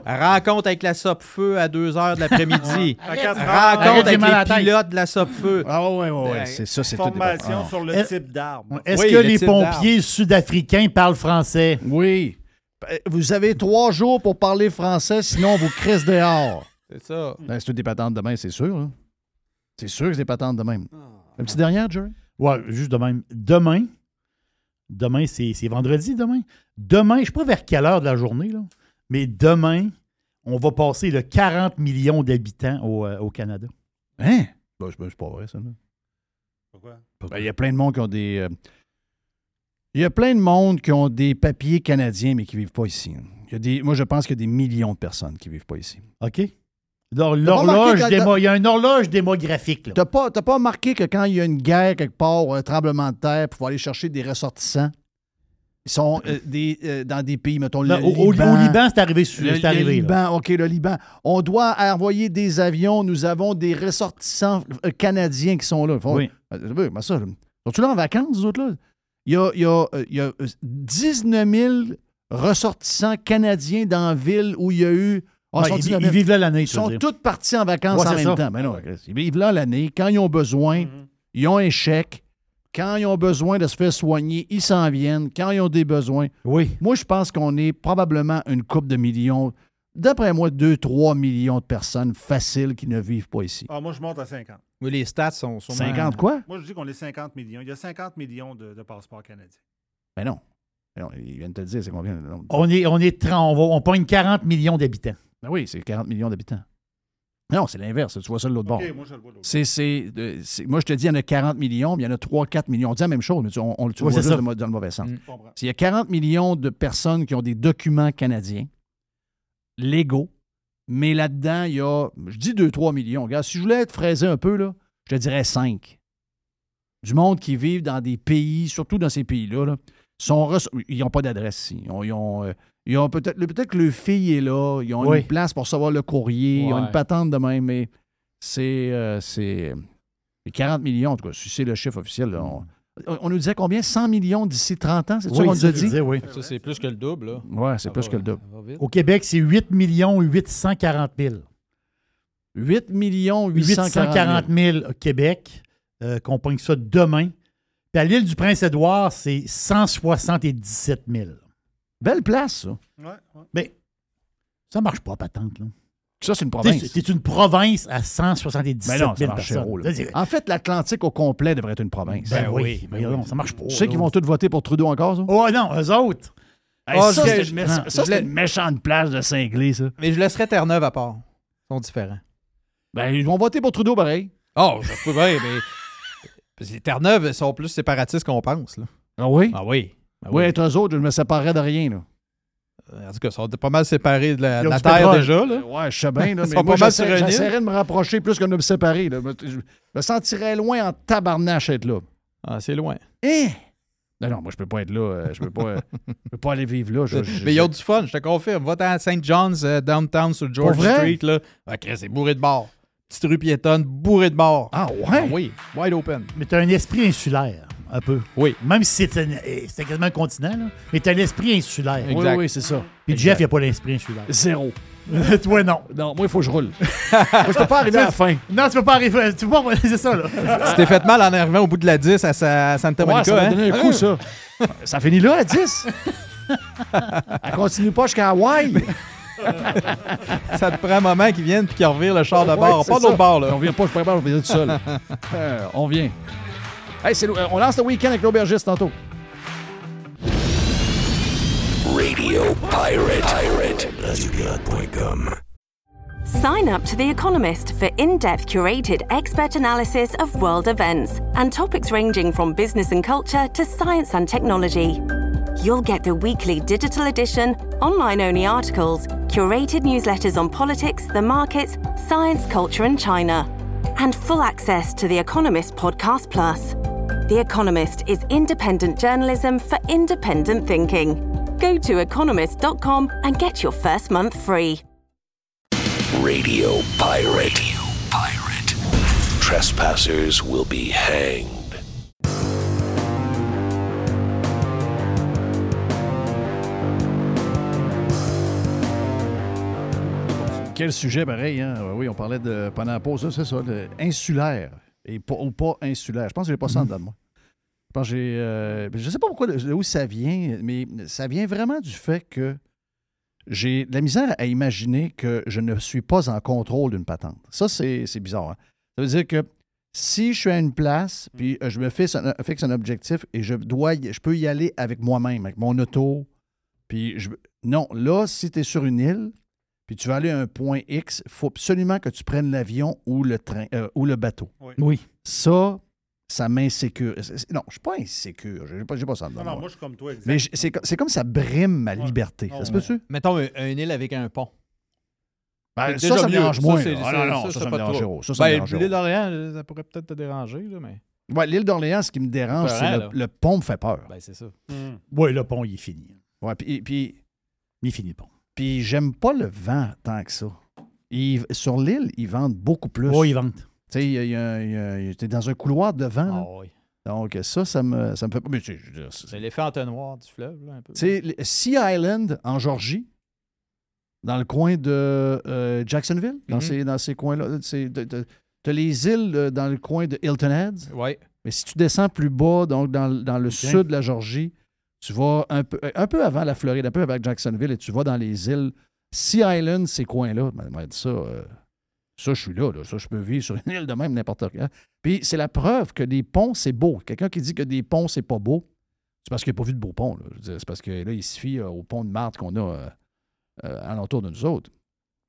Rencontre avec la SOP-Feu à 2 heures de l'après-midi. [LAUGHS] Rencontre avec les pilotes de la SOP-Feu. Ah ouais, ouais, ouais. C'est ça, c'est tout. Formation sur le Est- type d'arme. Est-ce Oui, que le les pompiers sud-africains parlent français? Oui. Ben, Vous avez trois jours pour parler français, sinon on vous crisse dehors. C'est ça. Ben, c'est toutes des patentes de même, c'est sûr. là. C'est sûr que c'est des patentes de même. Un petit dernier, Jerry? Ouais, juste de même. Demain, demain, c'est c'est vendredi demain. Demain, je ne sais pas vers quelle heure de la journée, là, mais demain, on va passer le 40 millions d'habitants au, euh, au Canada. Hein? Ben, c'est ben, c'est pas vrai, ça. là. Pourquoi? Ben, Il y a plein de monde qui ont des. euh, Il y a plein de monde qui ont des papiers canadiens, mais qui ne vivent pas ici. Il y a des, moi, je pense qu'il y a des millions de personnes qui ne vivent pas ici. OK? L'horloge, démo- il y a une horloge démographique. Là. T'as pas, pas remarqué que quand il y a une guerre quelque part ou un tremblement de terre, pour aller chercher des ressortissants, ils sont euh, des, euh, dans des pays, mettons, Là, le au- Liban. au Liban, c'est arrivé sur- Le, là. Liban, OK, le Liban. On doit envoyer des avions. Nous avons des ressortissants euh, canadiens qui sont là. Oui. Euh, mais ça, là, là en vacances, ces autres-là? Il y a, il y a, il y a euh, 19 000 ressortissants canadiens dans la ville où il y a eu... Ah, Ouais, ils, 19 ils 000. vivent là l'année. Ils sont tous partis en vacances Ouais, en même ça. temps. Mais non, ils vivent là l'année. Quand ils ont besoin, ils ont un chèque. Quand ils ont besoin de se faire soigner, ils s'en viennent. Quand ils ont des besoins. Oui. Moi, je pense qu'on est probablement une coupe de millions. D'après moi, 2-3 millions de personnes faciles qui ne vivent pas ici. Ah, moi, je monte à 50. Oui, les stats sont. sûrement- 50 quoi? Moi, je dis qu'on est 50 millions. Il y a 50 millions de, de passeports canadiens. Mais non. Mais non, ils viennent de te dire, c'est combien? On est, on est 30, on, va, on pogne 40 millions d'habitants. Ben oui, c'est 40 millions d'habitants. Non, c'est l'inverse. Tu vois ça de l'autre OK, bord. moi, je le vois de C'est, c'est, euh, c'est- moi, je te dis, il y en a 40 millions, mais il y en a 3-4 millions. On dit la même chose, mais tu, on, le mo- dans le mauvais sens. Mm. S'il y a 40 millions de personnes qui ont des documents canadiens légaux, mais là-dedans, il y a, je dis 2-3 millions. Regarde, si je voulais être fraisé un peu, là, je te dirais 5. Du monde qui vivent dans des pays, surtout dans ces pays-là, là, sont reço- ils n'ont pas d'adresse ici. Ils ont, ils ont, euh, ils ont peut-être, le- peut-être que le fille est là, ils ont Oui. une place pour recevoir le courrier, ils ont une patente de même, mais c'est, euh, c'est c'est 40 millions, en tout cas, si c'est le chiffre officiel. là, on, on nous disait combien? 100 millions d'ici 30 ans? C'est ça Oui, qu'on nous a dit? oui. Ça, c'est plus que le double. Là. Ouais, c'est plus va- que le double. Au Québec, c'est 8 millions 840 000. 8 millions 840 840 000. 000 au Québec. Euh, qu'on pogne ça demain. Puis à l'île du Prince-Édouard, c'est 177 000. Belle place, ça. Ouais, ouais. Mais ça marche pas, patente. Là. Ça, c'est une province. C'est une province à 177 Mais 000 non, ça marche personnes. zéro, En fait, l'Atlantique au complet devrait être une province. Ben oui, mais non, ça marche pas. Tu sais qu'ils vont tous voter pour Trudeau encore, ça? Oh non, eux autres. Hey, Ah, ça, je- c'est je- une, méchante place de cinglé, ça. Mais je laisserais Terre-Neuve à part. Ils sont différents. Ben, ils vont voter pour Trudeau pareil. Oh, je peux bien, mais. [LAUGHS] Terre-Neuve sont plus séparatistes qu'on pense. Là. Ah oui? Ah oui. Ah oui, être eux autres, je me séparerais de rien. Là. En tout cas, ils sont pas mal séparés de la, de la Terre pétrole. déjà. Là. Ouais, je sais bien. Là, [LAUGHS] Ils mais moi, j'essaierais de me rapprocher plus que de me séparer. là. Je me sentirais loin en tabarnache être là. Ah, c'est loin. Eh! Non, non, moi, je peux pas être là. euh, Je peux pas, euh, [LAUGHS] je peux pas aller vivre là. Je- je- Mais ils ont du fun, je te confirme. Va à St. John's, euh, downtown sur George Pour vrai? Street. Là. Ah, Chris, c'est bourré de bord. Petite rue piétonne, bourré de bord. Ah ouais? oui, wide open. Mais tu as un esprit insulaire, un peu. Oui. Même si c'est un- eh, c'est quasiment un continent, là. Mais tu as l'esprit insulaire. Oui, oui, c'est ça. Puis Jeff, il n'a pas l'esprit insulaire. Zéro. [LAUGHS] Toi, non. Non, moi, il faut que je roule. [LAUGHS] moi, je peux pas arriver à la fin. Non, tu peux pas arriver. Tu peux pas. [LAUGHS] C'est ça, là. Tu t'es fait mal en arrivant au bout de la 10 à, sa- à Santa Ouais, Monica. ça m'a hein? donné un coup, ça. Ça finit là, à 10. Elle continue pas jusqu'à Hawaï. ça te prend un moment qu'ils viennent puis qu'ils revirent le char de bord. Pas de l'autre bord, là. On vient pas, je prépare, on vient tout seul. Euh, on vient. Hey, c'est euh, on lance le week-end avec l'aubergiste tantôt. Radio Pirate. Pirate. RadioPirate.com. Sign up to The Economist for in depth curated expert analysis of world events and topics ranging from business and culture to science and technology. You'll get the weekly digital edition, online only articles, curated newsletters on politics, the markets, science, culture, and China, and full access to The Economist Podcast Plus. The Economist is independent journalism for independent thinking. Go to economist.com and get your first month free. Radio Pirate. Radio Pirate. Trespassers will be hanged. Quel sujet pareil, hein? Oui, on parlait de pendant la pause, ça, c'est ça, de insulaire. Et pas, ou pas insulaire. Je pense que j'ai pas ça en dedans de moi. Je pense que j'ai. euh, je sais pas pourquoi, de où ça vient, mais ça vient vraiment du fait que j'ai de la misère à imaginer que je ne suis pas en contrôle d'une patente. Ça, c'est bizarre. hein. Ça veut dire que si je suis à une place, puis euh, je me fixe un, fixe un objectif et je dois je peux y aller avec moi-même, avec mon auto, puis je, non, là, si tu es sur une île, puis tu vas aller à un point X, il faut absolument que tu prennes l'avion ou le train euh, ou le bateau. Oui. Ça, ça m'insécure. Non, je ne suis pas insécure. Je n'ai pas, pas ça dedans Non, non, moi. je suis comme toi, exact. Mais c'est, co- c'est comme ça brime ma liberté. Ça se ouais. peut-tu? Mettons un, un île avec un pont. Ben, ça, ça me dérange moins. là. Ah, non, non, ça, ça me dérange trop. Ça, ça Ben, dérange l'île d'Orléans, ça pourrait peut-être te déranger, là, mais. Ouais, l'île d'Orléans, ce qui me dérange, c'est le, le pont me fait peur. Ben, c'est ça. Oui, le pont, il est fini. Ouais, puis, puis, Il est fini, le pont. Puis j'aime pas le vent tant que ça. Ils- sur l'île, ils vendent beaucoup plus. Oui, ils vendent. Tu sais, y a- y a- y a- t'es dans un couloir de vent. là. Ah oui. Donc, ça, ça me, ça me fait pas. C'est- l'effet entonnoir du fleuve, là, un peu. Tu sais, Sea Island en Georgie, dans le coin de euh, Jacksonville, dans, Mhm. ces, dans ces coins-là. Tu as les îles euh, dans le coin de Hilton Head. Oui. Mais si tu descends plus bas, donc dans, le- dans le sud de la Georgie, tu vas un peu, un peu avant la Floride, un peu avant Jacksonville, et tu vas dans les îles. Sea Island, ces coins-là, ben, ça, euh, ça, je suis là, là. Ça, je peux vivre sur une île de même n'importe quand. Puis c'est la preuve que des ponts, c'est beau. Quelqu'un qui dit que des ponts, c'est pas beau, c'est parce qu'il n'a pas vu de beaux ponts. C'est parce que là, il se fie euh, au pont de Marthe qu'on a euh, euh, alentour de nous autres.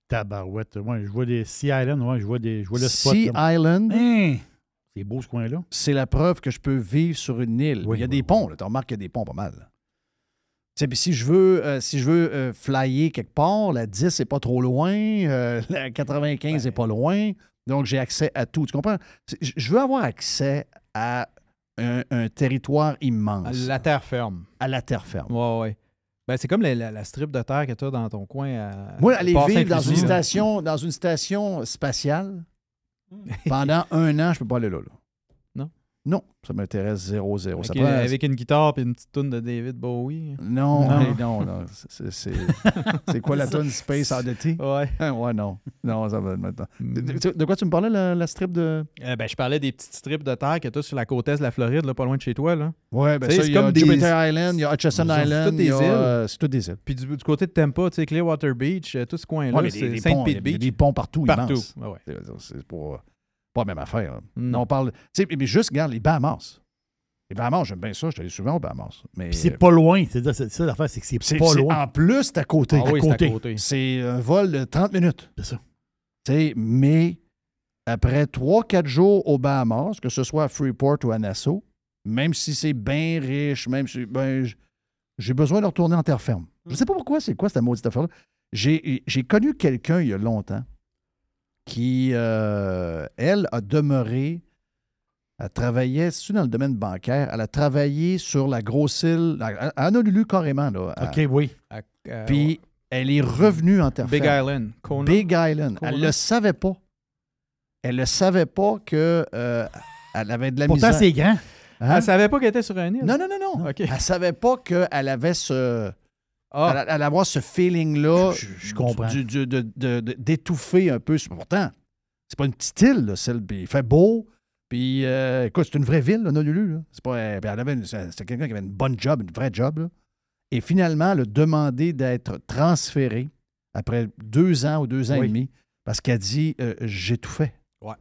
Tabarouette. Ouais, je vois des Sea Island, ouais, je vois, des, je vois le spot. Sea là. Island, Hein! C'est beau ce coin-là? c'est la preuve que je peux vivre sur une île. Oui, il y a oui, des ponts, tu remarques qu'il y a des ponts pas mal. puis si je veux, euh, si je veux euh, flyer quelque part, la 10 c'est pas trop loin, euh, [LAUGHS] la 95 n'est pas loin, donc j'ai accès à tout. Tu comprends? Je veux avoir accès à un, un territoire immense, La terre ferme. à la terre ferme. Ouais, ouais. Ben, c'est comme la, la- la strip de terre que tu as dans ton coin. À, Moi, aller vivre dans une, station, dans une station spatiale pendant un an, je peux pas aller là. là. Non? Ça m'intéresse zéro, zéro. Ça Avec, prend- avec une guitare et une petite toune de David Bowie. Non, Non. non, non. [LAUGHS] C'est- quoi la tune Space Oddity? [LAUGHS] Ouais. [LAUGHS] ouais, non. Non, ça va maintenant. De, de- quoi tu me parlais, la, la strip de? Euh, ben, je parlais des petites strips de terre que tu as sur la côte est de la Floride, là, pas loin de chez toi. Là. Ouais, ben ça, c'est il y a comme des- Jupiter Island, il y a Hutchison Island. euh, C'est toutes des îles. Puis du, du côté de Tampa, tu sais, Clearwater Beach, euh, tout ce coin-là, Ouais, c'est des Saint ponts, Pete il y a- Beach. des ponts partout, Partout. immenses. Ouais. C'est- C'est pas, la même affaire. là. Non. On parle. Mais juste, regarde, les Bahamas. Les Bahamas, j'aime bien ça. Je allé souvent aux Bahamas. Mais Puis c'est pas loin. C'est ça, l'affaire, c'est que c'est pas c'est- loin. En plus, c'est à côté. Ah oui, c'est à côté. C'est un vol de 30 minutes. C'est ça. Mais après 3-4 jours aux Bahamas, que ce soit à Freeport ou à Nassau, même si c'est bien riche, même si ben, j'ai besoin de retourner en terre ferme. Je ne sais pas pourquoi, c'est quoi cette maudite affaire-là. J'ai j'ai connu quelqu'un il y a longtemps qui, euh, elle, a demeuré, elle travaillait, c'est dans le domaine bancaire, elle a travaillé sur la grosse île, à à Honolulu carrément. Là, à- OK, oui. Euh, Puis elle est revenue en terre Big ferme. Island. Kona? Big Island. Elle Kona? le savait pas. Elle ne savait pas que euh, elle avait de la Pourtant, misère. c'est grand. Hein? Elle savait pas qu'elle était sur un île? Non, non, non, non. OK. Elle savait pas qu'elle avait ce. Ah. Elle, elle avoir ce feeling-là. Je comprends. du- du- de- de- de- D'étouffer un peu. Pourtant, c'est pas une petite île, là, celle. Il fait beau. Puis, euh, écoute, c'est une vraie ville, là, Honolulu. C'est pas. euh, C'était quelqu'un qui avait une bonne job, une vraie job. là. Et finalement, elle a demandé d'être transférée après deux ans ou deux ans Oui. et demi parce qu'elle dit euh, J'ai tout fait. Ouais.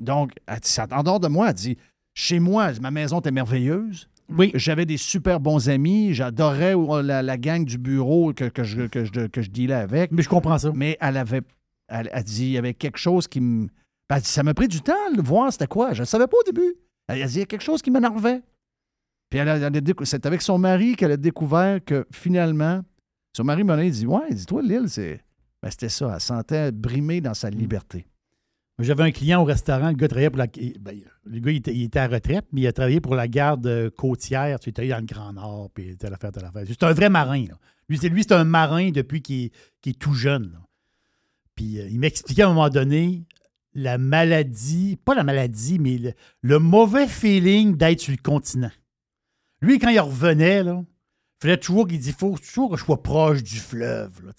Donc, elle dit, en dehors de moi, elle dit Chez moi, ma maison était merveilleuse. Oui. J'avais des super bons amis. J'adorais euh, la, la gang du bureau que, que je, que, je, que je dealais avec. Mais je comprends ça. Mais elle avait. Elle dit il y avait quelque chose qui me. dit, ça m'a pris du temps de voir c'était quoi. Je ne savais pas au début. Elle a dit il y a quelque chose qui m'énervait. Puis elle c'est avec son mari qu'elle a découvert que finalement, son mari m'a dit Ouais, dis-toi, l'île, c'est. Ben, c'était ça. Elle se sentait brimée dans Mm. sa liberté. J'avais un client au restaurant, le gars travaillait pour la. ben, le gars, il était, il était à retraite, mais il a travaillé pour la garde euh, côtière. Tu allé dans le Grand Nord, puis telle affaire, telle affaire. C'est un vrai marin. Là. Lui, c'est lui, c'est un marin depuis qu'il est, tout jeune. là. Puis euh, il m'expliquait à un moment donné la maladie, pas la maladie, mais le, le mauvais feeling d'être sur le continent. Lui, quand il revenait, là, il fallait toujours qu'il dit faut toujours que je sois proche du fleuve. là.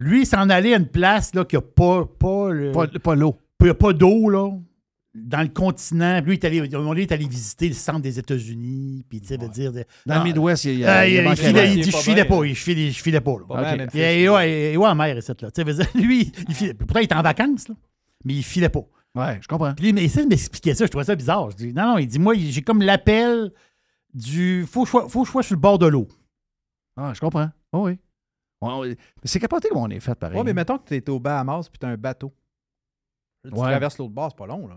Lui, il s'en allait à une place là, qui n'a pas, pas, le- Pas, pas l'eau. Il n'y a pas d'eau, là. Dans le continent. Lui, il est allé, on est allé visiter le centre des États-Unis. Puis, tu sais, veut dire. de- Dans le Ah, Midwest, il y a- ah, il il, filait- il dit, pas je filais pas. là. Je filais, je filais pas, là. Il est- ouais, il est en mer, ici, là. Tu sais, lui, il filait. Pourtant, il était en vacances, là. Mais il filait pas. Ouais, je comprends. Puis, lui, mais essaie de m'expliquer ça. Je trouvais ça bizarre. Je dis, non, non, il dit, moi, j'ai comme l'appel du. Faut que je sois- faut que je sois sur le bord de l'eau. Ah, je comprends. Oh, oui. C'est capoté comme on est fait, pareil. Ouais, mais mettons que tu es au Bahamas puis tu as un bateau. Tu Ouais. traverses l'autre bord, c'est pas long, là.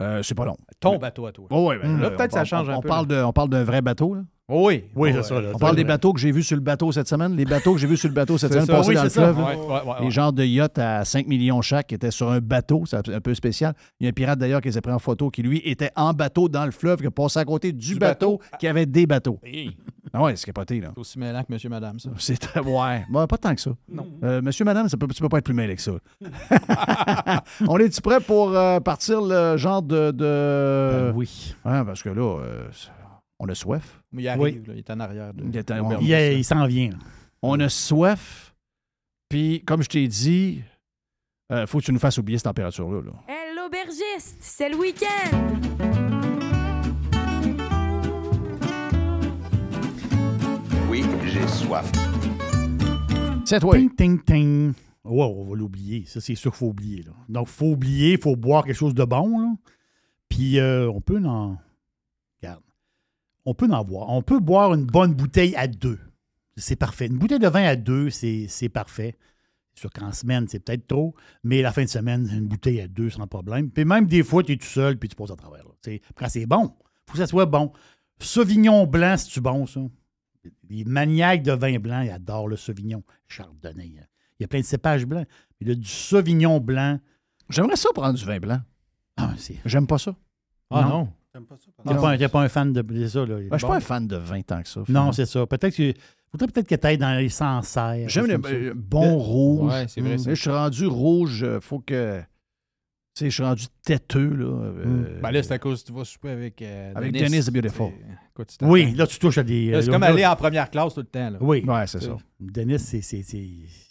Euh, c'est pas long. Ton bateau à toi. Oh, oui, ben, là, là, peut-être on ça parle- change un on peu. Parle de, on parle d'un vrai bateau, là. Oui. Oui, Ouais, c'est ça. là. On parle des bateaux que j'ai vus sur le bateau cette semaine. Les bateaux que j'ai vus sur le bateau cette semaine ça. passés Oui, dans le fleuve. là. Ouais, ouais, ouais, Les genres de yachts à 5 millions chaque qui étaient sur un bateau. C'est un peu spécial. Il y a un pirate d'ailleurs qui s'est pris en photo qui, lui, était en bateau dans le fleuve, qui passait à côté du, Du bateau, bateau. qui avait des bateaux. Hey. Ah ouais, c'est capoté, là. C'est aussi mêlant que monsieur, madame, ça. C'est très- ouais. Bon, pas tant que ça. Non. Euh, monsieur, madame, ça peut, tu peux pas être plus mêlé que ça. [LAUGHS] On est-tu prêt pour euh, partir le genre de. de... Ben oui. Ouais, parce que là, euh, on a soif. Mais il arrive, là, il est en arrière. De, Il est en- de on-. Il, il s'en vient. là. On a soif. Puis, comme je t'ai dit, il faut que tu nous fasses oublier cette température-là. là. Hey, l'aubergiste, c'est le week-end! Oui, j'ai soif. C'est toi. Ting, ting, ting. Ouais, on va l'oublier. Ça, c'est sûr qu'il faut oublier. Là. Donc, il faut oublier, il faut boire quelque chose de bon. Là. Puis, euh, on peut en. On peut en boire. On peut boire une bonne bouteille à deux. C'est parfait. Une bouteille de vin à deux, c'est c'est parfait. C'est sûr qu'en semaine, c'est peut-être trop, mais la fin de semaine, une bouteille à deux sans problème. Puis même des fois, tu es tout seul, puis tu passes à travers. là. Tu sais, Quand c'est bon, il faut que ça soit bon. Sauvignon blanc, c'est-tu bon, ça? Les maniaques de vin blanc, ils adorent le Sauvignon. Chardonnay. hein. Il y a plein de cépages blancs. Mais là, du Sauvignon blanc. J'aimerais ça prendre du vin blanc. Ah. J'aime pas ça. Ah non. T'es pas, t'es pas un fan de c'est ça. Là. Ben, je suis pas un fan de vin tant que ça. Non, c'est ça. Peut-être que. Faudrait peut-être que tu ailles dans les Sancerre. J'aime quelque le chose comme ça. euh, bon rouge. Ouais, c'est vrai, Mm. ça. Je suis rendu rouge. euh, faut que. Tu sais, je suis rendu têteux, là. euh, Ben là, c'est à cause que tu vas souper avec. euh, Avec Dennis, Dennis the Beautiful. tu t'attends. Oui, là, tu touches à des. C'est euh, comme aller en première classe tout le temps. Là. Oui. Ouais, c'est ça. Denis, c'est, c'est, c'est-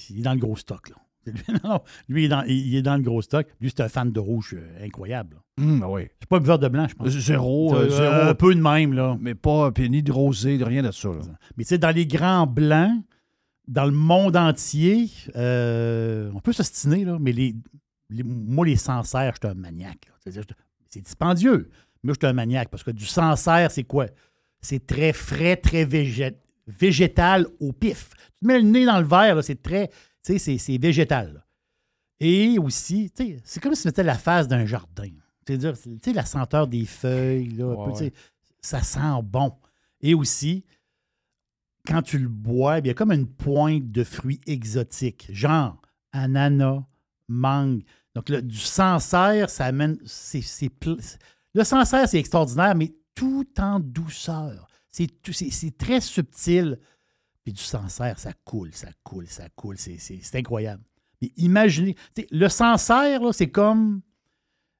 il est dans le gros stock. Là. [LAUGHS] Non, non, lui, il est, dans, il est dans le gros stock. Lui, c'est un fan de rouge euh, incroyable. Hum, ben oui. C'est pas buveur de blanc, je pense. Zéro. Euh, euh, zéro. Un peu de même, là. Mais pas. Puis ni de rosé, de rien de ça. Là. Mais tu sais, dans les grands blancs, dans le monde entier, euh, on peut s'ostiner, là, mais les, les- moi, les Sancerre, je suis un maniaque. C'est dispendieux, mais je suis un maniaque parce que du Sancerre, c'est quoi? C'est très frais, très végé- végétal au pif. Tu mets le nez dans le verre, c'est très. Tu sais, c'est, végétal. là. Et aussi, tu sais, c'est comme si c'était la face d'un jardin. C'est-à-dire, tu sais, la senteur des feuilles, là, un peu, Ouais, tu sais, ça sent bon. Et aussi, quand tu le bois, il y a comme une pointe de fruits exotiques, genre ananas, mangue. Donc, le- du Sancerre, ça amène. c'est- c'est pl- le Sancerre, c'est extraordinaire, mais tout en douceur. C'est tout- c'est- c'est très subtil. Puis du Sancerre, ça coule, ça coule, ça coule. C'est- C'est c'est incroyable. Mais imaginez. Le Sancerre, là, c'est comme.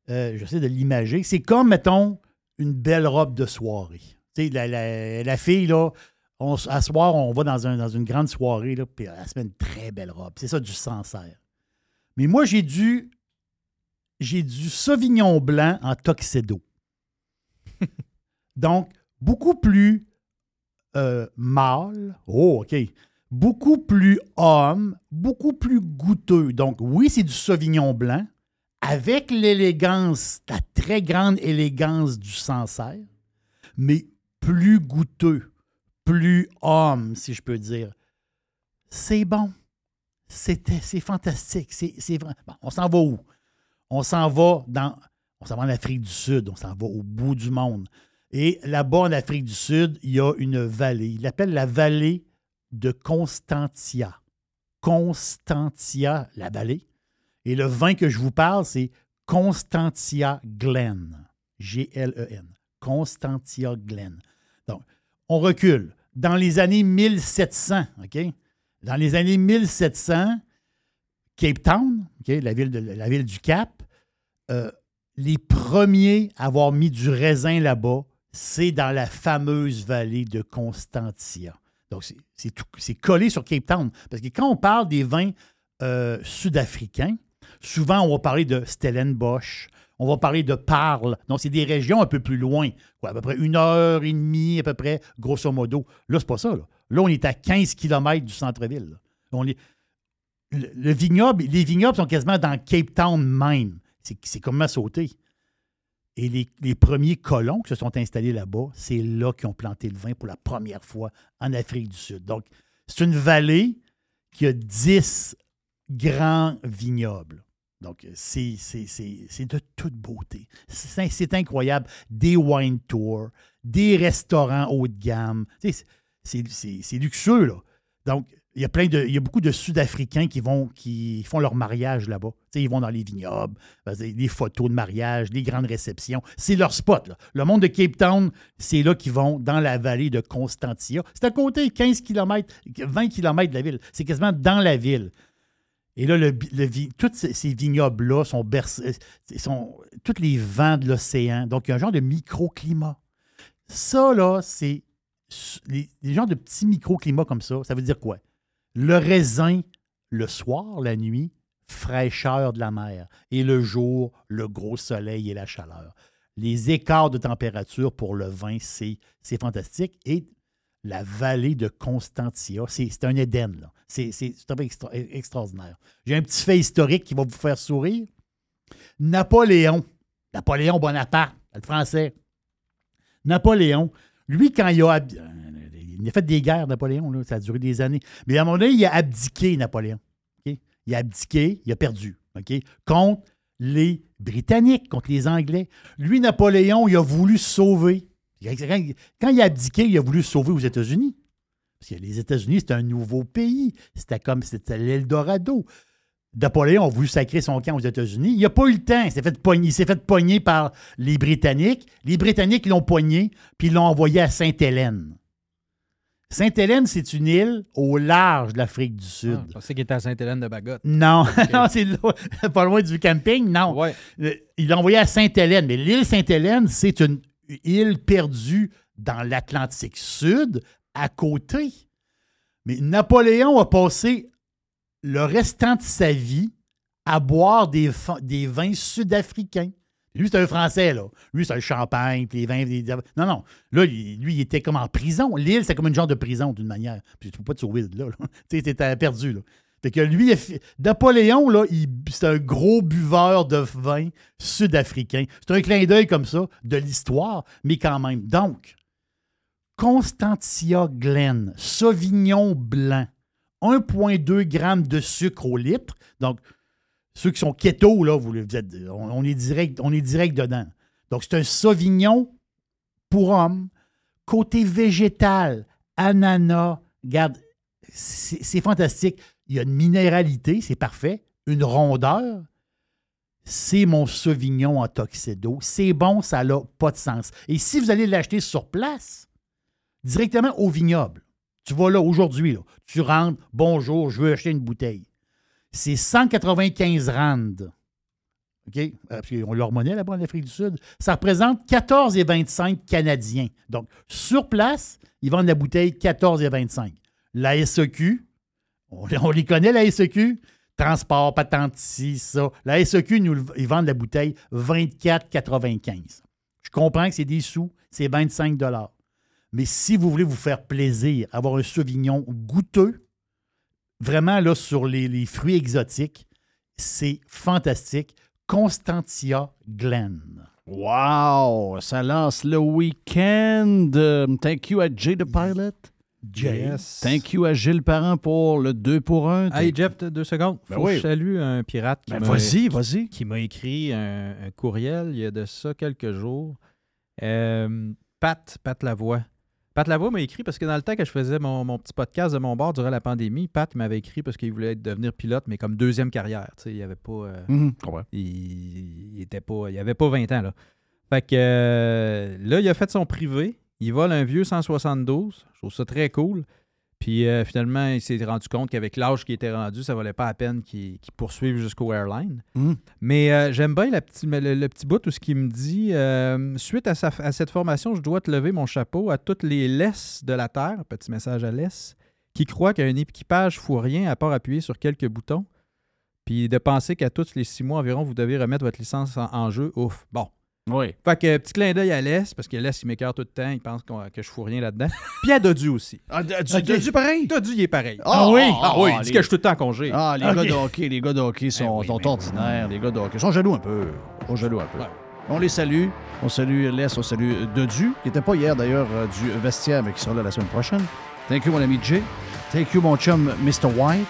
euh, J'essaie de l'imager. C'est comme, mettons, une belle robe de soirée. Tu sais, la, la- la fille, là, on, à soir, on va dans, un- dans une grande soirée, là, puis elle se met une très belle robe. C'est ça, du Sancerre. Mais moi, j'ai du. J'ai du Sauvignon blanc en Tuxedo. [LAUGHS] Donc, beaucoup plus euh, mâle. Oh, OK. Beaucoup plus homme, beaucoup plus goûteux. Donc, oui, c'est du Sauvignon blanc avec l'élégance, la très grande élégance du Sancerre, mais plus goûteux, plus homme, si je peux dire. C'est bon. C'est fantastique. C'est, c'est on s'en va où? On s'en va dans. On s'en va en Afrique du Sud. On s'en va au bout du monde. Et là-bas, en Afrique du Sud, il y a une vallée. Il l'appelle la vallée de Constantia. Constantia, la vallée. Et le vin que je vous parle, c'est Constantia Glen. G-L-E-N. Constantia Glen. Donc, on recule. Dans les années 1700, OK? Dans les années 1700, Cape Town, la, ville de- la ville du Cap, euh, les premiers à avoir mis du raisin là-bas, c'est dans la fameuse vallée de Constantia. Donc, c'est- collé sur Cape Town. Parce que quand on parle des vins euh, sud-africains, souvent on va parler de Stellenbosch, on va parler de Parle. Donc, c'est des régions un peu plus loin, à peu près une heure et demie, à peu près, grosso modo. Là, c'est pas ça. Là, on est à 15 km du centre-ville. est, le, les vignobles sont quasiment dans Cape Town même. C'est c'est comme à sauter. Et les, premiers colons qui se sont installés là-bas, c'est là qu'ils ont planté le vin pour la première fois en Afrique du Sud. Donc, c'est une vallée qui a 10 grands vignobles. Donc, c'est de toute beauté. C'est incroyable. Des wine tours, des restaurants haut de gamme. C'est luxueux, là. Donc, il y a plein de. Il y a beaucoup de Sud-Africains qui vont qui font leur mariage là-bas. Ils vont dans les vignobles, les photos de mariage, les grandes réceptions. C'est leur spot. Le monde de Cape Town, c'est là qu'ils vont dans la vallée de Constantia. C'est à côté, 15 km, 20 km de la ville. C'est quasiment dans la ville. Et là, le, le tous ces, vignobles-là sont bercés, sont tous les vents de l'océan. Donc, il y a un genre de microclimat. Ça, là, c'est les, les genres de petits microclimats comme ça. Ça veut dire quoi? Le raisin, le soir, la nuit, fraîcheur de la mer. Et le jour, le gros soleil et la chaleur. Les écarts de température pour le vin, c'est fantastique. Et la vallée de Constantia, c'est un Éden. C'est tout à fait extra- extraordinaire. J'ai un petit fait historique qui va vous faire sourire. Napoléon, Napoléon Bonaparte, le français. Napoléon, lui, quand il a, il a fait des guerres, Napoléon, ça a duré des années. Mais à un moment il a abdiqué, Napoléon. Il a abdiqué, il a perdu. Contre les Britanniques, contre les Anglais. Lui, Napoléon, il a voulu sauver. Quand il a abdiqué, il a voulu sauver aux États-Unis. Parce que les États-Unis, c'était un nouveau pays. C'était comme c'était l'Eldorado. Napoléon a voulu sacrer son camp aux États-Unis. Il n'a pas eu le temps. Il s'est fait pogner, par les Britanniques. Les Britanniques l'ont pogné, puis l'ont envoyé à Sainte-Hélène. Sainte-Hélène, c'est une île au large de l'Afrique du Sud. Ah, je pensais qu'il était à Sainte-Hélène de Bagotte. Non, [LAUGHS] non, c'est [LAUGHS] pas loin du camping, non. Euh, Il l'a envoyé à Sainte-Hélène, mais l'île Sainte-Hélène, c'est une île perdue dans l'Atlantique Sud, à côté. Mais Napoléon a passé le restant de sa vie à boire des vins sud-africains. Lui, c'est un Français, là. Lui, c'est le champagne, puis les vins. les- Non, non. Là, lui, il était comme en prison. L'île, c'est comme une genre de prison, d'une manière. Puis tu peux pas te sauver de là. là. [LAUGHS] Tu sais, perdu, là. Fait que lui, Napoléon, là, c'est un gros buveur de vin sud-africain. C'est un clin d'œil comme ça de l'histoire, mais quand même. Donc, Constantia Glen, Sauvignon blanc, 1,2 g de sucre au litre. Donc, Ceux qui sont keto, là, vous, vous êtes, on, on est direct, dedans. Donc, c'est un Sauvignon pour homme. Côté végétal, ananas, regarde, c'est fantastique. Il y a une minéralité, c'est parfait. Une rondeur. C'est mon Sauvignon en Tuxedo. C'est bon, ça n'a pas de sens. Et si vous allez l'acheter sur place, directement au vignoble, tu vas là aujourd'hui, tu rentres, bonjour, je veux acheter une bouteille. C'est 195 rand. OK? Euh, qu'ils ont leur monnaie là-bas en Afrique du Sud. Ça représente 14,25 canadiens. Donc, sur place, ils vendent la bouteille 14,25. La SEQ, on, on les connaît, la SEQ. Transport, patente, ci, ça. La SEQ, nous, ils vendent la bouteille 24,95. Je comprends que c'est des sous, c'est 25 Mais si vous voulez vous faire plaisir, avoir un Sauvignon goûteux, vraiment là sur les, les fruits exotiques, c'est fantastique. Constantia Glen. Wow! Ça lance le week-end. Euh, thank you à Jay the Pilot. Jay. Yes. Thank you à Gilles Parent pour le 2 pour 1. Hey Jeff, deux secondes. Ben Faut oui. que je salue un pirate qui Ben, m'a vas-y, vas-y. qui m'a écrit un, un courriel il y a de ça quelques jours. Euh, Pat, Pat Lavoie. Pat Lavoie m'a écrit parce que dans le temps que je faisais mon, mon petit podcast de mon bord durant la pandémie, Pat m'avait écrit parce qu'il voulait devenir pilote, mais comme deuxième carrière. Tu sais, il avait pas. euh, Mhm, il, il était pas. Il avait pas 20 ans, là. Fait que euh, là, il a fait son privé. Il vole un vieux 172. Je trouve ça très cool. Puis euh, finalement, il s'est rendu compte qu'avec l'âge qui était rendu, ça valait pas la peine qu'il qu'il poursuive jusqu'au airline. Mhm. Mais euh, j'aime bien la le, le petit bout où ce qu'il me dit euh, suite à, sa- à cette formation, je dois te lever mon chapeau à toutes les laisses de la Terre, petit message à l'ess, qui croient qu'un équipage fout rien à part appuyer sur quelques boutons. Puis de penser qu'à tous les six mois environ, vous devez remettre votre licence en, en jeu. Ouf. Bon. Oui. Fait que petit clin d'œil à l'Est, parce que l'Est, il m'écœure tout le temps, il pense qu'on- que je fous rien là-dedans. [LAUGHS] Puis à Dodu aussi. Ah, du, Ok. du pareil? Dodu, il est pareil. Ah oui? Ah oui, il les- dit que je suis tout le temps en congé. Ah, les gars de hockey, les gars de hockey sont, sont ordinaires. Les gars de hockey sont jaloux un peu. Sont jaloux un peu. On les salue. On salue Les, on salue Dodu, qui n'était pas hier d'ailleurs euh, du vestiaire, mais qui sera là la semaine prochaine. Thank you, mon ami Jay. Thank you, mon chum Mr. White.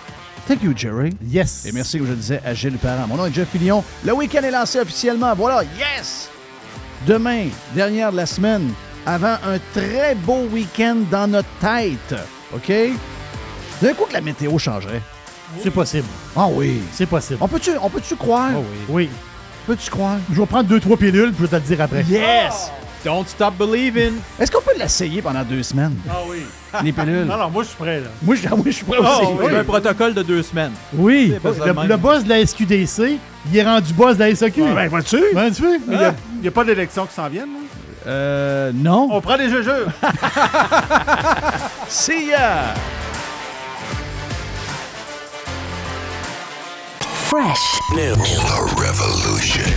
Thank you, Jerry. Yes. Et merci, comme je le disais, à Gilles Parent. Mon nom est Jeff Fillion. Le week-end est lancé officiellement. Voilà, yes! Demain, dernière de la semaine, avant un très beau week-end dans notre tête. OK? D'un coup que la météo changerait. C'est possible. Ah oui. C'est possible. On peut-tu on peut-tu croire? Oui. Peux-tu croire? Je vais prendre deux, trois pilules, puis je vais te le dire après. Yes! Don't stop believing. Est-ce qu'on peut l'essayer pendant deux semaines? Ah oui. Les pilules. [LAUGHS] Non, non, moi, je suis prêt, là. Moi, je, moi, je suis prêt Ah, aussi. oui. J'ai un protocole de deux semaines. Oui. Le, boss de la SQDC, il est rendu boss de la SAQ. Ben, vas-tu? Ben, tu? Mais il n'y a, pas d'élection qui s'en viennent, là? Euh, non. On prend des jeux-jeux. [LAUGHS] See ya! Fresh. New Revolution.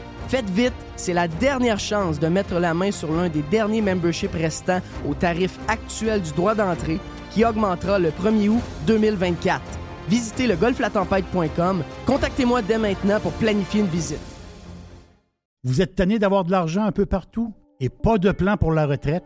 Faites vite, c'est la dernière chance de mettre la main sur l'un des derniers memberships restants au tarif actuel du droit d'entrée qui augmentera le 1er août 2024. Visitez le golflatempête.com. Contactez-moi dès maintenant pour planifier une visite. Vous êtes tanné d'avoir de l'argent un peu partout et pas de plan pour la retraite?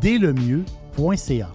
dès le mieux.ca.